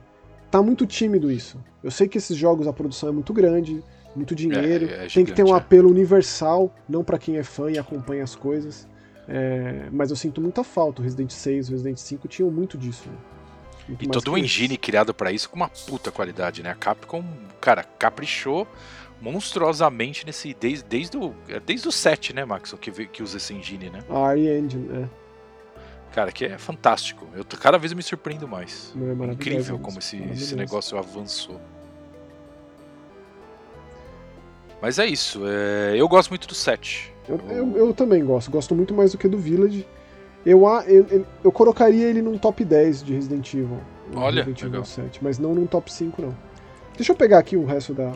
S1: tá muito tímido isso. Eu sei que esses jogos a produção é muito grande, muito dinheiro, é, é tem que ter um é. apelo universal, não para quem é fã e acompanha as coisas. É, mas eu sinto muita falta. O Resident 6, o Resident 5 tinham muito disso. Né?
S2: Muito e todo o engine criado para isso com uma puta qualidade, né? A Capcom, cara, caprichou monstruosamente nesse desde, desde o é, desde o 7, né, Max, que que usa esse engine, né?
S1: A RE Engine, é.
S2: Cara, que é fantástico. Eu cada vez eu me surpreendo mais. É Incrível como esse, esse negócio avançou. Mas é isso. É... Eu gosto muito do 7.
S1: Eu, eu, eu, também gosto. Gosto muito mais do que do Village. Eu, eu, eu, colocaria ele num top 10 de Resident Evil.
S2: Olha, Resident Evil legal.
S1: 7, mas não num top 5, não. Deixa eu pegar aqui o resto da.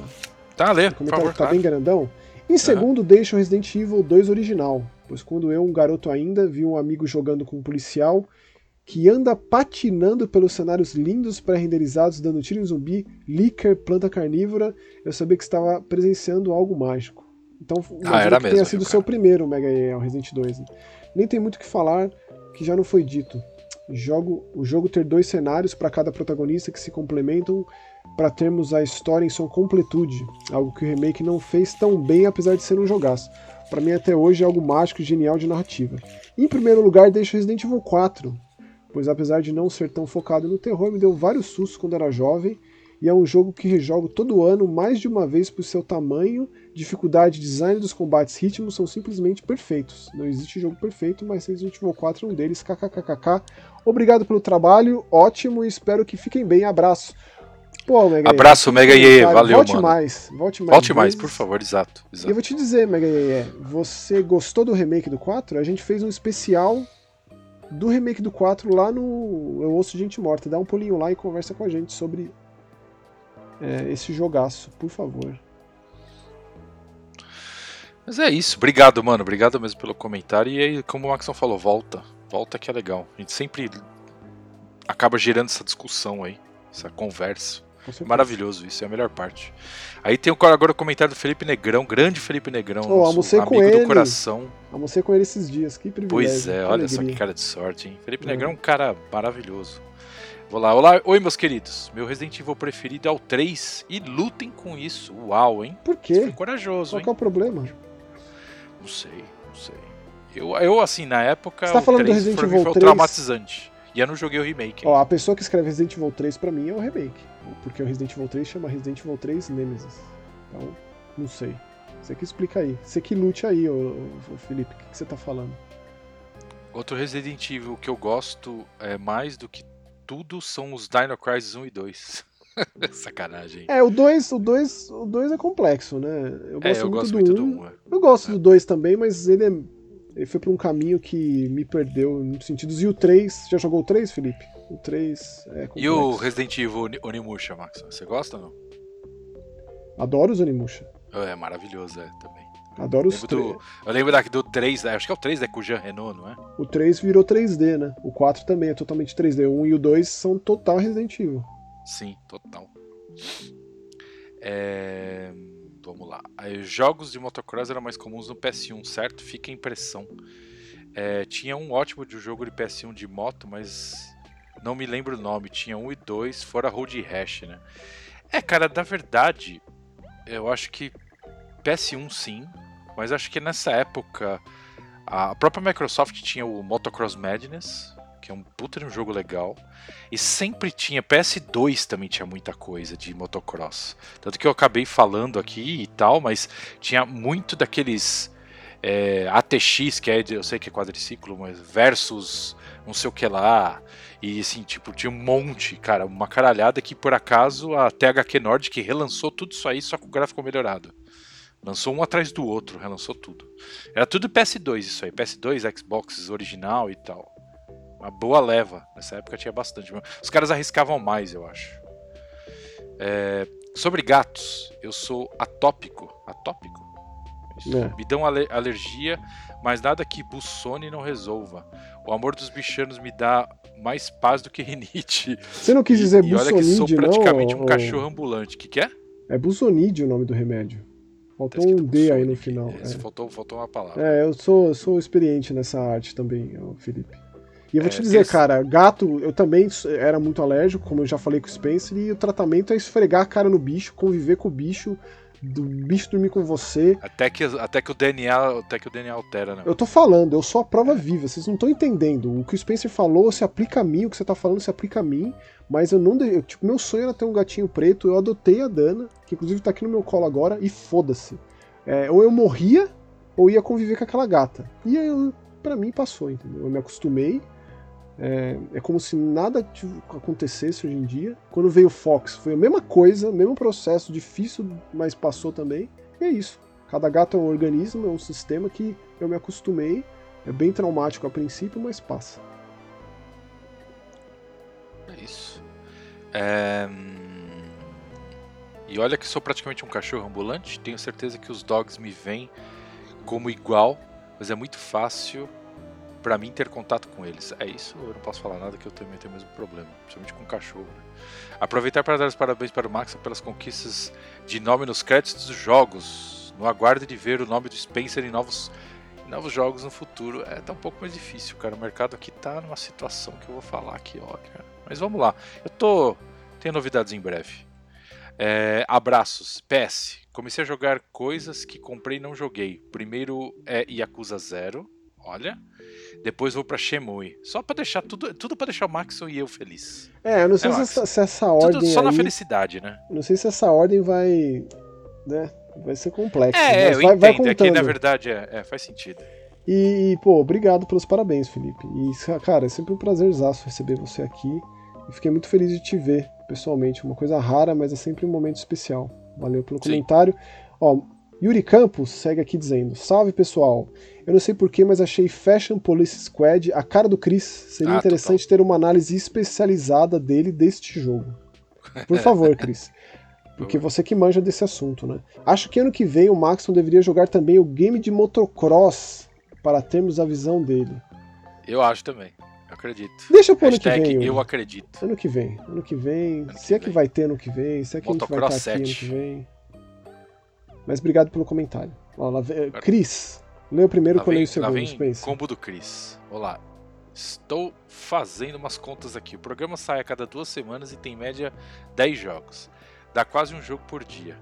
S2: Tá, lê, por favor.
S1: Tá bem grandão. Em segundo, deixa o Resident Evil 2 original, pois quando eu, um garoto ainda, vi um amigo jogando com um policial que anda patinando pelos cenários lindos pré-renderizados, dando tiro em zumbi, líquer, planta carnívora, eu sabia que estava presenciando algo mágico. Então,
S2: ah, era
S1: que
S2: mesmo,
S1: tenha sido o seu primeiro Mega EA, o Resident 2. Né? Nem tem muito o que falar, que já não foi dito. Jogo, o jogo ter dois cenários para cada protagonista que se complementam para termos a história em sua completude, algo que o remake não fez tão bem apesar de ser um jogaço. Para mim até hoje é algo mágico e genial de narrativa. Em primeiro lugar, deixo Resident Evil 4, pois apesar de não ser tão focado no terror, me deu vários sustos quando era jovem, e é um jogo que rejogo todo ano mais de uma vez por seu tamanho, dificuldade, design dos combates, ritmos são simplesmente perfeitos. Não existe jogo perfeito, mas Resident Evil 4 é um deles, kkkk. Obrigado pelo trabalho, ótimo e espero que fiquem bem. Abraço.
S2: Pô, Mega Abraço, Mega Ye, valeu,
S1: volte
S2: mano.
S1: Mais, volte mais,
S2: volte mais, por favor, exato, exato.
S1: E eu vou te dizer, Mega Ye, você gostou do remake do 4? A gente fez um especial do remake do 4 lá no Eu Ouço Gente Morta. Dá um pulinho lá e conversa com a gente sobre é, esse jogaço, por favor.
S2: Mas é isso. Obrigado, mano. Obrigado mesmo pelo comentário. E aí, como o Maxon falou, volta. Volta que é legal. A gente sempre acaba gerando essa discussão aí, essa conversa. Maravilhoso isso, é a melhor parte. Aí tem agora o comentário do Felipe Negrão, grande Felipe Negrão,
S1: oh, almocei
S2: amigo
S1: com ele,
S2: do coração.
S1: Almocei com ele esses dias, que privilégio.
S2: Pois é, olha alegria. só que cara de sorte, hein? Felipe é. Negrão é um cara maravilhoso. Vou lá, olá, oi meus queridos. Meu Resident Evil preferido é o 3 e lutem com isso. Uau, hein?
S1: Por quê? Foi
S2: corajoso,
S1: Qual
S2: hein?
S1: Qual é o problema?
S2: Não sei, não sei. Eu, eu assim, na época,
S1: Você tá falando 3 do Resident Evil 3? foi
S2: traumatizante. E eu não joguei o remake.
S1: Ó, a pessoa que escreve Resident Evil 3 pra mim é o remake. Porque o Resident Evil 3 chama Resident Evil 3 Nemesis. Então, não sei. Você que explica aí. Você que lute aí, ô, ô Felipe. O que, que você tá falando?
S2: Outro Resident Evil que eu gosto é mais do que tudo são os Dino Crisis 1 e 2. *laughs* Sacanagem.
S1: É, o 2 o dois, o dois é complexo, né?
S2: Eu gosto, é, eu muito, gosto do 1. Um. É.
S1: Eu gosto é. do 2 também, mas ele, é, ele foi pra um caminho que me perdeu em muitos sentidos. E o 3, já jogou o 3, Felipe? O 3 é complexo.
S2: E o Resident Evil Onimusha, Max? Você gosta ou não?
S1: Adoro os Onimusha.
S2: É maravilhoso, é, também.
S1: Adoro os três.
S2: eu lembro daqui do 3, acho que é o 3, né? Com o Jean Renault, não é?
S1: O 3 virou 3D, né? O 4 também é totalmente 3D. O 1 e o 2 são total Resident Evil.
S2: Sim, total. É, Vamos lá. Jogos de motocross eram mais comuns no PS1, certo? Fica a impressão. É, tinha um ótimo de um jogo de PS1 de moto, mas não me lembro o nome. Tinha um e dois, fora Road Rash, né? É, cara, na verdade, eu acho que PS1 sim, mas acho que nessa época a própria Microsoft tinha o Motocross Madness, que é um puta de um jogo legal. E sempre tinha, PS2 também tinha muita coisa de motocross. Tanto que eu acabei falando aqui e tal, mas tinha muito daqueles é, ATX, que é, eu sei que é quadriciclo, mas versus não sei o que lá. E assim, tipo, tinha um monte, cara, uma caralhada que por acaso a THQ Nordic relançou tudo isso aí, só com o gráfico melhorado. Lançou um atrás do outro, relançou tudo. Era tudo PS2 isso aí, PS2, Xbox original e tal. Uma boa leva. Nessa época tinha bastante. Os caras arriscavam mais, eu acho. É, Sobre gatos, eu sou atópico. Atópico?
S1: É.
S2: Me dão ale- alergia, mas nada que bussone não resolva. O amor dos bichanos me dá mais paz do que rinite.
S1: Você não quis dizer
S2: e olha que sou praticamente
S1: não?
S2: um
S1: ô-
S2: cachorro ambulante. O que, que é?
S1: É busonídeo o nome do remédio.
S2: Tá
S1: Faltou um
S2: escrito
S1: D aí no final.
S2: É,
S1: é.
S2: Faltou, faltou uma palavra.
S1: É, eu sou, sou experiente nessa arte também, Felipe. E eu vou
S2: É,
S1: te dizer, cara, gato, eu também era muito alérgico, como eu já falei com o Spencer, e o tratamento é esfregar a cara no bicho, conviver com o bicho, do bicho dormir com você.
S2: Até, que, até que o DNA, até que o DNA altera, né?
S1: Eu tô falando, eu sou a prova viva, vocês não estão entendendo. O que o Spencer falou se aplica a mim, o que você tá falando se aplica a mim, mas eu não. eu, tipo, meu sonho era ter um gatinho preto, eu adotei a Dana, que inclusive tá aqui no meu colo agora, e foda-se. É, ou eu morria, ou ia conviver com aquela gata. E eu, pra mim passou, entendeu? Eu me acostumei. É, é como se nada acontecesse hoje em dia. Quando veio o Fox, foi a mesma coisa, mesmo processo difícil, mas passou também. E é isso. Cada gato é um organismo, é um sistema que eu me acostumei. É bem traumático a princípio, mas passa.
S2: É isso. É, hum, E olha que sou praticamente um cachorro ambulante. Tenho certeza que os dogs me veem como igual, mas é muito fácil pra mim ter contato com eles. É isso, eu não posso falar nada que eu também tenho o mesmo problema, principalmente com cachorro. né? Aproveitar para dar os parabéns para o Max pelas conquistas de nome nos créditos dos jogos. No aguardo de ver o nome do Spencer em novos, em novos jogos no futuro. É tá um pouco mais difícil, cara. O mercado aqui tá numa situação que eu vou falar aqui, ó, cara. Mas vamos lá. Eu tô. Tenho novidades em breve. É, abraços. PS. Comecei a jogar coisas que comprei e não joguei. Primeiro é Yakuza Zero. Olha. Depois vou pra Shemui. Só pra deixar tudo. Tudo pra deixar o Maxon e eu feliz.
S1: É, eu não sei
S2: É,
S1: se, essa, se essa
S2: Tudo
S1: ordem
S2: só na
S1: aí,
S2: felicidade, né?
S1: não sei se essa ordem vai, né, vai ser complexa.
S2: É, eu
S1: vai, vai
S2: entendo. É que na
S1: contando.
S2: verdade é, é, faz sentido.
S1: E, pô, obrigado pelos parabéns, Felipe. E, cara, é sempre um prazerzaço receber você aqui. E fiquei muito feliz de te ver pessoalmente. Uma coisa rara, mas é sempre um momento especial. Valeu pelo
S2: Sim.
S1: comentário. Ó, Yuri Campos segue aqui dizendo: Salve pessoal. Eu não sei porquê, mas achei Fashion Police Squad a cara do Chris. Seria
S2: Ah,
S1: interessante ter uma análise especializada dele deste jogo. Por *laughs* favor, Chris. Porque você que manja desse assunto, né? Acho que ano que vem o Maxon deveria jogar também o game de motocross para termos a visão dele.
S2: Eu acho também. Eu acredito.
S1: Deixa pro ano que vem.
S2: Eu acredito.
S1: Ano que vem. Ano que vem.
S2: Ano
S1: se
S2: que
S1: é que vai ter ano que vem, se é que a gente vai
S2: Motocross
S1: estar aqui ano
S2: 7.
S1: que vem. Mas obrigado pelo comentário. Ó, lá vem- Cris, lê o primeiro
S2: Lá
S1: que eu leio
S2: vem,
S1: o
S2: lá
S1: segundo,
S2: vem
S1: Spencer.
S2: combo do Chris. Olá. Estou fazendo umas contas aqui. O programa sai a cada duas semanas e tem em média 10 jogos. Dá quase um jogo por dia.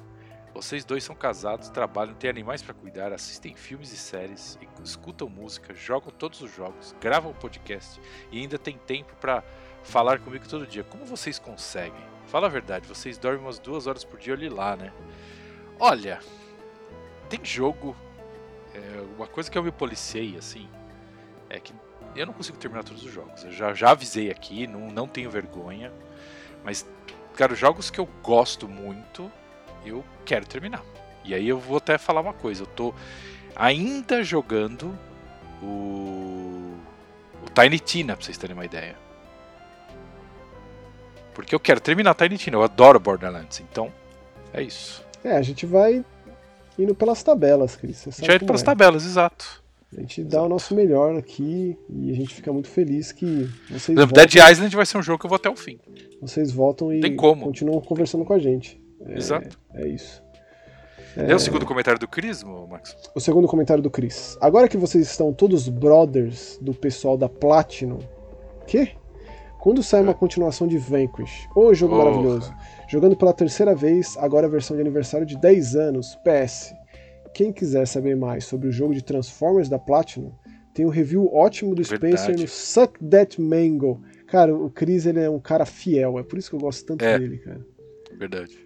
S2: Vocês dois são casados, trabalham, têm animais para cuidar, assistem filmes e séries, escutam música, jogam todos os jogos, gravam podcast e ainda tem tempo para falar comigo todo dia. Como vocês conseguem? Fala a verdade, vocês dormem umas duas horas por dia, olhe lá, né? Olha, tem jogo. é, uma coisa que eu me policiei, assim, é que eu não consigo terminar todos os jogos. Eu já, já avisei aqui, não, não tenho vergonha. Mas, cara, os jogos que eu gosto muito, eu quero terminar. E aí eu vou até falar uma coisa. Eu tô ainda jogando o, o Tiny Tina, pra vocês terem uma ideia. Porque eu quero terminar Tiny Tina. Eu adoro Borderlands. Então, é isso.
S1: É, a gente vai indo pelas tabelas, Cris. Você
S2: A gente vai indo pelas
S1: é.
S2: tabelas, exato.
S1: A gente dá o nosso melhor aqui e a gente fica muito feliz que vocês voltam,
S2: Dead Island vai ser um jogo que eu vou até o fim.
S1: vocês voltam e continuam conversando com a gente. É,
S2: Exato.
S1: É isso.
S2: Lê o segundo comentário do Cris, Max?
S1: O segundo comentário do Chris. Agora que vocês estão todos brothers do pessoal da Platinum. Quê? Quando sai uma continuação de Vanquish? Ô, jogo
S2: Porra.
S1: maravilhoso. Jogando pela terceira vez, agora a versão de aniversário de 10 anos. PS. Quem quiser saber mais sobre o jogo de Transformers da Platinum, tem um review ótimo do Spencer
S2: Verdade.
S1: no Suck That Mango. Cara, o Chris ele é um cara fiel, é por isso que eu gosto tanto
S2: É.
S1: dele, cara.
S2: Verdade.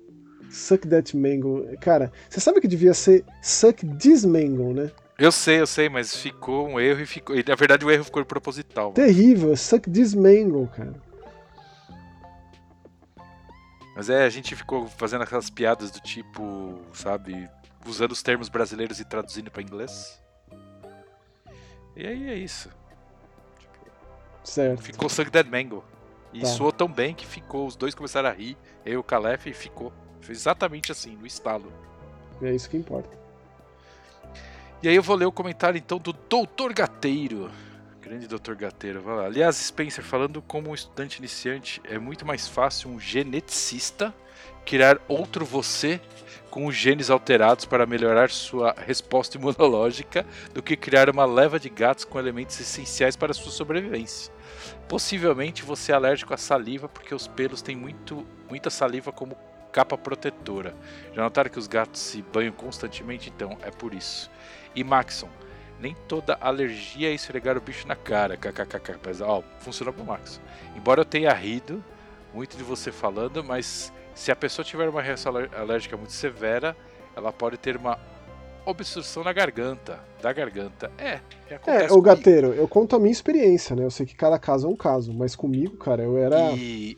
S1: Suck That Mango. Cara, você sabe que devia ser Suck This Mango, né?
S2: Eu sei, eu sei, mas ficou um erro e ficou. e, Na verdade, o erro ficou proposital.
S1: Terrível, Suck This Mango, cara.
S2: Mas é, a gente ficou fazendo aquelas piadas do tipo, sabe, usando os termos brasileiros e traduzindo pra inglês. E aí é isso.
S1: Certo.
S2: Ficou Suck Dead Mango. E
S1: Tá.
S2: soou tão bem que ficou, os dois começaram a rir, eu e o Calef, e ficou. Foi exatamente assim, no estalo.
S1: É isso que importa.
S2: E aí eu vou ler o comentário então do Doutor Gateiro. Grande Doutor Gateiro, vai lá. Aliás, Spencer, falando como um estudante iniciante, é muito mais fácil um geneticista criar outro você com os genes alterados para melhorar sua resposta imunológica do que criar uma leva de gatos com elementos essenciais para sua sobrevivência. Possivelmente você é alérgico à saliva porque os pelos têm muito, muita saliva como capa protetora. Já notaram que os gatos se banham constantemente? Então, é por isso. E Maxon, nem toda alergia é esfregar o bicho na cara, kkkk. Mas, ó, funciona pro Maxon. Embora eu tenha rido muito de você falando, mas se a pessoa tiver uma reação alérgica muito severa, ela pode ter uma obstrução na garganta, da garganta. É, é
S1: É, o gateiro, eu conto a minha experiência, né? Eu sei que cada caso é um caso, mas comigo, cara, eu era.
S2: E,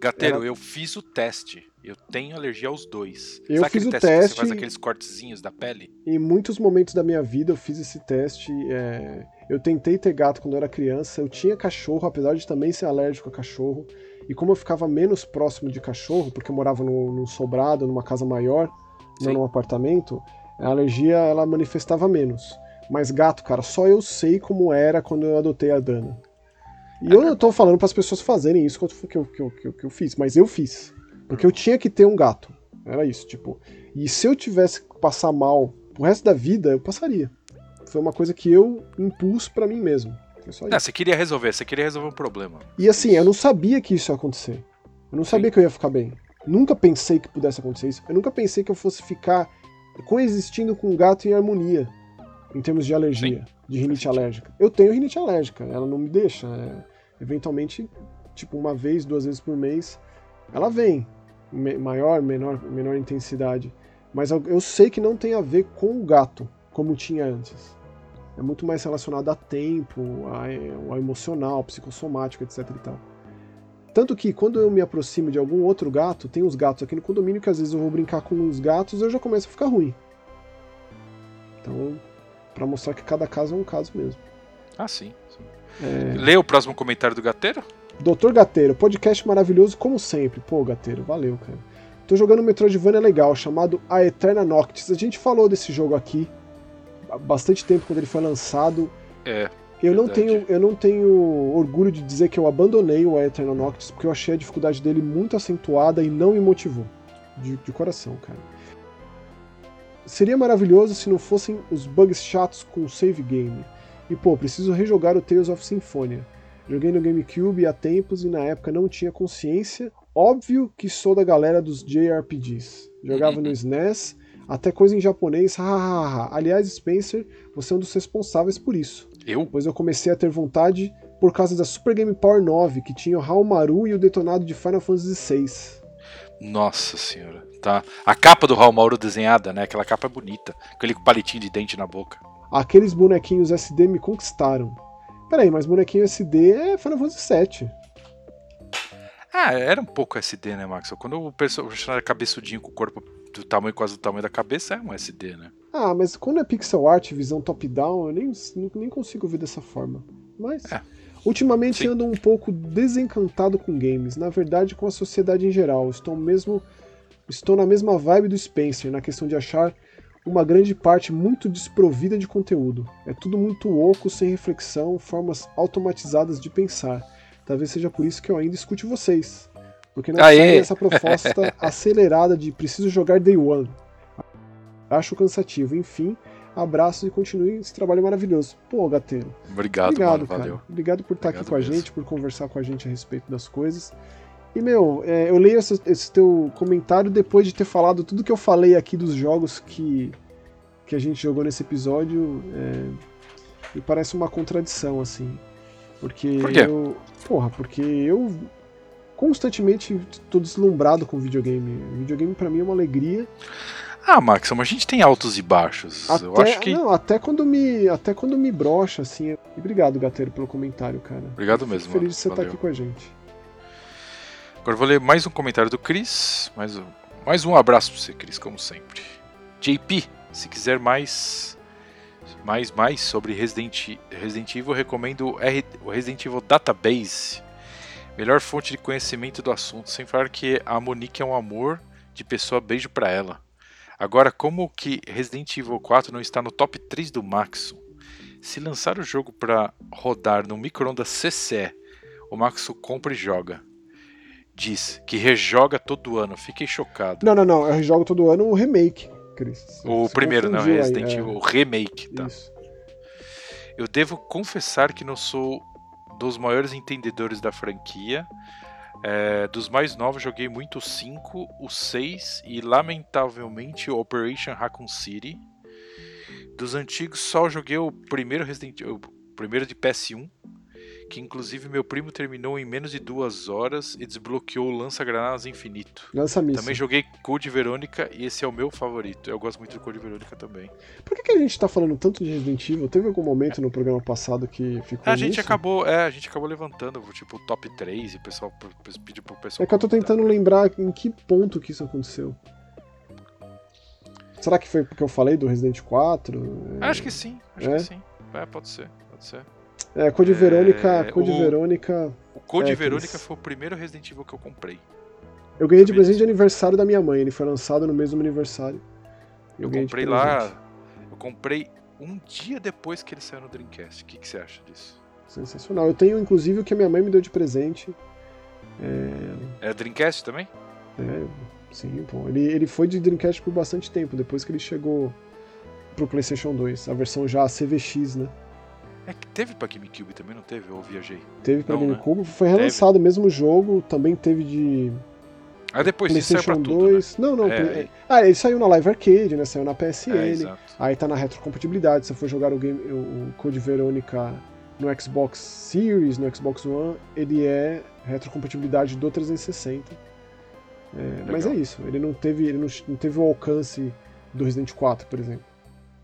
S2: Gateiro,
S1: Era-
S2: eu fiz o teste. Eu tenho alergia aos dois.
S1: Eu
S2: Sabe
S1: fiz o
S2: teste, que
S1: teste
S2: você faz aqueles cortezinhos da pele?
S1: Em muitos momentos da minha vida eu fiz esse teste. é, Eu tentei ter gato quando eu era criança. Eu tinha cachorro, apesar de também ser alérgico a cachorro. E como eu ficava menos próximo de cachorro, porque eu morava num, num sobrado, numa casa maior, não
S2: Sim.
S1: num apartamento, a alergia ela manifestava menos. Mas gato, cara, só eu sei como era quando eu adotei a Dana. E eu não tô falando para as pessoas fazerem isso que que, eu, que, eu, que eu- que eu fiz, mas eu fiz. Porque eu tinha que ter um gato. Era isso, tipo. E se eu tivesse que passar mal o resto da vida, eu passaria. Foi uma coisa que eu impus pra mim mesmo.
S2: Não, você queria resolver, você queria resolver um problema.
S1: E assim, eu não sabia que isso ia acontecer. Eu não sabia que eu ia ficar bem. Nunca pensei que pudesse acontecer isso. Eu nunca pensei que eu fosse ficar coexistindo com um gato em harmonia. Em termos de alergia, de rinite alérgica. Eu tenho rinite alérgica, ela não me deixa. é, eventualmente, tipo, uma vez, duas vezes por mês, ela vem. Maior, menor, menor intensidade. Mas eu, sei que não tem a ver com o gato, como tinha antes. É muito mais relacionado a tempo, ao emocional, psicossomático, etc e tal. Tanto que quando eu me aproximo de algum outro gato, tem uns gatos aqui no condomínio que às vezes eu vou brincar com os gatos eu já começo a ficar ruim. Então, pra mostrar que cada caso é um caso mesmo.
S2: Ah, sim. sim.
S1: É,
S2: Lê o próximo comentário do Gateiro?
S1: Doutor Gateiro, podcast maravilhoso como sempre. Pô, Gateiro, valeu, cara. Tô jogando um Metroidvania legal chamado A Eterna Noctis. A gente falou desse jogo aqui há bastante tempo quando ele foi lançado.
S2: É.
S1: Eu não, tenho, eu não tenho orgulho de dizer que eu abandonei o A Eterna Noctis porque eu achei a dificuldade dele muito acentuada e não me motivou. De, de coração, cara. Seria maravilhoso se não fossem os bugs chatos com o save game. E pô, preciso rejogar o Tales of Symphonia. Joguei no GameCube há tempos e na época não tinha consciência. Óbvio que sou da galera dos JRPGs. Jogava no *laughs* SNES, até coisa em japonês, hahaha. Aliás, Spencer, você é um dos responsáveis por isso,
S2: Eu?
S1: pois eu comecei a ter vontade por causa da Super Game Power 9, que tinha o Haomaru e o detonado de Final Fantasy VI.
S2: Nossa senhora. Tá. A capa do Raul Mauro desenhada, né? Aquela capa é bonita. Aquele palitinho de dente na boca.
S1: Aqueles bonequinhos SD me conquistaram. Peraí, mas bonequinho SD é Final Fantasy VII.
S2: Ah, era um pouco SD, né, Max? Quando o personagem era cabeçudinho com o corpo do tamanho, quase do tamanho da cabeça, é um SD, né?
S1: Ah, mas quando é pixel art, visão top-down, eu nem, nem consigo ver dessa forma. Mas,
S2: É.
S1: ultimamente
S2: Sim.
S1: ando um pouco desencantado com games, na verdade com a sociedade em geral. Estou mesmo estou na mesma vibe do Spencer, na questão de achar uma grande parte muito desprovida de conteúdo. É tudo muito oco, sem reflexão, formas automatizadas de pensar. Talvez seja por isso que eu ainda escute vocês. Porque não
S2: Aê!
S1: essa proposta *laughs* acelerada de preciso jogar day one. Acho cansativo. Enfim, abraços e continue esse trabalho maravilhoso. Pô, Gateiro.
S2: Obrigado,
S1: Obrigado,
S2: mano.
S1: cara.
S2: Valeu.
S1: Obrigado por estar aqui
S2: Obrigado
S1: com a
S2: mesmo.
S1: gente, por conversar com a gente a respeito das coisas. E, meu, é, eu leio esse, esse teu comentário depois de ter falado tudo que eu falei aqui dos jogos que, que a gente jogou nesse episódio. É, me parece uma contradição, assim. Porque
S2: Por quê?
S1: eu. Porra, porque eu constantemente tô deslumbrado com videogame. Videogame pra mim é uma alegria.
S2: Ah, Max, mas a gente tem altos e baixos.
S1: Até,
S2: Eu acho que.
S1: não, até quando me até quando me brocha assim. Obrigado, Gateiro, pelo comentário, cara.
S2: Obrigado mesmo,
S1: Feliz
S2: mano.
S1: de você estar
S2: Valeu.
S1: aqui com a gente.
S2: Agora vou ler mais um comentário do Cris. Mais um, mais um abraço pra você, Cris, como sempre. JP, se quiser mais. Mais, mais sobre Resident, Resident Evil, recomendo o Resident Evil Database. Melhor fonte de conhecimento do assunto. Sem falar que a Monique é um amor de pessoa, beijo pra ela. Agora, como que Resident Evil 4 não está no top 3 do Maxon? Se lançar o jogo pra rodar no micro-ondas CC, o Maxon compra e joga diz que rejoga todo ano. Fiquei chocado.
S1: Não, não, não. Eu jogo todo ano o remake, Cris.
S2: o
S1: Você
S2: primeiro, não,
S1: aí,
S2: Resident
S1: é,
S2: Evil, o remake, tá?
S1: Isso.
S2: Eu devo confessar que não sou dos maiores entendedores da franquia. É, dos mais novos, joguei muito o 5, o 6 e, lamentavelmente, o Operation Raccoon City. Dos antigos, só joguei o primeiro Resident o primeiro de PS1, que inclusive meu primo terminou em menos de duas horas e desbloqueou o Lança-Granadas Infinito.
S1: Lança missa.
S2: Também joguei Code Verônica e esse é o meu favorito. Eu gosto muito do Code Verônica também.
S1: Por que, que a gente tá falando tanto de Resident Evil? Teve algum momento no programa passado que ficou
S2: A gente
S1: nisso?
S2: acabou, é, a gente acabou levantando tipo o top 3 e o pessoal pediu pro pessoal.
S1: É que eu tô
S2: comentar.
S1: tentando lembrar em que ponto que isso aconteceu. Será que foi porque eu falei do Resident 4?
S2: Acho que sim, acho
S1: É?
S2: que sim. É, pode ser, pode ser.
S1: É, Code
S2: É,
S1: Verônica, Code
S2: o-
S1: Verônica.
S2: O Code
S1: É,
S2: Verônica foi o primeiro Resident Evil que eu comprei.
S1: Eu ganhei de presente de aniversário da minha mãe. Ele foi lançado no mesmo aniversário.
S2: Eu
S1: de
S2: comprei lá. Eu comprei um dia depois que ele saiu no Dreamcast. O que, que você acha disso?
S1: Sensacional. Eu tenho, inclusive, o que a minha mãe me deu de presente.
S2: É Dreamcast também?
S1: É, sim, pô. Ele, ele foi de Dreamcast por bastante tempo, depois que ele chegou pro PlayStation 2. A versão já CVX, né?
S2: É que teve pra GameCube também, não teve? Eu viajei.
S1: Teve pra
S2: Não, né?
S1: GameCube, foi relançado o mesmo jogo, também teve de
S2: Aí depois isso saiu pra
S1: PlayStation
S2: tudo.
S1: 2. Não, não.
S2: É,
S1: Ah, ele saiu na Live Arcade, né? Saiu na PSN.
S2: Né? É.
S1: Aí tá na retrocompatibilidade. Se você for jogar o, game, o, Code Verônica no Xbox Series, no Xbox One, ele é retrocompatibilidade do 360. É, mas é isso. Ele não teve, ele não, não teve o alcance do Resident 4, por exemplo.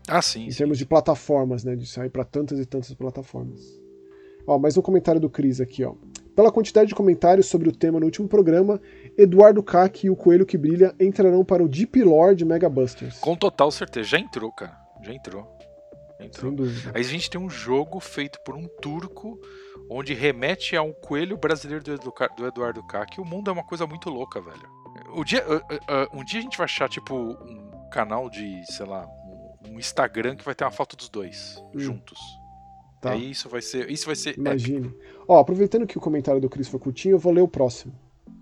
S2: Ah, sim.
S1: Em
S2: sim.
S1: termos de plataformas, né? De sair pra tantas e tantas plataformas. Ó, mais um comentário do Cris aqui, ó. Pela quantidade de comentários sobre o tema no último programa, Eduardo Kak e o Coelho que Brilha entrarão para o Deep Lord Mega Busters.
S2: Com total certeza. Já entrou, cara. Já entrou. Já entrou.
S1: Sem dúvida.
S2: Aí a gente tem um jogo feito por um turco, onde remete a um coelho brasileiro do, Edu, do Eduardo K. Que o mundo é uma coisa muito louca, velho. O dia, uh, uh, uh, um dia a gente vai achar, tipo, um canal de, sei lá, um, Instagram que vai ter uma foto dos dois
S1: Hum.
S2: juntos.
S1: Tá.
S2: Aí isso vai ser. Isso vai ser.
S1: Imagine. Ó, aproveitando que o comentário do Cris foi curtinho, eu vou ler o próximo.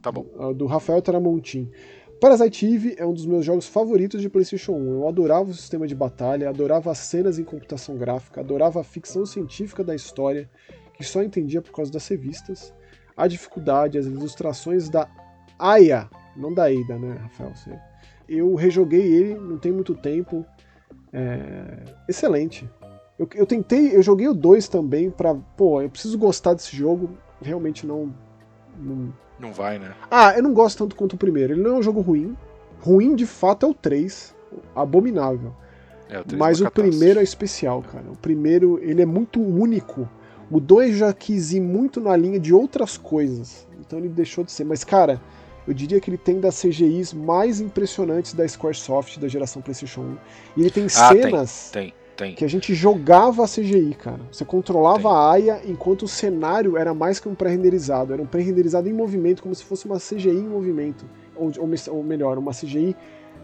S2: Tá bom.
S1: Ah, Do Rafael Taramontim. Parasite Eve é um dos meus jogos favoritos de PlayStation 1. Eu adorava o sistema de batalha, adorava as cenas em computação gráfica, adorava a ficção científica da história, que só entendia por causa das revistas, a dificuldade, as ilustrações da Aya, não da Ada, né, Rafael? Eu rejoguei ele, não tem muito tempo. É, Excelente. Eu, eu tentei, eu joguei o 2 também pra. Pô, eu preciso gostar desse jogo. Realmente não. não...
S2: Não vai, né?
S1: Ah, eu não gosto tanto quanto o primeiro. Ele não é um jogo ruim. Ruim de fato é o 3. Abominável.
S2: É, o três
S1: Mas
S2: é
S1: o primeiro é especial, cara. O primeiro, ele é muito único. O 2 já quis ir muito na linha de outras coisas. Então ele deixou de ser. Mas, cara, eu diria que ele tem das CGIs mais impressionantes da Squaresoft da geração PlayStation 1. E ele tem
S2: Ah, tem,
S1: cenas
S2: Tem, tem.
S1: que a gente jogava a CGI, cara. Você controlava
S2: Tem.
S1: a AIA enquanto o cenário era mais que um pré-renderizado. Era um pré-renderizado em movimento, como se fosse uma CGI em movimento. Ou, ou, ou melhor, uma CGI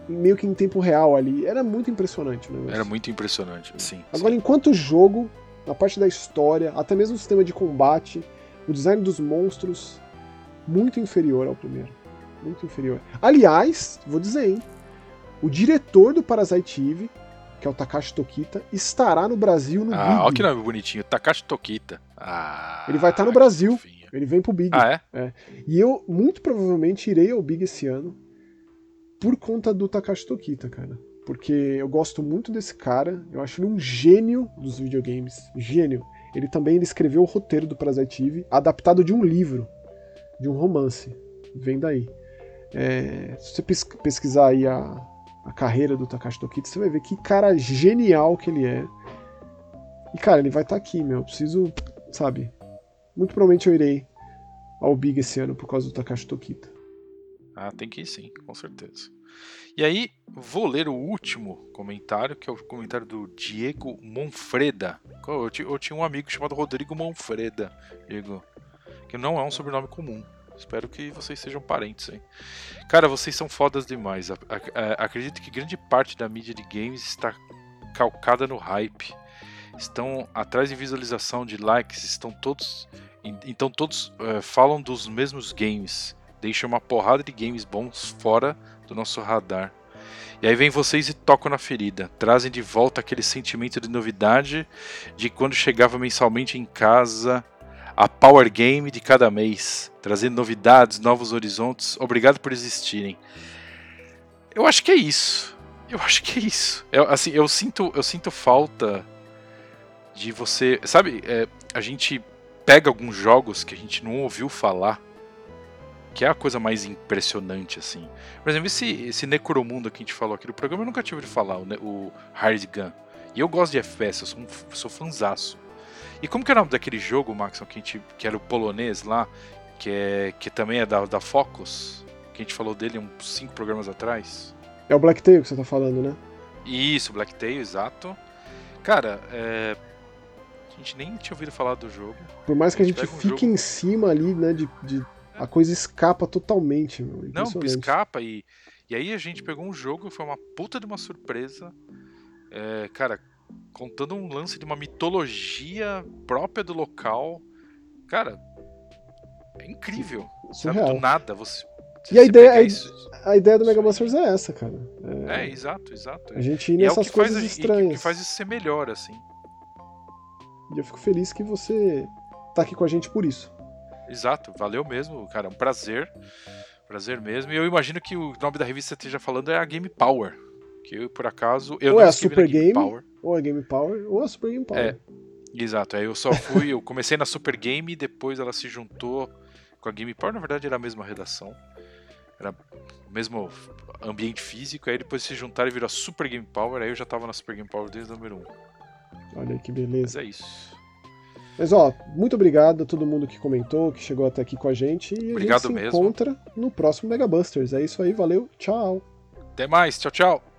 S1: meio que em tempo real ali. Era muito impressionante, né?
S2: Era muito impressionante, sim.
S1: Agora,
S2: sim.
S1: enquanto jogo, na parte da história, até mesmo o sistema de combate, o design dos monstros, muito inferior ao primeiro. Muito inferior. Aliás, vou dizer, hein? O diretor do Parasite Eve, que é o Takashi Tokita, estará no Brasil no
S2: Ah,
S1: Big.
S2: olha que nome bonitinho. Takashi Tokita. Ah,
S1: Ele vai estar no Brasil. Ele vem pro Big.
S2: Ah, é?
S1: E eu, muito provavelmente, irei ao Big esse ano por conta do Takashi Tokita, cara. Porque eu gosto muito desse cara, eu acho ele um gênio dos videogames. Gênio. Ele também ele escreveu o roteiro do Parasite Eve, adaptado de um livro, de um romance. Vem daí. É, se você pes- pesquisar aí a, a carreira do Takashi Tokita, você vai ver que cara genial que ele é. E, cara, ele vai estar aqui, meu. Eu preciso, sabe? Muito provavelmente eu irei ao Big esse ano por causa do Takashi Tokita.
S2: Ah, tem que ir sim, com certeza. E aí, vou ler o último comentário, que é o comentário do Diego Monfreda. Eu eu tinha um amigo chamado Rodrigo Monfreda, Diego, que não é um sobrenome comum. Espero que vocês sejam parentes, hein? Cara, vocês são fodas demais. Acredito que grande parte da mídia de games está calcada no hype. Estão atrás de visualização, de likes, estão todos. en- Então todos eh, falam dos mesmos games. Deixam uma porrada de games bons fora do nosso radar. E aí vem vocês e tocam na ferida. Trazem de volta aquele sentimento de novidade de quando chegava mensalmente em casa a Power Game de cada mês, trazendo novidades, novos horizontes. Obrigado por existirem. Eu acho que é isso. Eu acho que é isso. Eu, assim, eu sinto, eu sinto falta de você, sabe? é, a gente pega alguns jogos que a gente não ouviu falar, que é a coisa mais impressionante assim. Por exemplo, esse, esse Necromundo que a gente falou aqui do programa, eu nunca tive ouvido falar, o, o Hard Gun. E eu gosto de FPS, eu sou um sou fanzaço. E como que é o nome daquele jogo, Maxon, que, a gente, que era o polonês lá, que, é, que também é da, da Focus, que a gente falou dele uns cinco programas atrás?
S1: É o Blacktail que você tá falando, né?
S2: Isso, Blacktail, exato. Cara, é, a gente nem tinha ouvido falar do jogo.
S1: Por mais que a gente
S2: Pega um
S1: fique
S2: jogo-
S1: em cima ali, né, de, de- a coisa escapa totalmente, meu.
S2: Não, escapa e. E aí a gente pegou um jogo, foi uma puta de uma surpresa. É, cara, contando um lance de uma mitologia própria do local. Cara, é incrível. Sabe? Do nada você.
S1: E a
S2: você
S1: ideia- a-
S2: isso-
S1: A ideia do Mega Busters é essa, cara. É,
S2: É, exato, exato.
S1: a gente ir
S2: é
S1: nessas
S2: faz,
S1: coisas
S2: a- e que-
S1: estranhas.
S2: faz isso ser melhor, assim.
S1: E eu fico feliz que você tá aqui com a gente por isso.
S2: Exato, valeu mesmo, cara. Um prazer. Prazer mesmo. E eu imagino que o nome da revista que você esteja falando é a Game Power. Que eu, por acaso. Eu
S1: Ou
S2: não
S1: é a Super Game,
S2: Power.
S1: Ou a Game Power, ou a Super Game Power.
S2: É. Exato, aí eu só fui, eu comecei na Super Game depois ela se juntou com a Game Power, na verdade era a mesma redação. Era o mesmo ambiente físico, aí depois se juntaram e virou a Super Game Power, aí eu já tava na Super Game Power desde o número 1.
S1: Olha que
S2: Mas
S1: beleza.
S2: é isso.
S1: Mas ó, muito obrigado a todo mundo que comentou, que chegou até aqui com a gente. E
S2: Obrigado
S1: a gente se
S2: mesmo.
S1: encontra no próximo Mega Busters. É isso aí, valeu, tchau.
S2: Até mais, tchau, tchau!